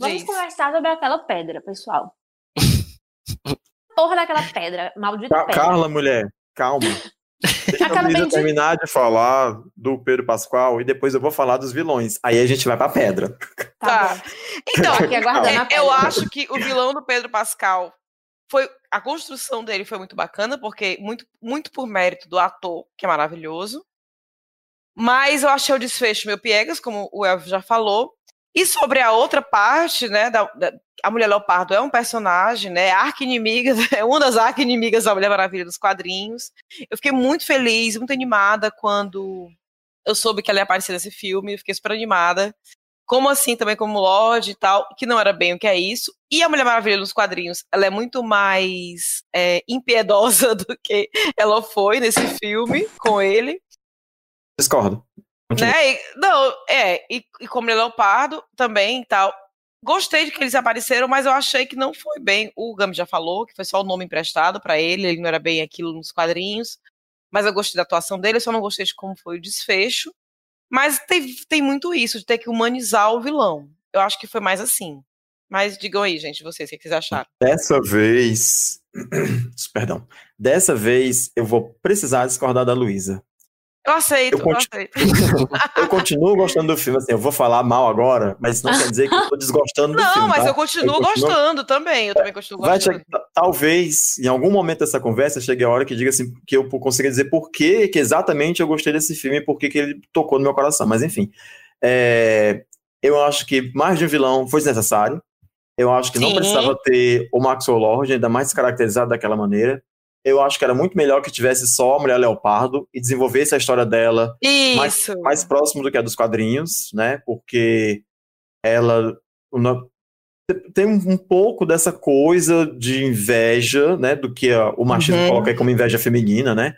[SPEAKER 5] Vamos
[SPEAKER 4] diz.
[SPEAKER 5] conversar sobre aquela pedra, pessoal. [LAUGHS] Porra daquela pedra, maldita
[SPEAKER 3] Ca-
[SPEAKER 5] pedra.
[SPEAKER 3] Carla, mulher, calma. [LAUGHS] Deixa
[SPEAKER 5] Aquela
[SPEAKER 3] Luísa
[SPEAKER 5] bendita-
[SPEAKER 3] terminar de falar do Pedro Pascoal e depois eu vou falar dos vilões. Aí a gente vai pra pedra.
[SPEAKER 4] Tá.
[SPEAKER 5] bom.
[SPEAKER 4] Então,
[SPEAKER 5] aqui aguardando
[SPEAKER 4] é, eu acho que o vilão do Pedro Pascal foi a construção dele foi muito bacana, porque muito, muito por mérito do ator, que é maravilhoso. Mas eu achei o desfecho meio piegas, como o Elvio já falou. E sobre a outra parte, né, da, da- a Mulher Leopardo é um personagem, né, arqui-inimiga, [LAUGHS] é uma das arqui-inimigas da Mulher Maravilha dos quadrinhos. Eu fiquei muito feliz, muito animada quando eu soube que ela ia aparecer nesse filme, fiquei super animada como assim também como Lorde e tal, que não era bem o que é isso. E a Mulher Maravilha nos quadrinhos, ela é muito mais é, impiedosa [LAUGHS] do que ela foi nesse filme com ele,
[SPEAKER 3] Discordo. Continua.
[SPEAKER 4] né? E- não, é, e, e como é Leopardo também e tal. Gostei de que eles apareceram, mas eu achei que não foi bem. O Gami já falou que foi só o nome emprestado pra ele, ele não era bem aquilo nos quadrinhos. Mas eu gostei da atuação dele, só não gostei de como foi o desfecho. Mas tem, tem muito isso, de ter que humanizar o vilão. Eu acho que foi mais assim. Mas digam aí, gente, vocês, o que vocês acharam?
[SPEAKER 3] Dessa vez. [CLEARS THROAT] Perdão. Dessa vez eu vou precisar discordar da Luísa.
[SPEAKER 4] Eu aceito,
[SPEAKER 3] Eu
[SPEAKER 4] eu,
[SPEAKER 3] conti-
[SPEAKER 4] aceito. [LAUGHS]
[SPEAKER 3] Eu continuo gostando do filme, assim, eu vou falar mal agora, mas isso não quer dizer que eu tô desgostando do
[SPEAKER 4] Não,
[SPEAKER 3] filme.
[SPEAKER 4] mas
[SPEAKER 3] tá?
[SPEAKER 4] eu continuo
[SPEAKER 3] Eu continuo-
[SPEAKER 4] gostando também. Eu também continuo
[SPEAKER 3] Vai
[SPEAKER 4] gostando.
[SPEAKER 3] chegar- talvez, em algum momento dessa conversa, chegue a hora que diga assim, que eu consiga dizer por que, que exatamente eu gostei desse filme e por que, que ele tocou no meu coração. Mas enfim, é, eu acho que mais de um vilão foi desnecessário. Eu acho que não
[SPEAKER 4] Sim.
[SPEAKER 3] precisava ter o Maxwell Lord, ainda mais descaracterizado daquela maneira. Eu acho que era muito melhor que tivesse só a Mulher Leopardo e desenvolvesse a história dela
[SPEAKER 4] Isso.
[SPEAKER 3] mais próximo do que a dos quadrinhos, né? Porque ela uma- tem um pouco dessa coisa de inveja, né? Do que a- o machismo
[SPEAKER 4] Uhum.
[SPEAKER 3] coloca como inveja feminina, né?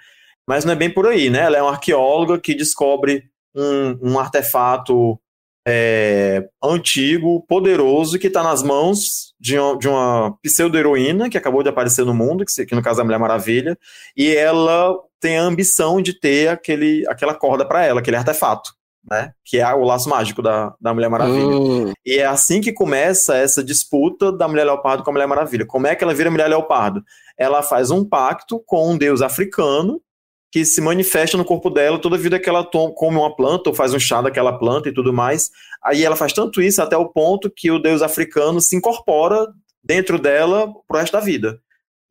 [SPEAKER 3] Mas não é bem por aí, né? Ela é uma arqueóloga que descobre um, um artefato é, antigo, poderoso, que está nas mãos de, uma- de uma pseudo-heroína que acabou de aparecer no mundo, que, que no caso é a Mulher Maravilha, e ela tem a ambição de ter aquele, aquela corda para ela, aquele artefato, né? Que é o laço mágico da, da Mulher Maravilha.
[SPEAKER 1] Hum,
[SPEAKER 3] E é assim que começa essa disputa da Mulher Leopardo com a Mulher Maravilha. Como é que ela vira Mulher Leopardo? Ela faz um pacto com um deus africano que se manifesta no corpo dela toda vida que ela to- come uma planta ou faz um chá daquela planta e tudo mais. Aí ela faz tanto isso até o ponto que o deus africano se incorpora dentro dela pro resto da vida.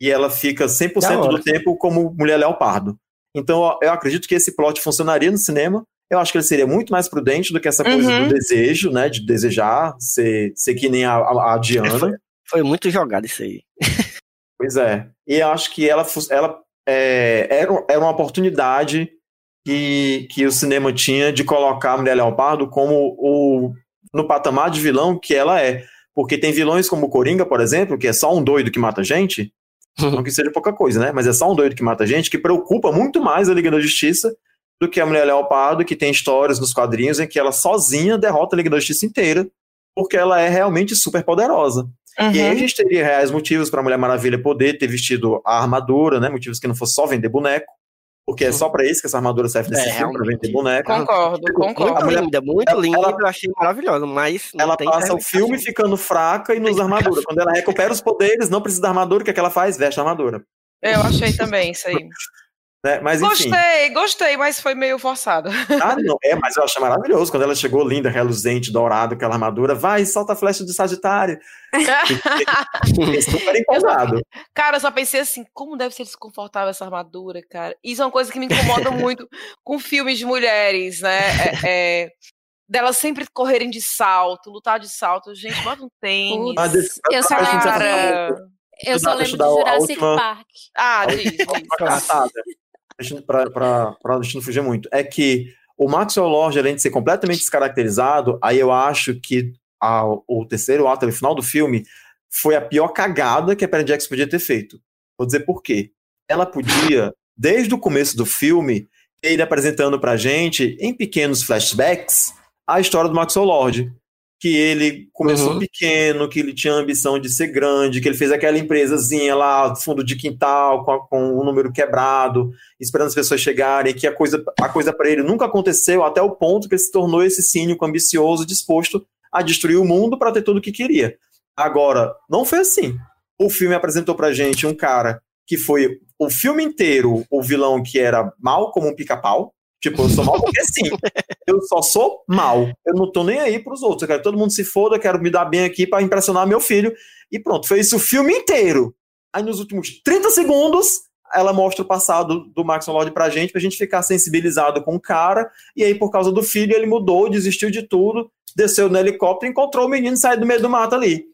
[SPEAKER 3] E ela fica 100%
[SPEAKER 1] Da hora.
[SPEAKER 3] do tempo como Mulher Leopardo. Então eu acredito que esse plot funcionaria no cinema. Eu acho que ele seria muito mais prudente do que essa coisa
[SPEAKER 4] Uhum.
[SPEAKER 3] do desejo, né? De desejar ser, ser que nem a, a, a Diana.
[SPEAKER 1] foi muito jogado isso aí.
[SPEAKER 3] Pois é. E eu acho que ela, ela é, era, era uma oportunidade que, que o cinema tinha de colocar a Mulher Leopardo como o, no patamar de vilão que ela é. Porque tem vilões como o Coringa, por exemplo, que é só um doido que mata gente. Não que seja pouca coisa, né? Mas é só um doido que mata gente, que preocupa muito mais a Liga da Justiça do que a Mulher Leopardo, que tem histórias nos quadrinhos em que ela sozinha derrota a Liga da Justiça inteira, porque ela é realmente super poderosa. E aí a
[SPEAKER 4] Uhum.
[SPEAKER 3] gente teria reais motivos para a Mulher Maravilha poder ter vestido a armadura, né? Motivos que não fosse só vender boneco, porque é só para isso que essa armadura serve nesse
[SPEAKER 1] É,
[SPEAKER 3] filme, para
[SPEAKER 1] realmente.
[SPEAKER 3] vender boneco.
[SPEAKER 4] Concordo,
[SPEAKER 3] Tipo,
[SPEAKER 4] concordo.
[SPEAKER 1] Muito
[SPEAKER 3] mulher-
[SPEAKER 1] linda, muito
[SPEAKER 3] ela-
[SPEAKER 1] linda,
[SPEAKER 3] ela-
[SPEAKER 1] eu achei maravilhosa, mas não
[SPEAKER 3] Ela
[SPEAKER 1] tem
[SPEAKER 3] passa o filme ficando fraca e não usa armadura. Quando ela recupera os poderes, não precisa da armadura, o que, é que ela faz? Veste a armadura.
[SPEAKER 4] Eu achei também isso aí. [LAUGHS]
[SPEAKER 3] Né? Mas enfim.
[SPEAKER 4] Gostei, gostei, mas foi meio forçado.
[SPEAKER 3] Ah, [LAUGHS] não. É, mas eu achei maravilhoso quando ela chegou linda, reluzente, dourado, aquela armadura. Vai, solta a flecha de Sagitário. [LAUGHS] Fiquei super empolgado.
[SPEAKER 4] Cara, eu só pensei assim, como deve ser desconfortável essa armadura, cara. Isso é uma coisa que me incomoda [LAUGHS] muito com filmes de mulheres, né? É, é, delas sempre correrem de salto, lutar de salto. Gente, bota um tênis.
[SPEAKER 3] Deixa-
[SPEAKER 5] eu só lembro,
[SPEAKER 4] Cara.
[SPEAKER 5] eu só lembro do Jurassic
[SPEAKER 3] última-
[SPEAKER 5] Park.
[SPEAKER 4] Ah, diz,
[SPEAKER 3] pra, pra gente fugir muito, é que o Maxwell Lord, além de ser completamente descaracterizado, aí eu acho que a- o terceiro ato, no final do filme, foi a pior cagada que a Perry Jackson podia ter feito. Vou dizer por quê. Ela podia, desde o começo do filme, ido apresentando pra gente, em pequenos flashbacks, a história do Maxwell Lord. Que ele começou
[SPEAKER 1] Uhum.
[SPEAKER 3] pequeno, que ele tinha a ambição de ser grande, que ele fez aquela empresazinha lá, fundo de quintal, com, a- com o número quebrado, esperando as pessoas chegarem, que a coisa, a coisa para ele nunca aconteceu até o ponto que ele se tornou esse cínico ambicioso, disposto a destruir o mundo para ter tudo o que queria. Agora, não foi assim. O filme apresentou pra gente um cara que foi o filme inteiro o vilão que era mal como um pica-pau. Tipo, eu sou mal porque sim. Eu só sou mal. Eu não tô nem aí pros outros. Eu quero que todo mundo se foda, quero me dar bem aqui pra impressionar meu filho. E pronto, foi isso o filme inteiro. Aí nos últimos 30 segundos, ela mostra o passado do Max Lord pra gente, pra gente ficar sensibilizado com o cara. E aí, por causa do filho, ele mudou, desistiu de tudo, desceu no helicóptero, encontrou o menino e saiu do meio do mato ali.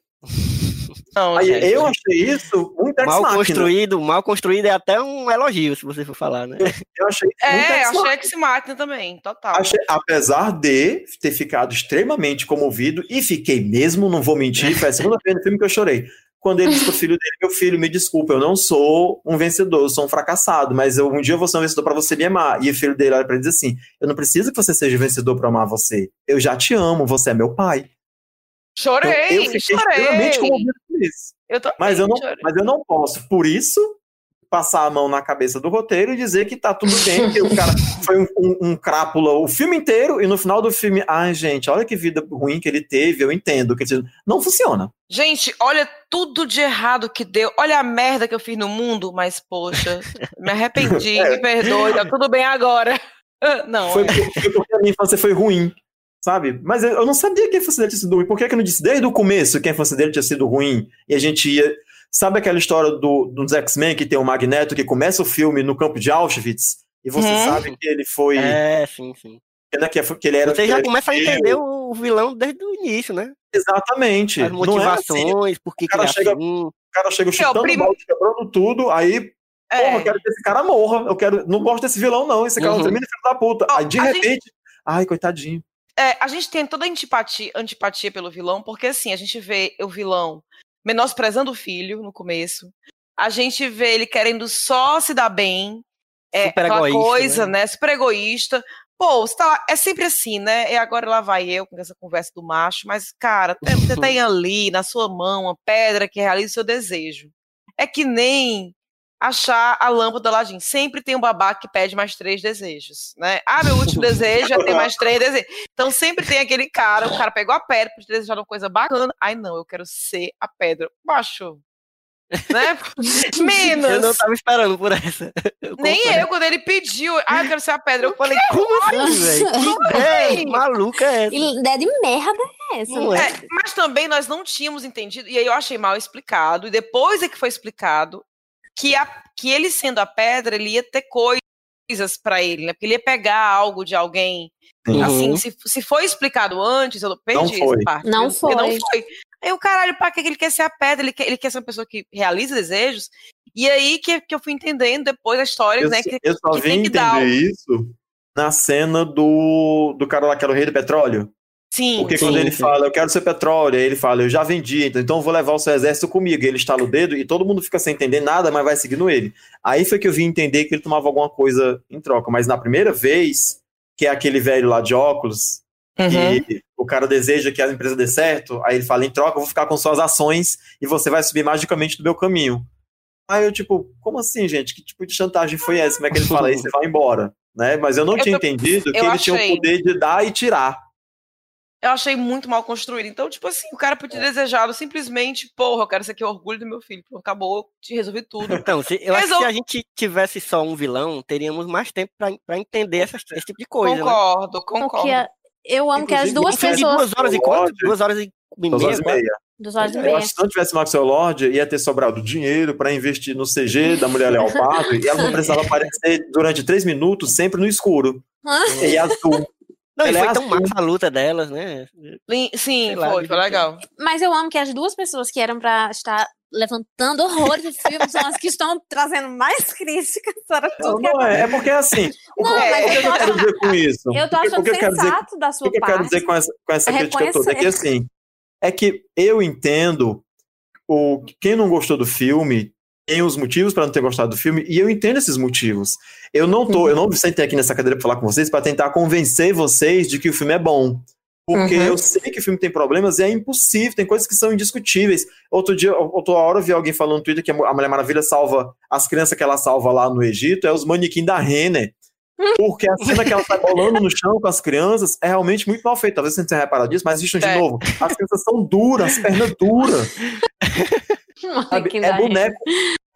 [SPEAKER 4] Não,
[SPEAKER 3] Aí
[SPEAKER 4] gente.
[SPEAKER 3] eu achei isso um ex
[SPEAKER 1] Mal construído, mal construído é até um elogio, se você for falar, né?
[SPEAKER 3] Eu achei muito
[SPEAKER 4] É,
[SPEAKER 3] ex
[SPEAKER 4] achei se máquina também, total.
[SPEAKER 3] Achei- apesar de ter ficado extremamente comovido, e fiquei mesmo, não vou mentir, foi a segunda [LAUGHS] vez no filme que eu chorei. Quando ele disse pro filho dele, meu filho, me desculpa, eu não sou um vencedor, eu sou um fracassado, mas eu, um dia eu vou ser um vencedor pra você me amar. E o filho dele olha pra ele e diz assim, eu não preciso que você seja vencedor pra amar você, eu já te amo, você é meu pai. Então,
[SPEAKER 4] Chorei,
[SPEAKER 3] eu fiquei extremamente
[SPEAKER 4] chorei.
[SPEAKER 3] comovido isso.
[SPEAKER 4] Eu também
[SPEAKER 3] Mas eu, não, mas eu não posso, por isso, passar a mão na cabeça do roteiro e dizer que tá tudo bem, que o cara [LAUGHS] foi um, um, um crápula o filme inteiro e no final do filme, ai gente, olha que vida ruim que ele teve, eu entendo. que Não funciona.
[SPEAKER 4] Gente, olha tudo de errado que deu. Olha a merda que eu fiz no mundo, mas poxa, me arrependi, [LAUGHS]
[SPEAKER 3] É.
[SPEAKER 4] me perdoe, tá tudo bem agora. [LAUGHS] Não,
[SPEAKER 3] Foi
[SPEAKER 4] é.
[SPEAKER 3] porque, foi porque a minha infância foi ruim, sabe? Mas eu eu não sabia que a infância dele tinha sido ruim. Por que, que eu não disse desde o começo que a infância dele tinha sido ruim? E a gente ia. Sabe aquela história do, dos X-Men que tem o Magneto que começa o filme no campo de Auschwitz? E você
[SPEAKER 4] Uhum.
[SPEAKER 3] sabe que ele foi.
[SPEAKER 1] É, sim, sim.
[SPEAKER 3] né, que, que ele era.
[SPEAKER 1] Você já começa a entender o vilão desde o início, né?
[SPEAKER 3] Exatamente.
[SPEAKER 1] As
[SPEAKER 3] Não é assim.
[SPEAKER 1] motivações, por que
[SPEAKER 3] cara
[SPEAKER 1] ele é
[SPEAKER 3] chega-
[SPEAKER 1] assim.
[SPEAKER 3] O cara chega
[SPEAKER 4] É, o
[SPEAKER 3] chutando
[SPEAKER 4] prim-
[SPEAKER 3] balde, quebrando tudo, aí,
[SPEAKER 4] É.
[SPEAKER 3] porra, eu quero que esse cara morra. Eu quero. Não gosto desse vilão, não. Esse cara
[SPEAKER 1] Uhum.
[SPEAKER 3] não termina filho da puta. Aí, de
[SPEAKER 4] a
[SPEAKER 3] repente. Ai, coitadinho.
[SPEAKER 4] É, a gente tem toda a antipatia, antipatia pelo vilão, porque assim, a gente vê o vilão menosprezando o filho no começo. A gente vê ele querendo só se dar bem. É
[SPEAKER 1] Super
[SPEAKER 4] aquela
[SPEAKER 1] egoísta,
[SPEAKER 4] coisa,
[SPEAKER 1] né?
[SPEAKER 4] né? Super egoísta. Pô, você tá lá, é sempre assim, né? E agora lá vai eu com essa conversa do macho, mas, cara, tem- você [LAUGHS] tem ali na sua mão uma pedra que realiza o seu desejo. É que nem achar a lâmpada do Aladdin. Sempre tem um babaca que pede mais três desejos, né? Ah, meu último desejo é ter mais [LAUGHS] três desejos. Então sempre tem aquele cara, o cara pegou a pedra pra te desejar uma coisa bacana. Ai, não, eu quero ser a pedra. Macho. Né? [LAUGHS]
[SPEAKER 1] Eu não
[SPEAKER 4] Menos.
[SPEAKER 1] tava esperando por essa.
[SPEAKER 4] Nem
[SPEAKER 1] confesso.
[SPEAKER 4] eu, quando ele pediu, ah, eu quero ser a pedra. Eu falei,
[SPEAKER 1] Como assim, velho?
[SPEAKER 4] Assim?
[SPEAKER 1] maluca é essa?
[SPEAKER 2] E ideia de merda é essa? Né?
[SPEAKER 1] É,
[SPEAKER 4] mas também nós não tínhamos entendido, e aí eu achei mal explicado, e depois é que foi explicado que, a, que ele sendo a pedra, ele ia ter coisas pra ele, né? Porque ele ia pegar algo de alguém.
[SPEAKER 3] Sim.
[SPEAKER 4] Assim,
[SPEAKER 1] Uhum.
[SPEAKER 4] se, se foi explicado antes, eu perdi
[SPEAKER 3] Não foi.
[SPEAKER 4] essa parte.
[SPEAKER 2] Não
[SPEAKER 4] porque Não
[SPEAKER 2] foi.
[SPEAKER 4] foi. Aí o caralho, pra que ele quer ser a pedra? Ele quer, ele quer ser uma pessoa que realiza desejos. E aí que, que eu fui entendendo depois a história,
[SPEAKER 3] Eu,
[SPEAKER 4] né? Que,
[SPEAKER 3] eu só
[SPEAKER 4] que
[SPEAKER 3] vim
[SPEAKER 4] dar
[SPEAKER 3] entender isso na cena do, do cara lá que era o rei do petróleo.
[SPEAKER 4] Sim.
[SPEAKER 3] Porque
[SPEAKER 1] Sim,
[SPEAKER 3] quando ele
[SPEAKER 1] sim.
[SPEAKER 3] fala, eu quero ser petróleo, aí ele fala, eu já vendi, então, então eu vou levar o seu exército comigo. E ele estala o dedo e todo mundo fica sem entender nada, mas vai seguindo ele. Aí foi que eu vim entender que ele tomava alguma coisa em troca. Mas na primeira vez, que é aquele velho lá de óculos,
[SPEAKER 4] Uhum.
[SPEAKER 3] que o cara deseja que a empresa dê certo, aí ele fala, em troca eu vou ficar com suas ações e você vai subir magicamente do meu caminho. Aí eu, tipo, como assim, gente? Que tipo de chantagem foi essa? Como é que ele fala isso? Você vai embora. Né? Mas eu não
[SPEAKER 4] Eu
[SPEAKER 3] tinha
[SPEAKER 4] tô-
[SPEAKER 3] entendido que
[SPEAKER 4] eu
[SPEAKER 3] ele tinha o
[SPEAKER 4] achei.
[SPEAKER 3] poder de dar e tirar.
[SPEAKER 4] Eu achei muito mal construído. Então, tipo assim, o cara podia ter desejado simplesmente, porra, eu quero ser aqui o orgulho do meu filho. Acabou, te resolvi tudo. [LAUGHS]
[SPEAKER 1] Então, se, eu acho que
[SPEAKER 4] Resol-
[SPEAKER 1] se a gente tivesse só um vilão, teríamos mais tempo pra, pra entender essas- esse tipo de coisa, né?
[SPEAKER 4] concordo, concordo.
[SPEAKER 2] Porque eu amo que as
[SPEAKER 3] Inclusive,
[SPEAKER 2] duas
[SPEAKER 1] Um
[SPEAKER 2] pessoas.
[SPEAKER 1] duas horas e quanto? Duas horas e
[SPEAKER 3] Duas horas
[SPEAKER 1] meia,
[SPEAKER 3] e meia.
[SPEAKER 2] Dos olhos de
[SPEAKER 3] Eu
[SPEAKER 2] meia.
[SPEAKER 3] acho que se não tivesse Maxwell Lord, ia ter sobrado dinheiro para investir no CG da Mulher Leopardo e ela não [LAUGHS] precisava aparecer durante três minutos sempre no escuro. E azul.
[SPEAKER 1] Não, e
[SPEAKER 3] Ela
[SPEAKER 1] foi
[SPEAKER 3] é
[SPEAKER 1] tão massa a luta delas, né?
[SPEAKER 4] Sim,
[SPEAKER 1] lá,
[SPEAKER 4] foi, foi legal.
[SPEAKER 2] Mas eu amo que as duas pessoas que eram pra estar levantando horrores de filme são as que estão trazendo mais [LAUGHS] críticas para
[SPEAKER 3] Não,
[SPEAKER 2] tudo que
[SPEAKER 3] não é, é porque assim. o que-
[SPEAKER 2] Não,
[SPEAKER 3] o
[SPEAKER 2] mas
[SPEAKER 3] que
[SPEAKER 2] eu tô
[SPEAKER 3] eu quero dizer com isso?
[SPEAKER 2] Eu tô
[SPEAKER 3] O que- o
[SPEAKER 2] achando
[SPEAKER 3] que eu quero dizer
[SPEAKER 2] sensato da
[SPEAKER 3] O
[SPEAKER 2] sua
[SPEAKER 3] que eu quero
[SPEAKER 2] parte.
[SPEAKER 3] dizer com essa, com essa
[SPEAKER 2] É
[SPEAKER 3] crítica toda? É que assim, é que eu entendo o, quem não gostou do filme tem os motivos para não ter gostado do filme, e eu entendo esses motivos. Eu não tô, eu não sentei aqui nessa cadeira para falar com vocês para tentar convencer vocês de que o filme é bom. Porque uhum. eu sei que o filme tem problemas e é impossível, tem coisas que são indiscutíveis. Outro dia, outra hora eu vi alguém falando no Twitter que a Mulher Maravilha salva as crianças que ela salva lá no Egito, é os manequins da Renner. Porque a cena que ela tá rolando no chão com as crianças é realmente muito mal feita. Talvez você não tenha reparado disso, mas assistam é. de novo. As crianças são duras, as pernas duras. [LAUGHS] é boneco,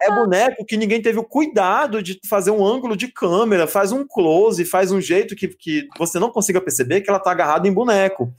[SPEAKER 3] é boneco que ninguém teve o cuidado de fazer um ângulo de câmera, faz um close, faz um jeito que, que você não consiga perceber que ela tá agarrada em boneco.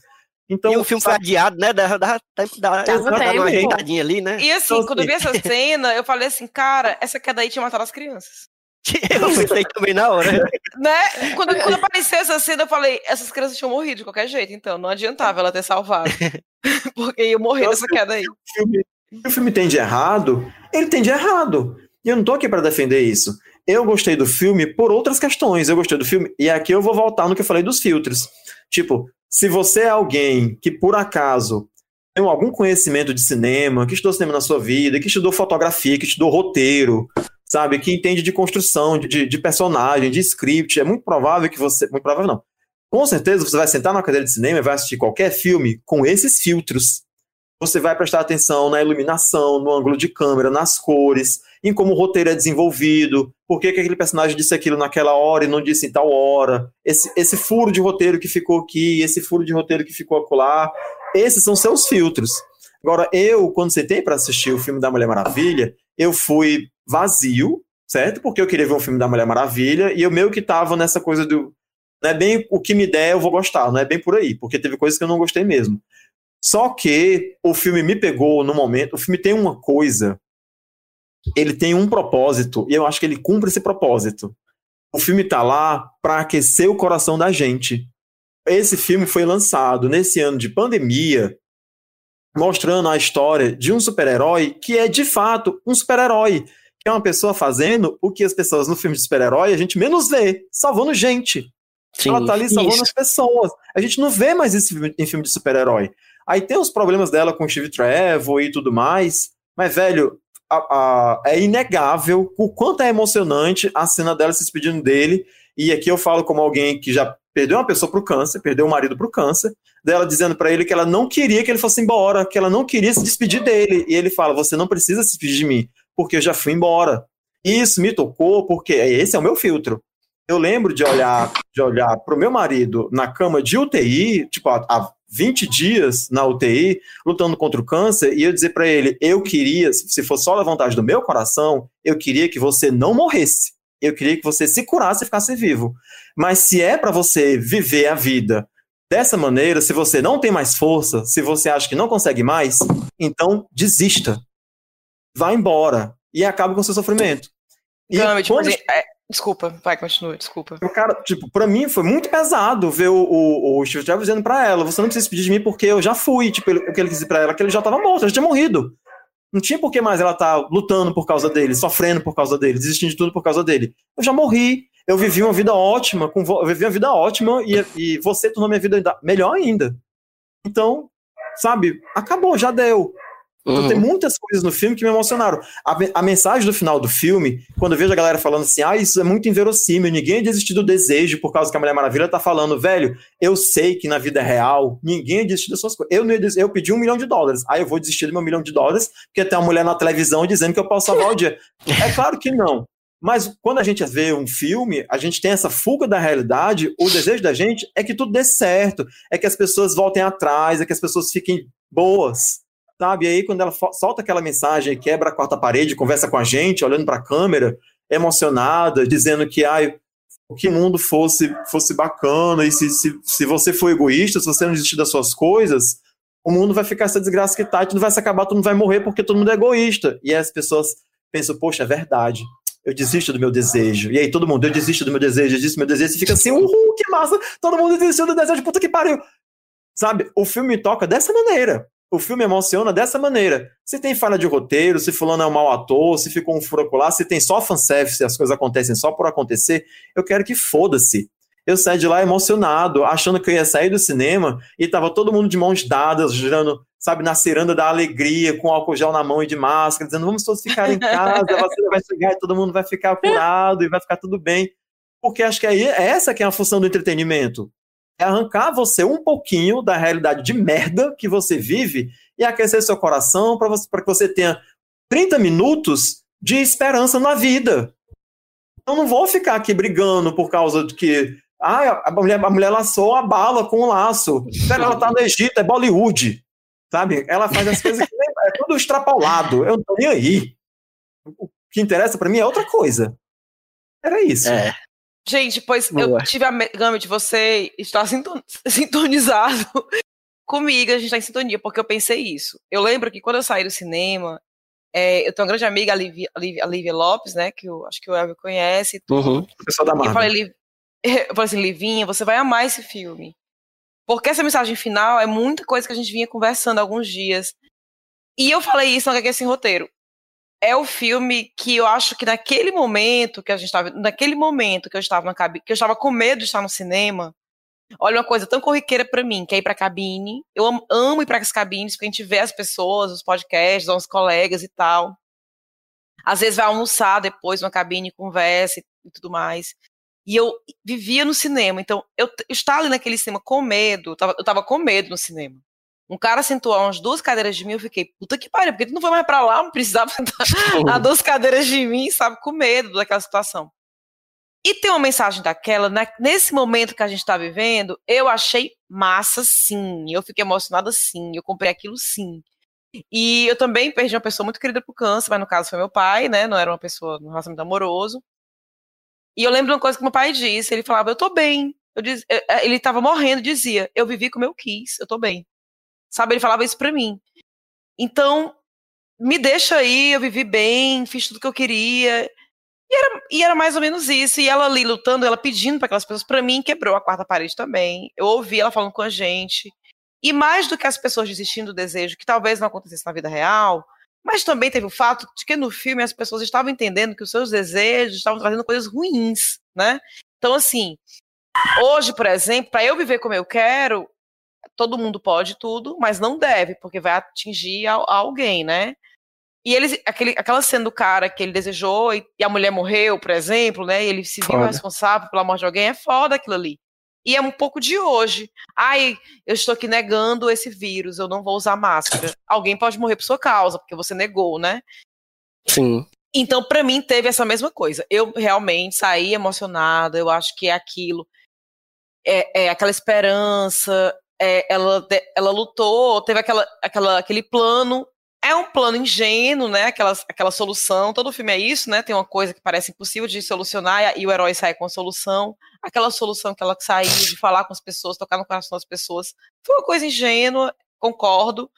[SPEAKER 3] Então,
[SPEAKER 1] e o filme sabe... foi adiado, né? Dá tempo da dar uma ajeitadinha ali, né?
[SPEAKER 4] E assim, então, quando eu vi essa [LAUGHS] cena, eu falei assim, cara, essa queda aí tinha matado as crianças. [LAUGHS]
[SPEAKER 1] Eu pensei também na hora.
[SPEAKER 4] né? Quando, quando apareceu essa cena, eu falei, essas crianças tinham morrido de qualquer jeito, então não adiantava ela ter salvado. [LAUGHS] Porque ia morrer nessa queda aí. O
[SPEAKER 3] filme, o filme tem de errado, ele tem de errado. E eu não tô aqui para defender isso. Eu gostei do filme por outras questões. Eu gostei do filme, e aqui eu vou voltar no que eu falei dos filtros. Tipo, se você é alguém que por acaso tem algum conhecimento de cinema, que estudou cinema na sua vida, que estudou fotografia, que estudou roteiro, sabe, que entende de construção, de, de personagem, de script, é muito provável que você. Muito provável não. Com certeza você vai sentar na cadeira de cinema e vai assistir qualquer filme com esses filtros você vai prestar atenção na iluminação, no ângulo de câmera, nas cores, em como o roteiro é desenvolvido, por que, que aquele personagem disse aquilo naquela hora e não disse em tal hora, esse, esse furo de roteiro que ficou aqui, esse furo de roteiro que ficou acolá, esses são seus filtros. Agora, eu, quando sentei para assistir o filme da Mulher Maravilha, eu fui vazio, certo? Porque eu queria ver um filme da Mulher Maravilha e eu meio que tava nessa coisa do. Não é bem o que me der, eu vou gostar, não é bem por aí, porque teve coisas que eu não gostei mesmo. Só que o filme me pegou no momento. O filme tem uma coisa. Ele tem um propósito, e eu acho que ele cumpre esse propósito. O filme tá lá para aquecer o coração da gente. Esse filme foi lançado nesse ano de pandemia, mostrando a história de um super-herói que é de fato um super-herói, que é uma pessoa fazendo o que as pessoas no filme de super-herói a gente menos vê, salvando gente. Sim, Ela tá ali salvando isso. as pessoas. A gente não vê mais isso em filme de super-herói. Aí tem os problemas dela com o Steve Trevor e tudo mais, mas, velho, a, a, é inegável o quanto é emocionante a cena dela se despedindo dele. E aqui eu falo como alguém que já perdeu uma pessoa pro câncer, perdeu o um marido pro câncer, dela dizendo para ele que ela não queria que ele fosse embora, que ela não queria se despedir dele. E ele fala: Você não precisa se despedir de mim, porque eu já fui embora. E isso me tocou porque esse é o meu filtro. Eu lembro de olhar de olhar pro meu marido na cama de UTI, tipo, há 20 dias na UTI, lutando contra o câncer, e eu dizer para ele: eu queria, se fosse só da vontade do meu coração, eu queria que você não morresse. Eu queria que você se curasse e ficasse vivo. Mas se é para você viver a vida dessa maneira, se você não tem mais força, se você acha que não consegue mais, então desista. Vá embora e acabe com o seu sofrimento.
[SPEAKER 4] E não, tipo, quando... é, Desculpa, vai, continua, desculpa.
[SPEAKER 3] Cara, tipo, pra mim foi muito pesado ver o, o, o Steve Jobs dizendo pra ela: você não precisa pedir de mim porque eu já fui. Tipo, o que ele dizer pra ela que ele já tava morto, ele já tinha morrido. Não tinha por que mais ela tá lutando por causa dele, sofrendo por causa dele, desistindo de tudo por causa dele. Eu já morri, eu vivi uma vida ótima, com eu vivi uma vida ótima e, e você tornou minha vida melhor ainda. Então, sabe, acabou, já deu. Então uhum. tem muitas coisas no filme que me emocionaram. A, a, mensagem do final do filme, quando eu vejo a galera falando assim, ah, isso é muito inverossímil, ninguém desistiu do desejo por causa que a Mulher Maravilha tá falando, velho, eu sei que na vida real, ninguém desistiu das suas coisas. Eu, eu pedi um milhão de dólares, aí eu vou desistir do meu milhão de dólares, porque tem uma mulher na televisão dizendo que eu posso salvar o dia. É claro que não. Mas quando a gente vê um filme, a gente tem essa fuga da realidade, o desejo da gente é que tudo dê certo, é que as pessoas voltem atrás, é que as pessoas fiquem boas sabe? E aí, quando ela solta aquela mensagem, quebra a quarta parede, conversa com a gente, olhando para a câmera, emocionada, dizendo que ai, que mundo fosse, fosse bacana, e se, se, se você for egoísta, se você não desistir das suas coisas, o mundo vai ficar essa desgraça que tá, tudo vai se acabar, todo mundo vai morrer porque todo mundo é egoísta. E as pessoas pensam, poxa, é verdade. Eu desisto do meu desejo. E aí todo mundo, eu desisto do meu desejo, eu desisto do meu desejo. E fica assim, uhul, que massa! Todo mundo desistiu do desejo, puta que pariu! Sabe? O filme toca dessa maneira o filme emociona dessa maneira. Se tem falha de roteiro, se fulano é um mau ator, se ficou um furaco lá, se tem só fanservice, se as coisas acontecem só por acontecer, eu quero que foda-se. Eu saí de lá emocionado, achando que eu ia sair do cinema e tava todo mundo de mãos dadas, girando, sabe, na ciranda da alegria, com álcool gel na mão e de máscara, dizendo vamos todos ficar em casa, a vacina vai chegar e todo mundo vai ficar curado e vai ficar tudo bem. Porque acho que é essa que é a função do entretenimento é arrancar você um pouquinho da realidade de merda que você vive e aquecer seu coração para que você tenha 30 minutos de esperança na vida. Eu não vou ficar aqui brigando por causa de que ah, a mulher, a mulher laçou a bala com um laço. Ela tá no Egito, é Bollywood. Sabe? Ela faz as coisas que é tudo extrapolado. Eu não tô nem aí. O que interessa para mim é outra coisa. Era isso.
[SPEAKER 1] É.
[SPEAKER 4] Gente, pois Boa. eu tive a gama de você estar [LAUGHS] sintonizado comigo, a gente tá em sintonia, porque eu pensei isso. Eu lembro que quando eu saí do cinema, é, eu tenho uma grande amiga, a Lívia, a Lívia Lopes, né, que eu acho que o Elvio conhece.
[SPEAKER 1] Uhum.
[SPEAKER 3] Pessoal da Marvel.
[SPEAKER 4] Eu falei, [LAUGHS] eu falei assim, Livinha, você vai amar esse filme. Porque essa mensagem final é muita coisa que a gente vinha conversando há alguns dias. E eu falei isso no HQ Sem Roteiro é o filme que eu acho que naquele momento que a gente estava, naquele momento que eu estava na cabine, que eu estava com medo de estar no cinema, olha uma coisa tão corriqueira para mim, que é ir para cabine. Eu amo, amo ir para as cabines, porque a gente vê as pessoas, os podcasts, os colegas e tal. Às vezes vai almoçar depois numa cabine, conversa e, tudo mais. E eu vivia no cinema, então eu, eu estava ali naquele cinema com medo, eu tava, eu tava com medo no cinema. Um cara sentou a umas duas cadeiras de mim, eu fiquei, puta que pariu, porque tu não foi mais pra lá, não precisava [LAUGHS] sentar a duas cadeiras de mim, sabe, com medo daquela situação. E tem uma mensagem daquela, né, nesse momento que a gente está vivendo, eu achei massa sim, eu fiquei emocionada sim, eu comprei aquilo sim. E eu também perdi uma pessoa muito querida pro câncer, mas no caso foi meu pai, né, não era uma pessoa no relacionamento amoroso. E eu lembro de uma coisa que meu pai disse, ele falava, eu tô bem. Eu diz, ele estava morrendo, dizia, eu vivi como eu quis, eu tô bem. Sabe, ele falava isso para mim. Então, me deixa aí, eu vivi bem, fiz tudo que eu queria. E era, e era mais ou menos isso. E ela ali lutando, ela pedindo para aquelas pessoas, para mim, quebrou a quarta parede também. Eu ouvi ela falando com a gente. E mais do que as pessoas desistindo do desejo, que talvez não acontecesse na vida real, mas também teve o fato de que no filme as pessoas estavam entendendo que os seus desejos estavam trazendo coisas ruins, né? Então, assim, hoje, por exemplo, para eu viver como eu quero, todo mundo pode tudo, mas não deve, porque vai atingir a, a alguém, né? E eles, aquele, aquela cena do cara que ele desejou e, e, a mulher morreu, por exemplo, né? E ele se viu responsável pela morte de alguém, é foda aquilo ali. E é um pouco de hoje. Ai, eu estou aqui negando esse vírus, eu não vou usar máscara. [LAUGHS] Alguém pode morrer por sua causa, porque você negou, né?
[SPEAKER 1] Sim.
[SPEAKER 4] Então, para mim, teve essa mesma coisa. Eu realmente saí emocionada, eu acho que é aquilo. É, é aquela esperança, é, ela, ela lutou, teve aquela, aquela, aquele plano. É um plano ingênuo, né? Aquela, aquela solução. Todo filme é isso, né? Tem uma coisa que parece impossível de solucionar e o herói sai com a solução. Aquela solução que ela saiu de falar com as pessoas, tocar no coração das pessoas. Foi uma coisa ingênua, concordo,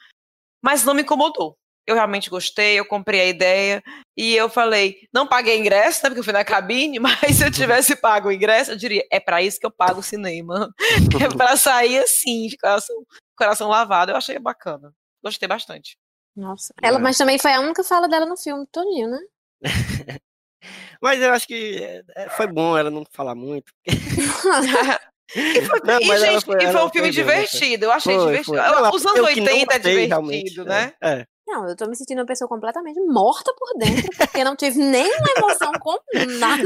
[SPEAKER 4] mas não me incomodou eu realmente gostei, eu comprei a ideia e eu falei, não paguei ingresso, né, porque eu fui na cabine, [LAUGHS] mas se eu tivesse pago o ingresso, eu diria, é para isso que eu pago o cinema. [LAUGHS] é para sair assim, de coração, coração lavado. Eu achei bacana. Gostei bastante.
[SPEAKER 2] Nossa. Ela, mas também foi a única fala dela no filme, Toninho, né? [LAUGHS]
[SPEAKER 1] mas eu acho que é, foi bom ela não falar muito.
[SPEAKER 4] E foi, não, e, gente, foi, e foi um filme foi divertido, eu achei foi, divertido. Não, Os anos 80 é divertido, né?
[SPEAKER 1] É.
[SPEAKER 2] Não, eu tô me sentindo uma pessoa completamente morta por dentro, porque não tive nenhuma emoção com nada,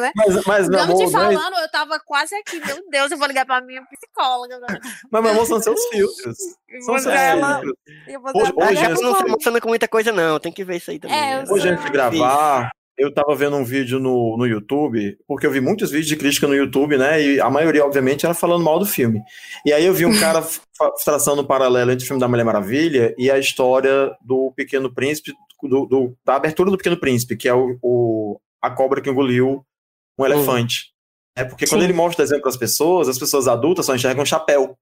[SPEAKER 2] né?
[SPEAKER 3] Mas, mas meu amor,
[SPEAKER 2] te falando, eu tava quase aqui, meu Deus, eu vou ligar pra minha psicóloga agora.
[SPEAKER 3] Mas, meu amor, são seus filtros. São seus
[SPEAKER 1] ela, filtros. Hoje, hoje antes... não se emociona com muita coisa, não. Tem que ver isso aí também. É,
[SPEAKER 3] né? Hoje, antes de gravar, eu tava vendo um vídeo no, no YouTube, porque eu vi muitos vídeos de crítica no YouTube, né? E a maioria, obviamente, era falando mal do filme. E aí eu vi um cara [LAUGHS] traçando um paralelo entre o filme da Mulher Maravilha e a história do Pequeno Príncipe, do, do da abertura do Pequeno Príncipe, que é o, o a cobra que engoliu um elefante. Uhum. É porque Sim. quando ele mostra o desenho para as pessoas, as pessoas adultas só enxergam um chapéu.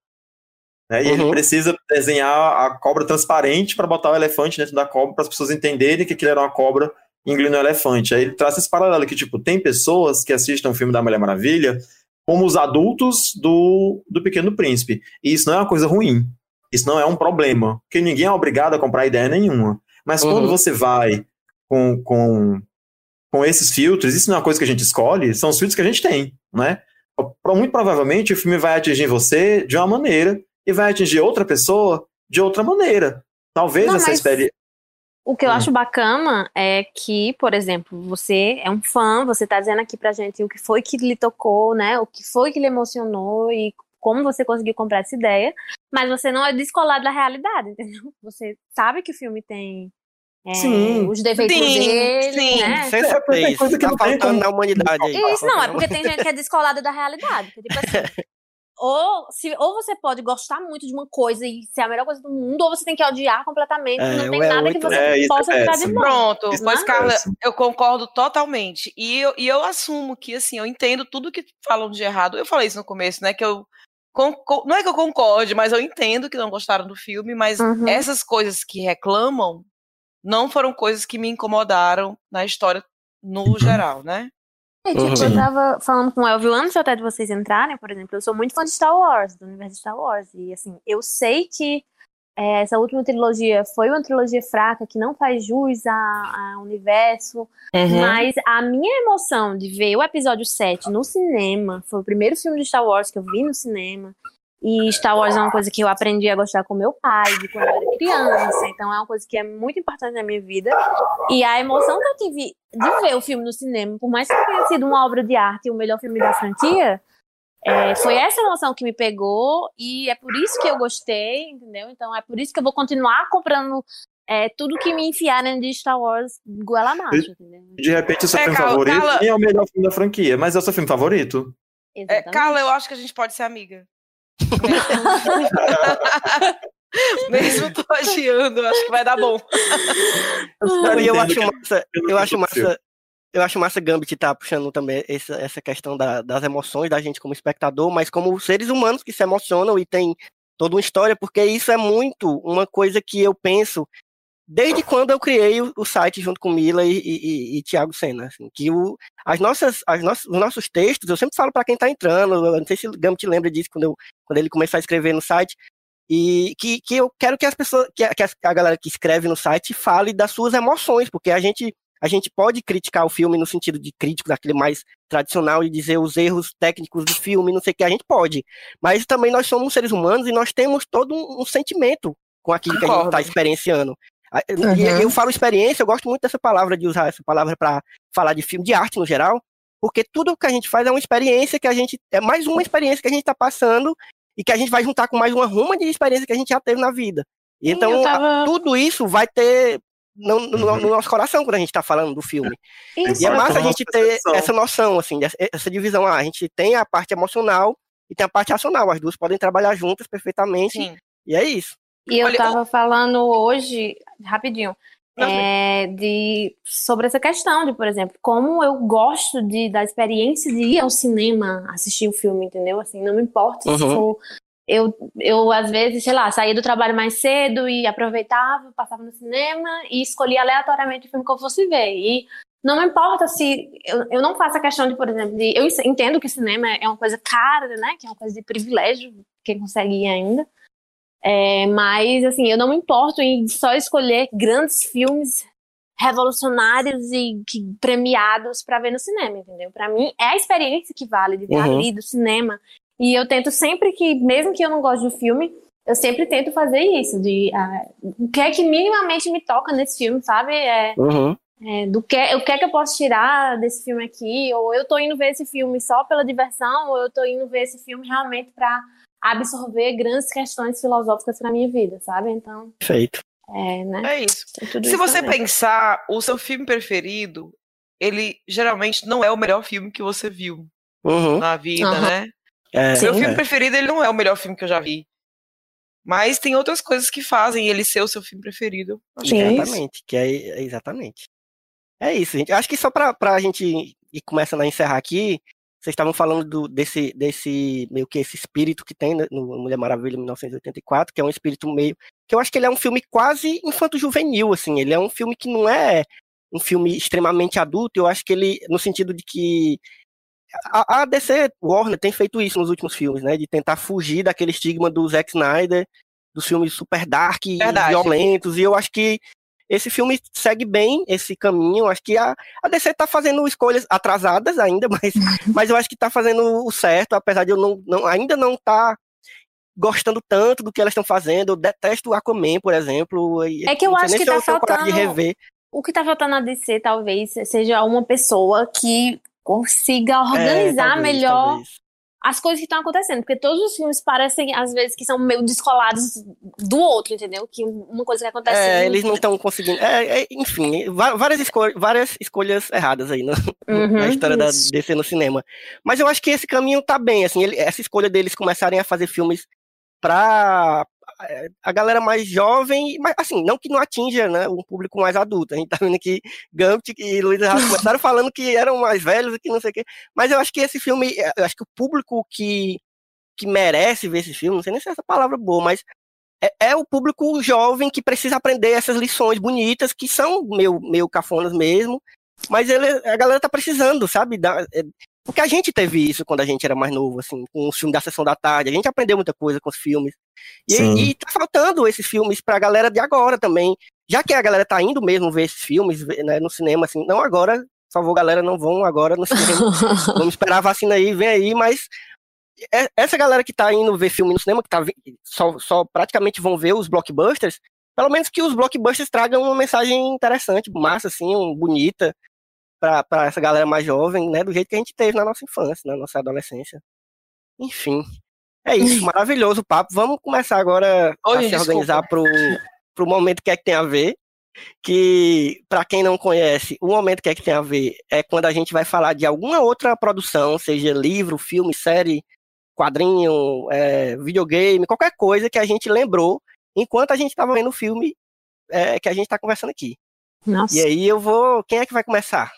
[SPEAKER 3] Né? E uhum. ele precisa desenhar a cobra transparente para botar o elefante dentro da cobra para as pessoas entenderem que aquilo era uma cobra engolindo um elefante. Aí ele traz esse paralelo que, tipo, tem pessoas que assistem o filme da Mulher Maravilha como os adultos do, do Pequeno Príncipe. E isso não é uma coisa ruim. Isso não é um problema. Porque ninguém é obrigado a comprar ideia nenhuma. Mas uhum. quando você vai com, com, com esses filtros, isso não é uma coisa que a gente escolhe, são os filtros que a gente tem, né? Muito provavelmente o filme vai atingir você de uma maneira e vai atingir outra pessoa de outra maneira. Talvez não, essa mas... experiência.
[SPEAKER 2] O que eu hum. acho bacana é que, por exemplo, você é um fã, você está dizendo aqui pra gente o que foi que lhe tocou, né? O que foi que lhe emocionou e como você conseguiu comprar essa ideia, mas você não é descolado da realidade, [LAUGHS] entendeu? Você sabe que o filme tem é,
[SPEAKER 3] Sim.
[SPEAKER 2] os defeitos
[SPEAKER 4] Sim,
[SPEAKER 2] dele,
[SPEAKER 4] sim.
[SPEAKER 2] né?
[SPEAKER 1] Sem
[SPEAKER 3] É,
[SPEAKER 1] Tá faltando na humanidade aí.
[SPEAKER 2] Isso, não, é porque tem gente que é descolada da realidade. tipo assim, [LAUGHS] ou, se, ou você pode gostar muito de uma coisa e ser a melhor coisa do mundo, ou você tem que odiar completamente.
[SPEAKER 1] É,
[SPEAKER 2] não tem
[SPEAKER 1] é
[SPEAKER 2] nada que você
[SPEAKER 3] É,
[SPEAKER 2] possa
[SPEAKER 3] é
[SPEAKER 2] tirar de bom.
[SPEAKER 4] Pronto,
[SPEAKER 3] Isso
[SPEAKER 4] mas Carla, eu concordo totalmente. E eu, e eu assumo que, assim, eu entendo tudo que falam de errado. Eu falei isso no começo, né? Que eu. concor- Não é que eu concorde, mas eu entendo que não gostaram do filme, mas
[SPEAKER 2] Uhum.
[SPEAKER 4] essas coisas que reclamam não foram coisas que me incomodaram na história no geral, né?
[SPEAKER 2] É, tipo,
[SPEAKER 1] Uhum.
[SPEAKER 2] eu tava falando com o Elvio antes até de vocês entrarem, por exemplo, eu sou muito fã de Star Wars, do universo de Star Wars. E assim, eu sei que é, essa última trilogia foi uma trilogia fraca, que não faz jus ao universo.
[SPEAKER 4] Uhum.
[SPEAKER 2] Mas a minha emoção de ver o episódio 7 no cinema, foi o primeiro filme de Star Wars que eu vi no cinema. E Star Wars é uma coisa que eu aprendi a gostar com meu pai, de quando eu era criança. Então é uma coisa que é muito importante na minha vida. E a emoção que eu tive de ver o filme no cinema, por mais que tenha sido uma obra de arte e o melhor filme da franquia, é, foi essa emoção que me pegou. E é por isso que eu gostei, entendeu? Então é por isso que eu vou continuar comprando é, tudo que me enfiarem de Star Wars goela abaixo, entendeu?
[SPEAKER 3] De repente, o seu
[SPEAKER 4] É,
[SPEAKER 3] filme
[SPEAKER 4] Carla-
[SPEAKER 3] favorito
[SPEAKER 4] Carla-
[SPEAKER 3] nem é o melhor filme da franquia, mas é o seu filme favorito?
[SPEAKER 4] É. Carla, eu acho que a gente pode ser amiga. [LAUGHS] [LAUGHS] Mesmo eu acho que vai dar bom.
[SPEAKER 1] E eu acho
[SPEAKER 3] que-
[SPEAKER 1] massa,
[SPEAKER 3] eu
[SPEAKER 1] acho massa, eu acho massa Gambit tá puxando também essa, essa questão da- das emoções da gente como espectador, mas como seres humanos que se emocionam e tem toda uma história, porque isso é muito uma coisa que eu penso desde quando eu criei o, o site junto com Mila e, e, e, e Thiago Senna, assim, que o, as nossas, as nossas, os nossos textos, eu sempre falo para quem tá entrando, eu não sei se o Gambit lembra disso quando, eu, quando ele começou a escrever no site, e que, que eu quero que as pessoas, que a, que a galera que escreve no site fale das suas emoções, porque a gente, a gente pode criticar o filme no sentido de crítico, daquele mais tradicional, de dizer os erros técnicos do filme, não sei o que, a gente pode. Mas também nós somos seres humanos e nós temos todo um, um sentimento com aquilo que a gente está experienciando. A- e
[SPEAKER 2] Uhum.
[SPEAKER 1] Eu falo experiência, eu gosto muito dessa palavra, de usar essa palavra para falar de filme, de arte no geral, porque tudo que a gente faz é uma experiência que a gente, é mais uma experiência que a gente está passando e que a gente vai juntar com mais uma ruma de experiência que a gente já teve na vida. E
[SPEAKER 2] Sim,
[SPEAKER 1] então,
[SPEAKER 2] eu tava-
[SPEAKER 1] tudo isso vai ter no, no-
[SPEAKER 3] Uhum.
[SPEAKER 1] no nosso coração quando a gente está falando do filme.
[SPEAKER 2] Isso,
[SPEAKER 1] E é massa a gente ter essa noção, assim, essa, divisão. Ah, a gente tem a parte emocional e tem a parte racional. As duas podem trabalhar juntas perfeitamente.
[SPEAKER 4] Sim.
[SPEAKER 1] E é isso.
[SPEAKER 2] E eu
[SPEAKER 4] Olha,
[SPEAKER 2] tava falando hoje, rapidinho, é, de, sobre essa questão de, por exemplo, como eu gosto de, da experiência de ir ao cinema assistir o filme, entendeu? Assim, não me importa se
[SPEAKER 1] Uhum.
[SPEAKER 2] for. Eu, eu, às vezes, sei lá, saía do trabalho mais cedo e aproveitava, passava no cinema e escolhia aleatoriamente o filme que eu fosse ver. E não me importa se. Eu, eu não faço a questão de, por exemplo, de. Eu entendo que o cinema é uma coisa cara, né? Que é uma coisa de privilégio, quem consegue ir ainda. É, mas, assim, eu não me importo em só escolher grandes filmes revolucionários e que, premiados para ver no cinema, entendeu? Para mim, é a experiência que vale de estar
[SPEAKER 1] Uhum.
[SPEAKER 2] ali do cinema. E eu tento sempre que, mesmo que eu não goste do filme, eu sempre tento fazer isso, de ah, o que é que minimamente me toca nesse filme, sabe? É,
[SPEAKER 1] Uhum.
[SPEAKER 2] é, do que, o que é que eu posso tirar desse filme aqui, ou eu tô indo ver esse filme só pela diversão, ou eu tô indo ver esse filme realmente para absorver grandes questões filosóficas para minha vida, sabe? Então,
[SPEAKER 1] Perfeito.
[SPEAKER 2] é, né?
[SPEAKER 4] É isso. Se
[SPEAKER 2] isso
[SPEAKER 4] você
[SPEAKER 2] também.
[SPEAKER 4] pensar, o seu filme preferido, ele geralmente não é o melhor filme que você viu
[SPEAKER 1] Uhum.
[SPEAKER 4] na vida,
[SPEAKER 2] Aham.
[SPEAKER 4] né?
[SPEAKER 1] É,
[SPEAKER 4] Meu
[SPEAKER 1] é.
[SPEAKER 4] filme preferido, ele não é o melhor filme que eu já vi. Mas tem outras coisas que fazem ele ser o seu filme preferido. Que é.
[SPEAKER 1] Exatamente, que é, é exatamente. É isso, gente. Acho que só pra, pra gente ir começando a encerrar aqui, vocês estavam falando do, desse, desse meio que esse espírito que tem né, no Mulher Maravilha 1984, que é um espírito meio. que eu acho que ele é um filme quase infanto-juvenil, assim. Ele é um filme que não é um filme extremamente adulto, eu acho que ele, no sentido de que a, DC Warner tem feito isso nos últimos filmes, né? De tentar fugir daquele estigma do Zack Snyder, dos filmes super dark e
[SPEAKER 4] Verdade.
[SPEAKER 1] violentos, e eu acho que esse filme segue bem esse caminho. Acho que a, a DC tá fazendo escolhas atrasadas ainda, [LAUGHS] mas, mas eu acho que tá fazendo o certo, apesar de eu não, não ainda não tá gostando tanto do que elas estão fazendo. Eu detesto o Aquaman, por exemplo.
[SPEAKER 2] É que eu acho que tá
[SPEAKER 1] tenho coragem de
[SPEAKER 2] faltando-
[SPEAKER 1] rever.
[SPEAKER 2] O que tá faltando na DC talvez seja uma pessoa que consiga organizar
[SPEAKER 1] É, talvez,
[SPEAKER 2] melhor
[SPEAKER 1] talvez.
[SPEAKER 2] As coisas que estão acontecendo, porque todos os filmes parecem, às vezes, que são meio descolados do outro, entendeu? Que uma coisa que acontece.
[SPEAKER 1] É, eles não estão conseguindo. É, é, enfim, várias, escol várias escolhas erradas aí no, uhum, na história isso. da DC no cinema. Mas eu acho que esse caminho tá bem, assim, ele, essa escolha deles começarem a fazer filmes pra a galera mais jovem, mas assim, não que não atinja né, um público mais adulto. A gente tá vendo que Gambit e Luiz [LAUGHS] começaram falando que eram mais velhos e que não sei o quê. Mas eu acho que esse filme, eu acho que o público que, que merece ver esse filme, não sei nem se é essa palavra boa, mas é, é, o público jovem que precisa aprender essas lições bonitas, que são meio, meio cafonas mesmo, mas ele, a galera tá precisando, sabe? Da, é, porque a gente teve isso quando a gente era mais novo, assim, com os filmes da sessão da tarde. A gente aprendeu muita coisa com os filmes. E, e tá faltando esses filmes pra galera de agora também. Já que a galera tá indo mesmo ver esses filmes né, no cinema, assim, não agora, por favor, galera, não vão agora no cinema. [LAUGHS] Vamos esperar a vacina aí, vem aí, mas é, essa galera que tá indo ver filme no cinema, que tá, só, só praticamente vão ver os blockbusters, pelo menos que os blockbusters tragam uma mensagem interessante, massa, assim, um, bonita, para essa galera mais jovem, né? Do jeito que a gente teve na nossa infância, na nossa adolescência. Enfim. É isso, [LAUGHS] maravilhoso o papo. Vamos começar agora Oi, a se organizar pro, pro momento que é que tem a ver. Que, para quem não conhece, o momento que é que tem a ver é quando a gente vai falar de alguma outra produção, seja livro, filme, série, quadrinho, é, videogame, qualquer coisa que a gente lembrou enquanto a gente estava vendo o filme é, que a gente está conversando aqui. Nossa. E aí eu vou. Quem é que vai começar?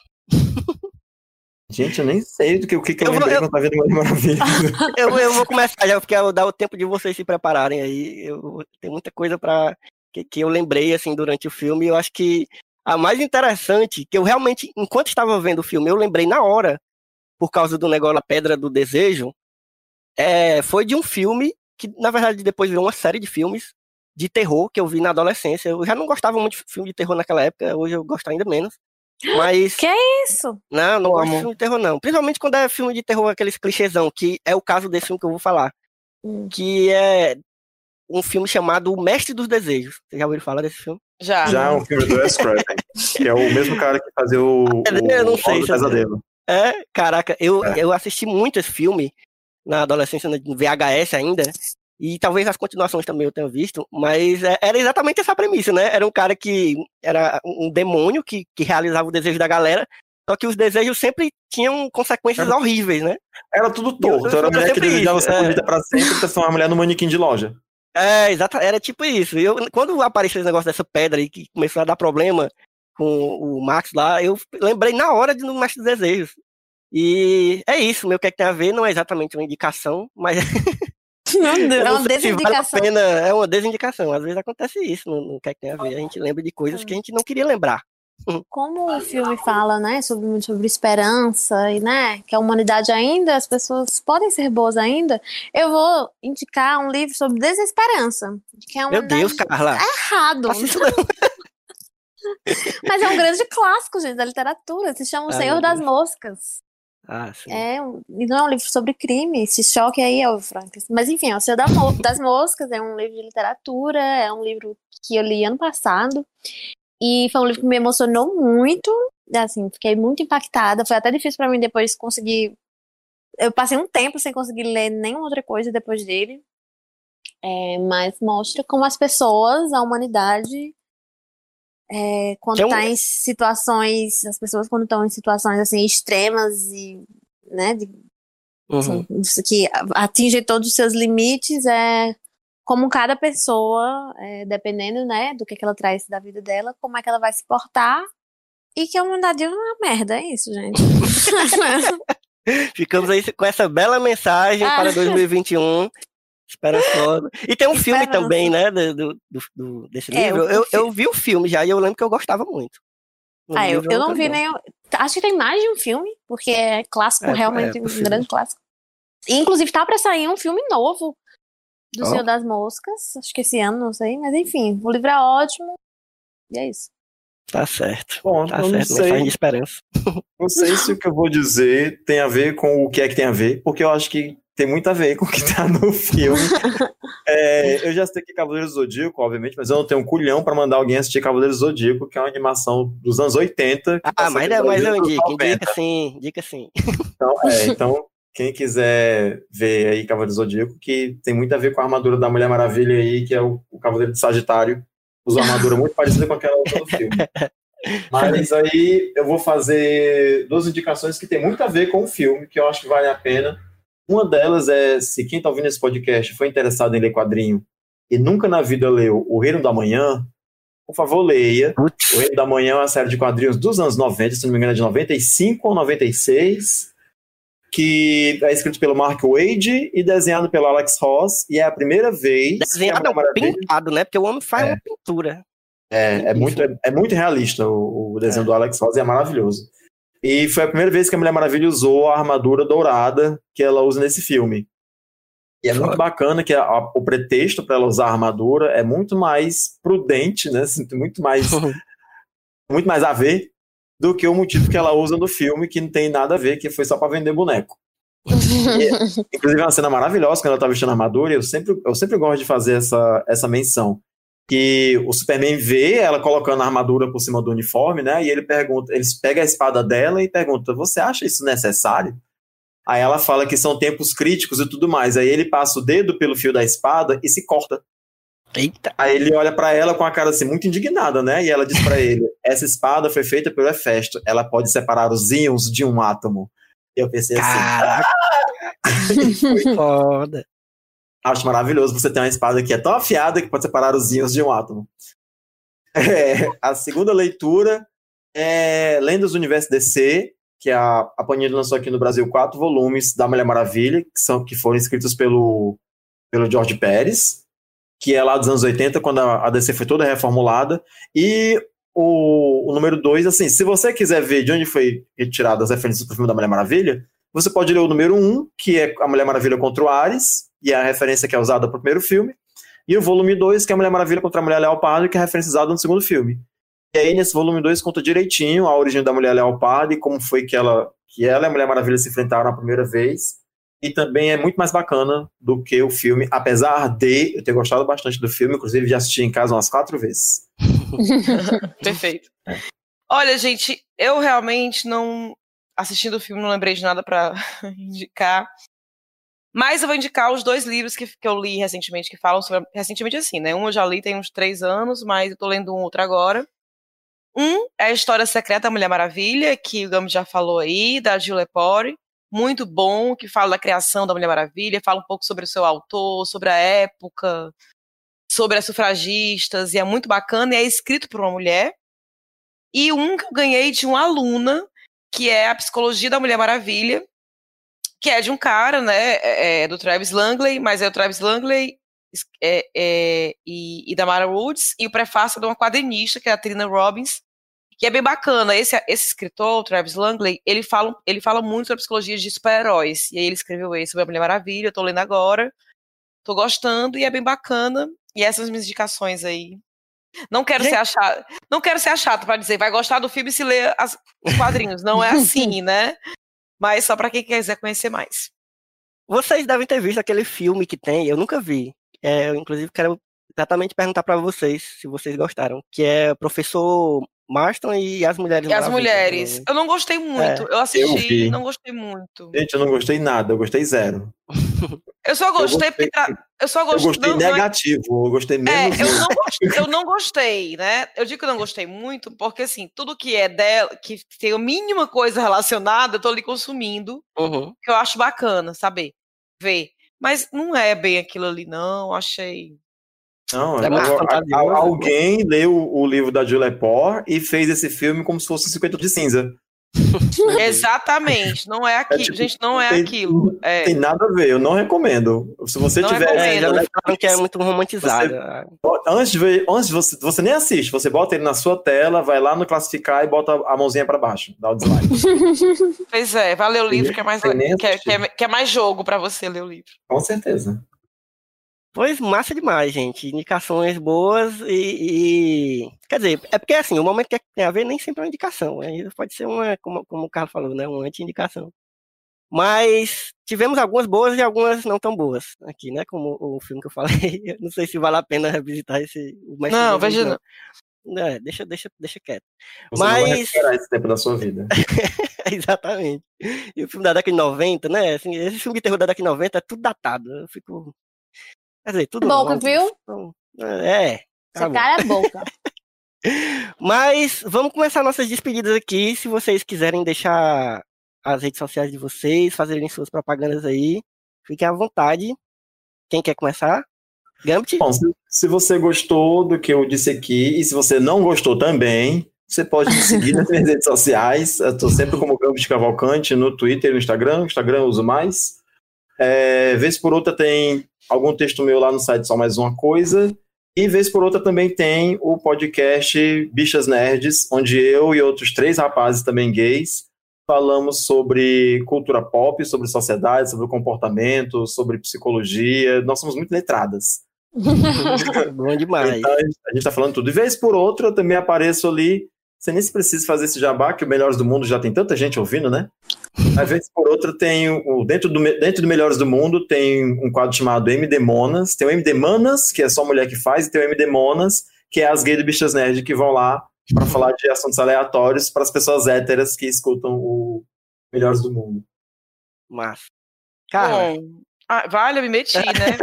[SPEAKER 3] Gente, eu nem sei do que, o que, que eu, eu lembrei quando tá vendo Mulher Maravilha. [LAUGHS]
[SPEAKER 1] eu, eu vou começar já, porque eu vou dar o tempo de vocês se prepararem aí. Eu, tem muita coisa para que, que eu lembrei, assim, durante o filme. Eu acho que a mais interessante, que eu realmente, enquanto estava vendo o filme, eu lembrei na hora, por causa do negócio da Pedra do Desejo, é, foi de um filme que, na verdade, depois virou uma série de filmes de terror que eu vi na adolescência. Eu já não gostava muito de filme de terror naquela época, hoje eu gosto ainda menos. Mas.
[SPEAKER 2] Que é isso?
[SPEAKER 1] Não, não gosto de filme de terror, não. Principalmente quando é filme de terror, aqueles clichêsão, que é o caso desse filme que eu vou falar. Hum. Que é um filme chamado O Mestre dos Desejos. Você já ouviu falar desse filme?
[SPEAKER 4] Já.
[SPEAKER 3] Já, um [LAUGHS] filme do Wes Craven. que é o mesmo cara que fazia o. [LAUGHS] eu não sei. O pesadelo.
[SPEAKER 1] É, caraca, eu, é. eu assisti muito esse filme na adolescência, no VHS ainda, e talvez as continuações também eu tenha visto, mas é, era exatamente essa premissa, né? Era um cara que era um demônio que, que realizava o desejo da galera, só que os desejos sempre tinham consequências era, horríveis, né?
[SPEAKER 3] Era tudo torto, era a mulher que desejava ser é. pra sempre e transformar a mulher no manequim de loja.
[SPEAKER 1] É, exato, era tipo isso. Eu, quando apareceu esse negócio dessa pedra aí que começou a dar problema com o Max lá, eu lembrei na hora de no Mestre dos Desejos. E é isso, meu que, é que tem a ver, não é exatamente uma indicação, mas [LAUGHS] [LAUGHS]
[SPEAKER 2] é uma desindicação.
[SPEAKER 1] Vale é uma desindicação. Às vezes acontece isso, não, não quer que tenha a ver. A gente lembra de coisas que a gente não queria lembrar. [LAUGHS]
[SPEAKER 2] Como o filme fala, né, sobre, sobre esperança e, né, que a humanidade ainda, as pessoas podem ser boas ainda, eu vou indicar um livro sobre desesperança. Que é
[SPEAKER 1] Meu Deus, Carla.
[SPEAKER 2] É errado. [LAUGHS] Mas é um grande clássico, gente, da literatura. Se chama O Senhor das Moscas.
[SPEAKER 1] Ah, sim.
[SPEAKER 2] É, e não é um livro sobre crime, esse choque aí é o Frank. Mas enfim, é o Senhor [LAUGHS] das Moscas é um livro de literatura, é um livro que eu li ano passado. E foi um livro que me emocionou muito, assim, fiquei muito impactada. Foi até difícil para mim depois conseguir. Eu passei um tempo sem conseguir ler nenhuma outra coisa depois dele. É, mas mostra como as pessoas, a humanidade, é, quando está um... em situações, as pessoas quando estão em situações assim extremas e, né, de, uhum. assim, que atingem todos os seus limites, é como cada pessoa, é, dependendo, né, do que, que ela traz da vida dela, como é que ela vai se portar e que a humanidade é uma merda, é isso, gente. [LAUGHS]
[SPEAKER 1] Ficamos aí com essa bela mensagem ah. para 2021. Esperançosa. E tem um Esperança. filme também, né, do, do, do desse é, livro. Eu, eu, vi o filme já e eu lembro que eu gostava muito.
[SPEAKER 2] ah, eu, eu não vi nem. Acho que tem mais de um filme, porque é clássico, é, realmente, é, um grande clássico. E, inclusive, tá pra sair um filme novo do oh. Senhor das Moscas. Acho que esse ano, não sei. Mas enfim, o livro é ótimo. E é isso.
[SPEAKER 1] Tá certo. Bom, tá certo. Não sei, de esperança.
[SPEAKER 3] Não sei se o que eu vou dizer tem a ver com o que é que tem a ver, porque eu acho que tem muito a ver com o que tá no [LAUGHS] filme. é, eu já assisti aqui Cavaleiros do Zodíaco, obviamente, mas eu não tenho um culhão para mandar alguém assistir Cavaleiros do Zodíaco, que é uma animação dos anos 80.
[SPEAKER 1] Ah, mas, é, mas eu indico, indica sim, indica sim.
[SPEAKER 3] Então, é, [LAUGHS] então Quem quiser ver aí Cavaleiro do Zodíaco, que tem muito a ver com a armadura da Mulher Maravilha aí, que é o, o Cavaleiro de Sagitário. Usa uma armadura muito parecida com aquela do filme. Mas aí eu vou fazer duas indicações que tem muito a ver com o filme, que eu acho que vale a pena. Uma delas é, se quem está ouvindo esse podcast foi interessado em ler quadrinho e nunca na vida leu O Reino da Manhã, por favor, leia. O Reino da Manhã é uma série de quadrinhos dos anos 90, se não me engano, é de 95 ou 96 que é escrito pelo Mark Wade e desenhado pelo Alex Ross, e é a primeira vez.
[SPEAKER 1] Desenhado
[SPEAKER 3] é
[SPEAKER 1] pintado, né? Porque o homem faz é. uma pintura.
[SPEAKER 3] É, é muito, é, é, muito realista o, o desenho é. do Alex Ross e é maravilhoso. E foi a primeira vez que a Mulher Maravilha usou a armadura dourada que ela usa nesse filme. E é muito bacana que a, a, o pretexto para ela usar a armadura é muito mais prudente, né? Muito mais, [LAUGHS] muito mais a ver do que o motivo que ela usa no filme, que não tem nada a ver, que foi só para vender boneco. e, [LAUGHS] inclusive é uma cena maravilhosa quando ela tá vestindo a armadura, e eu sempre, eu sempre gosto de fazer essa, essa menção. Que o Superman vê ela colocando a armadura por cima do uniforme, né? E ele pergunta, eles pega a espada dela e pergunta: Você acha isso necessário? Aí ela fala que são tempos críticos e tudo mais. Aí ele passa o dedo pelo fio da espada e se corta.
[SPEAKER 1] Eita.
[SPEAKER 3] Aí ele olha para ela com a cara assim, muito indignada, né? E ela diz para ele: Essa espada foi feita pelo Hefesto. Ela pode separar os íons de um átomo. Eu pensei assim.
[SPEAKER 1] Caraca! [LAUGHS] foda.
[SPEAKER 3] Acho maravilhoso você ter uma espada que é tão afiada que pode separar os íons de um átomo. [LAUGHS] É, a segunda leitura é Lendas do Universo DC, que a, a Panini lançou aqui no Brasil quatro volumes da Mulher Maravilha, que, são, que foram escritos pelo, pelo George Pérez que é lá dos anos 80, quando a DC foi toda reformulada. E o, o número 2, assim, se você quiser ver de onde foi retirada as referências para o filme da Mulher Maravilha, você pode ler o número 1, um, que é a Mulher Maravilha contra o Ares, e é a referência que é usada para o primeiro filme, e o volume 2, que é a Mulher Maravilha contra a Mulher Leopardo, que é a referência usada no segundo filme. E aí, nesse volume 2, conta direitinho a origem da Mulher Leopardo e como foi que ela, que ela e a Mulher Maravilha se enfrentaram a primeira vez, e também é muito mais bacana do que o filme, apesar de eu ter gostado bastante do filme, inclusive já assisti em casa umas quatro vezes. [LAUGHS]
[SPEAKER 4] Perfeito. É. Olha, gente, eu realmente não assistindo o filme não lembrei de nada para [LAUGHS] indicar. Mas eu vou indicar os dois livros que, que eu li recentemente, que falam sobre. Recentemente, assim, né? Um eu já li tem uns três anos, mas eu tô lendo um outro agora. Um é a História Secreta da Mulher Maravilha, que o Gami já falou aí, da Jill Lepore muito bom, que fala da criação da Mulher Maravilha, fala um pouco sobre o seu autor, sobre a época, sobre as sufragistas, e é muito bacana, e é escrito por uma mulher. E um que eu ganhei de uma aluna, que é a Psicologia da Mulher Maravilha, que é de um cara, né, é, é do Travis Langley, mas é o Travis Langley é, é, e, e da Mara Woods, e o prefácio de uma quadrinista, que é a Trina Robbins, que é bem bacana. Esse, esse escritor, o Travis Langley, ele fala, ele fala muito sobre psicologia de super-heróis. E aí ele escreveu esse sobre a Mulher Maravilha, eu tô lendo agora. Tô gostando e é bem bacana. E essas minhas indicações aí. Não quero Gente. ser achado, não quero ser achado para dizer, vai gostar do filme se ler as, os quadrinhos. Não é assim, [LAUGHS] né? Mas só para quem quiser conhecer mais.
[SPEAKER 1] Vocês devem ter visto aquele filme que tem, eu nunca vi. É, eu, inclusive, quero exatamente perguntar para vocês se vocês gostaram, que é Professor Marston e as mulheres.
[SPEAKER 4] E as mulheres. Eu não gostei muito. É, eu assisti, eu não gostei muito.
[SPEAKER 3] Gente, eu não gostei nada, eu gostei zero. [LAUGHS]
[SPEAKER 4] eu só gostei, eu gostei porque. Tra... Eu só gostei.
[SPEAKER 3] Eu gostei não, negativo, eu gostei é, menos.
[SPEAKER 4] É, eu, não gostei, eu não gostei, né? Eu digo que eu não gostei muito, porque assim, tudo que é dela, que tem a mínima coisa relacionada, eu tô ali consumindo.
[SPEAKER 1] Uhum.
[SPEAKER 4] Que eu acho bacana saber, ver. Mas não é bem aquilo ali, não. Achei.
[SPEAKER 3] Não, é a, alguém leu o livro da Julie Lepore e fez esse filme como se fosse 50 de cinza. [LAUGHS]
[SPEAKER 4] Exatamente, não é aquilo, é, tipo, gente, não é
[SPEAKER 3] tem,
[SPEAKER 4] aquilo. É.
[SPEAKER 3] Tem nada a ver, eu não recomendo. Se você não tiver.
[SPEAKER 1] É, já que é muito romantizado.
[SPEAKER 3] Você, antes de ver, antes de você, você nem assiste, você bota ele na sua tela, vai lá no classificar e bota a mãozinha para baixo, dá o dislike. [LAUGHS]
[SPEAKER 4] pois é, vai ler o livro que é mais, que é, que é, que é mais jogo para você ler o livro.
[SPEAKER 3] Com certeza.
[SPEAKER 1] Pois massa demais, gente. Indicações boas e, e, Quer dizer, é porque assim, o momento que tem a ver nem sempre é uma indicação. Né? Pode ser uma, como, como o Carlos falou, né? Uma anti-indicação. Mas tivemos algumas boas e algumas não tão boas aqui, né? Como o filme que eu falei. Eu [LAUGHS] não sei se vale a pena revisitar esse.
[SPEAKER 4] não, veja
[SPEAKER 1] não. É, deixa, deixa, deixa quieto.
[SPEAKER 3] Você Mas. Não vai esse tempo da sua vida. [LAUGHS]
[SPEAKER 1] Exatamente. E o filme da década de 90, né? Assim, esse filme de terror da década de 90 é tudo datado. Eu fico. Quer dizer, tudo.
[SPEAKER 2] Boca, viu?
[SPEAKER 1] Então, é.
[SPEAKER 2] Esse cara é boca. [LAUGHS]
[SPEAKER 1] Mas vamos começar nossas despedidas aqui. Se vocês quiserem deixar as redes sociais de vocês, fazerem suas propagandas aí, fiquem à vontade. Quem quer começar? Gambit?
[SPEAKER 3] Bom, se, se você gostou do que eu disse aqui, e se você não gostou também, você pode me seguir nas minhas [LAUGHS] redes sociais. Eu tô sempre como Gambit Cavalcante no Twitter e no Instagram. No Instagram eu uso mais. É, vez por outra tem algum texto meu lá no site Só Mais Uma Coisa. E vez por outra também tem o podcast Bichas Nerds, onde eu e outros três rapazes também gays falamos sobre cultura pop, sobre sociedade, sobre comportamento, sobre psicologia. Nós somos muito letradas. [LAUGHS]
[SPEAKER 1] Bom demais.
[SPEAKER 3] Então, a gente está falando tudo. De vez por outra, eu também apareço ali. Você nem se precisa fazer esse jabá, que o Melhores do Mundo já tem tanta gente ouvindo, né? Às vezes por outra tem o dentro do dentro do Melhores do Mundo tem um quadro chamado MD Monas, tem o MD Manas, que é só mulher que faz, e tem o MD Monas, que é as gays do Bichas Nerd que vão lá para falar de assuntos aleatórios para as pessoas héteras que escutam o Melhores do Mundo.
[SPEAKER 1] Mas cara,
[SPEAKER 4] ah, vale, eu me meti, né?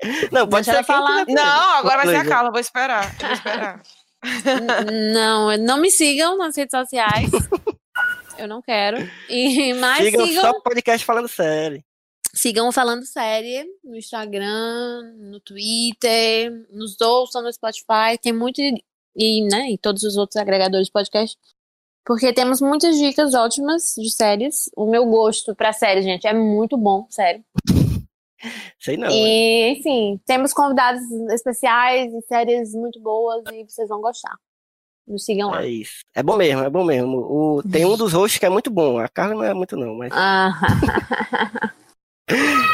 [SPEAKER 4] [LAUGHS]
[SPEAKER 1] não, pode ser
[SPEAKER 2] falar.
[SPEAKER 4] Não, agora vai ser a. Carla, vou esperar. Vou esperar. [LAUGHS]
[SPEAKER 2] Não, não me sigam nas redes sociais. Eu não quero. E, [LAUGHS] mas
[SPEAKER 1] Sigam
[SPEAKER 2] sigam,
[SPEAKER 1] só podcast falando sério.
[SPEAKER 2] sigam falando série no Instagram, no Twitter, nos ouçam no Spotify. Tem muito. E, né, e todos os outros agregadores de podcast. Porque temos muitas dicas ótimas de séries. O meu gosto pra série, gente, é muito bom, sério.
[SPEAKER 1] Sei não. hein?
[SPEAKER 2] E, enfim, temos convidados especiais e séries muito boas e vocês vão gostar. Nos sigam lá.
[SPEAKER 1] É isso. É bom mesmo, é bom mesmo. O, tem um dos hosts que é muito bom. A Carla não é muito, não, mas.
[SPEAKER 2] Ah, [LAUGHS]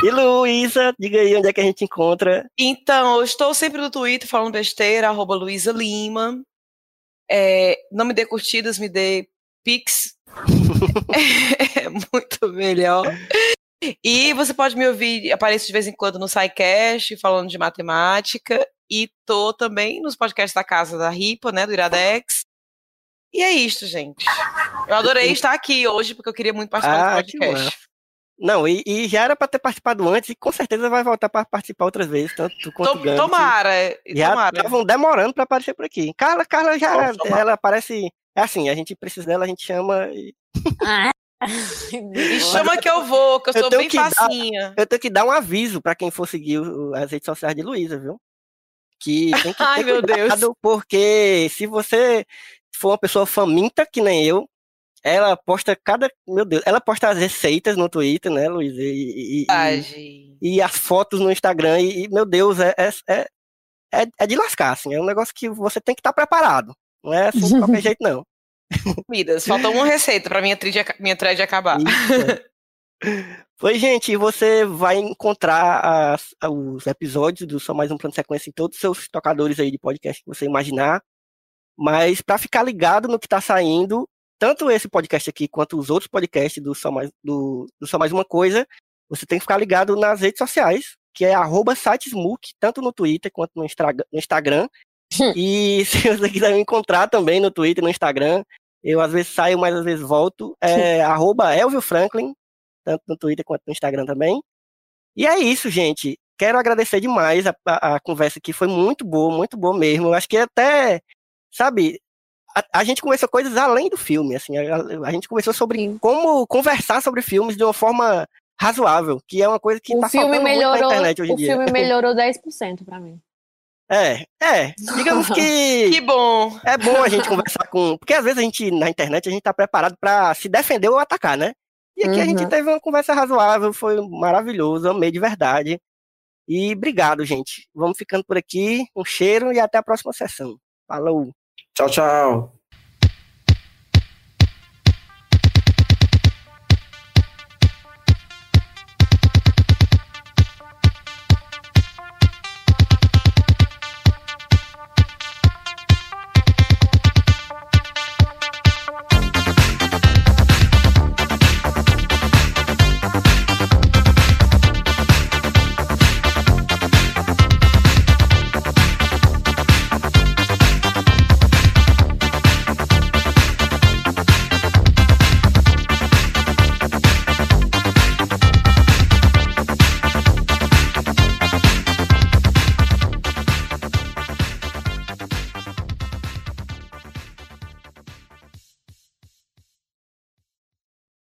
[SPEAKER 1] E Luísa, diga aí onde é que a gente encontra.
[SPEAKER 4] Então, eu estou sempre no Twitter falando besteira, arroba Luísa Lima. É, não me dê curtidas, me dê Pix. [LAUGHS] [LAUGHS] é muito melhor. E você pode me ouvir, apareço de vez em quando no SciCast, falando de matemática. E tô também nos podcasts da Casa da Ripa, né, do Iradex. E é isto, gente. Eu adorei estar aqui hoje, porque eu queria muito participar
[SPEAKER 1] Ah,
[SPEAKER 4] do podcast.
[SPEAKER 1] Não, e, e já era pra ter participado antes e com certeza vai voltar pra participar outras vezes, tanto tu quanto o
[SPEAKER 4] To-
[SPEAKER 1] Gambit.
[SPEAKER 4] Tomara,
[SPEAKER 1] Já
[SPEAKER 4] tomara.
[SPEAKER 1] estavam demorando pra aparecer por aqui. Carla, Carla já, ela aparece, é assim, a gente precisa dela, a gente chama e
[SPEAKER 2] ah.
[SPEAKER 4] Me chama que eu vou, que eu
[SPEAKER 1] Eu
[SPEAKER 4] sou bem
[SPEAKER 1] que dar-
[SPEAKER 4] facinha.
[SPEAKER 1] eu tenho que dar um aviso pra quem for seguir o- as redes sociais de Luísa, viu? Que tem que [LAUGHS] ter
[SPEAKER 4] Ai, meu Deus.
[SPEAKER 1] porque se você for uma pessoa faminta que nem eu, ela posta cada, meu Deus, ela posta as receitas no Twitter, né, Luísa? E, e- e- e as fotos no Instagram, e, e, meu Deus, é, é, é, é- é de lascar, assim, é um negócio que você tem que estar preparado. Não é assim de qualquer [LAUGHS] jeito, não. [LAUGHS]
[SPEAKER 4] Comidas. Falta uma receita pra minha minha thread acabar.
[SPEAKER 1] Pois, gente, você vai encontrar as- os episódios do Só Mais Um Plano Sequência em todos os seus tocadores aí de podcast que você imaginar. Mas para ficar ligado no que está saindo, tanto esse podcast aqui quanto os outros podcasts do Só Mais, do, do Só Mais Uma Coisa, você tem que ficar ligado nas redes sociais, que é arroba sitesmook, tanto no Twitter quanto no, Instagram. e [LAUGHS] se você quiser me encontrar também no Twitter e no Instagram, eu às vezes saio, mas às vezes volto, é [LAUGHS] arroba Elvio Franklin, tanto no Twitter quanto no Instagram também. E é isso, gente. Quero agradecer demais a, a, a conversa aqui, foi muito boa, muito boa mesmo. Acho que até, sabe, a, a gente conversou coisas além do filme, assim, a, gente conversou sobre
[SPEAKER 2] Sim.
[SPEAKER 1] como conversar sobre filmes de uma forma razoável, que é uma coisa que
[SPEAKER 2] o
[SPEAKER 1] tá
[SPEAKER 2] filme
[SPEAKER 1] faltando muito na
[SPEAKER 2] melhorou,
[SPEAKER 1] internet hoje em
[SPEAKER 2] o filme melhorou 10% pra mim.
[SPEAKER 1] É, é, digamos que [LAUGHS]
[SPEAKER 4] Que bom.
[SPEAKER 1] é bom a gente conversar com. Porque às vezes a gente, na internet, a gente tá preparado pra se defender ou atacar, né? E aqui a gente
[SPEAKER 2] Uhum.
[SPEAKER 1] teve uma conversa razoável, foi maravilhoso, amei de verdade. E obrigado, gente. Vamos ficando por aqui. Um cheiro e até a próxima sessão. Falou!
[SPEAKER 3] Tchau, tchau.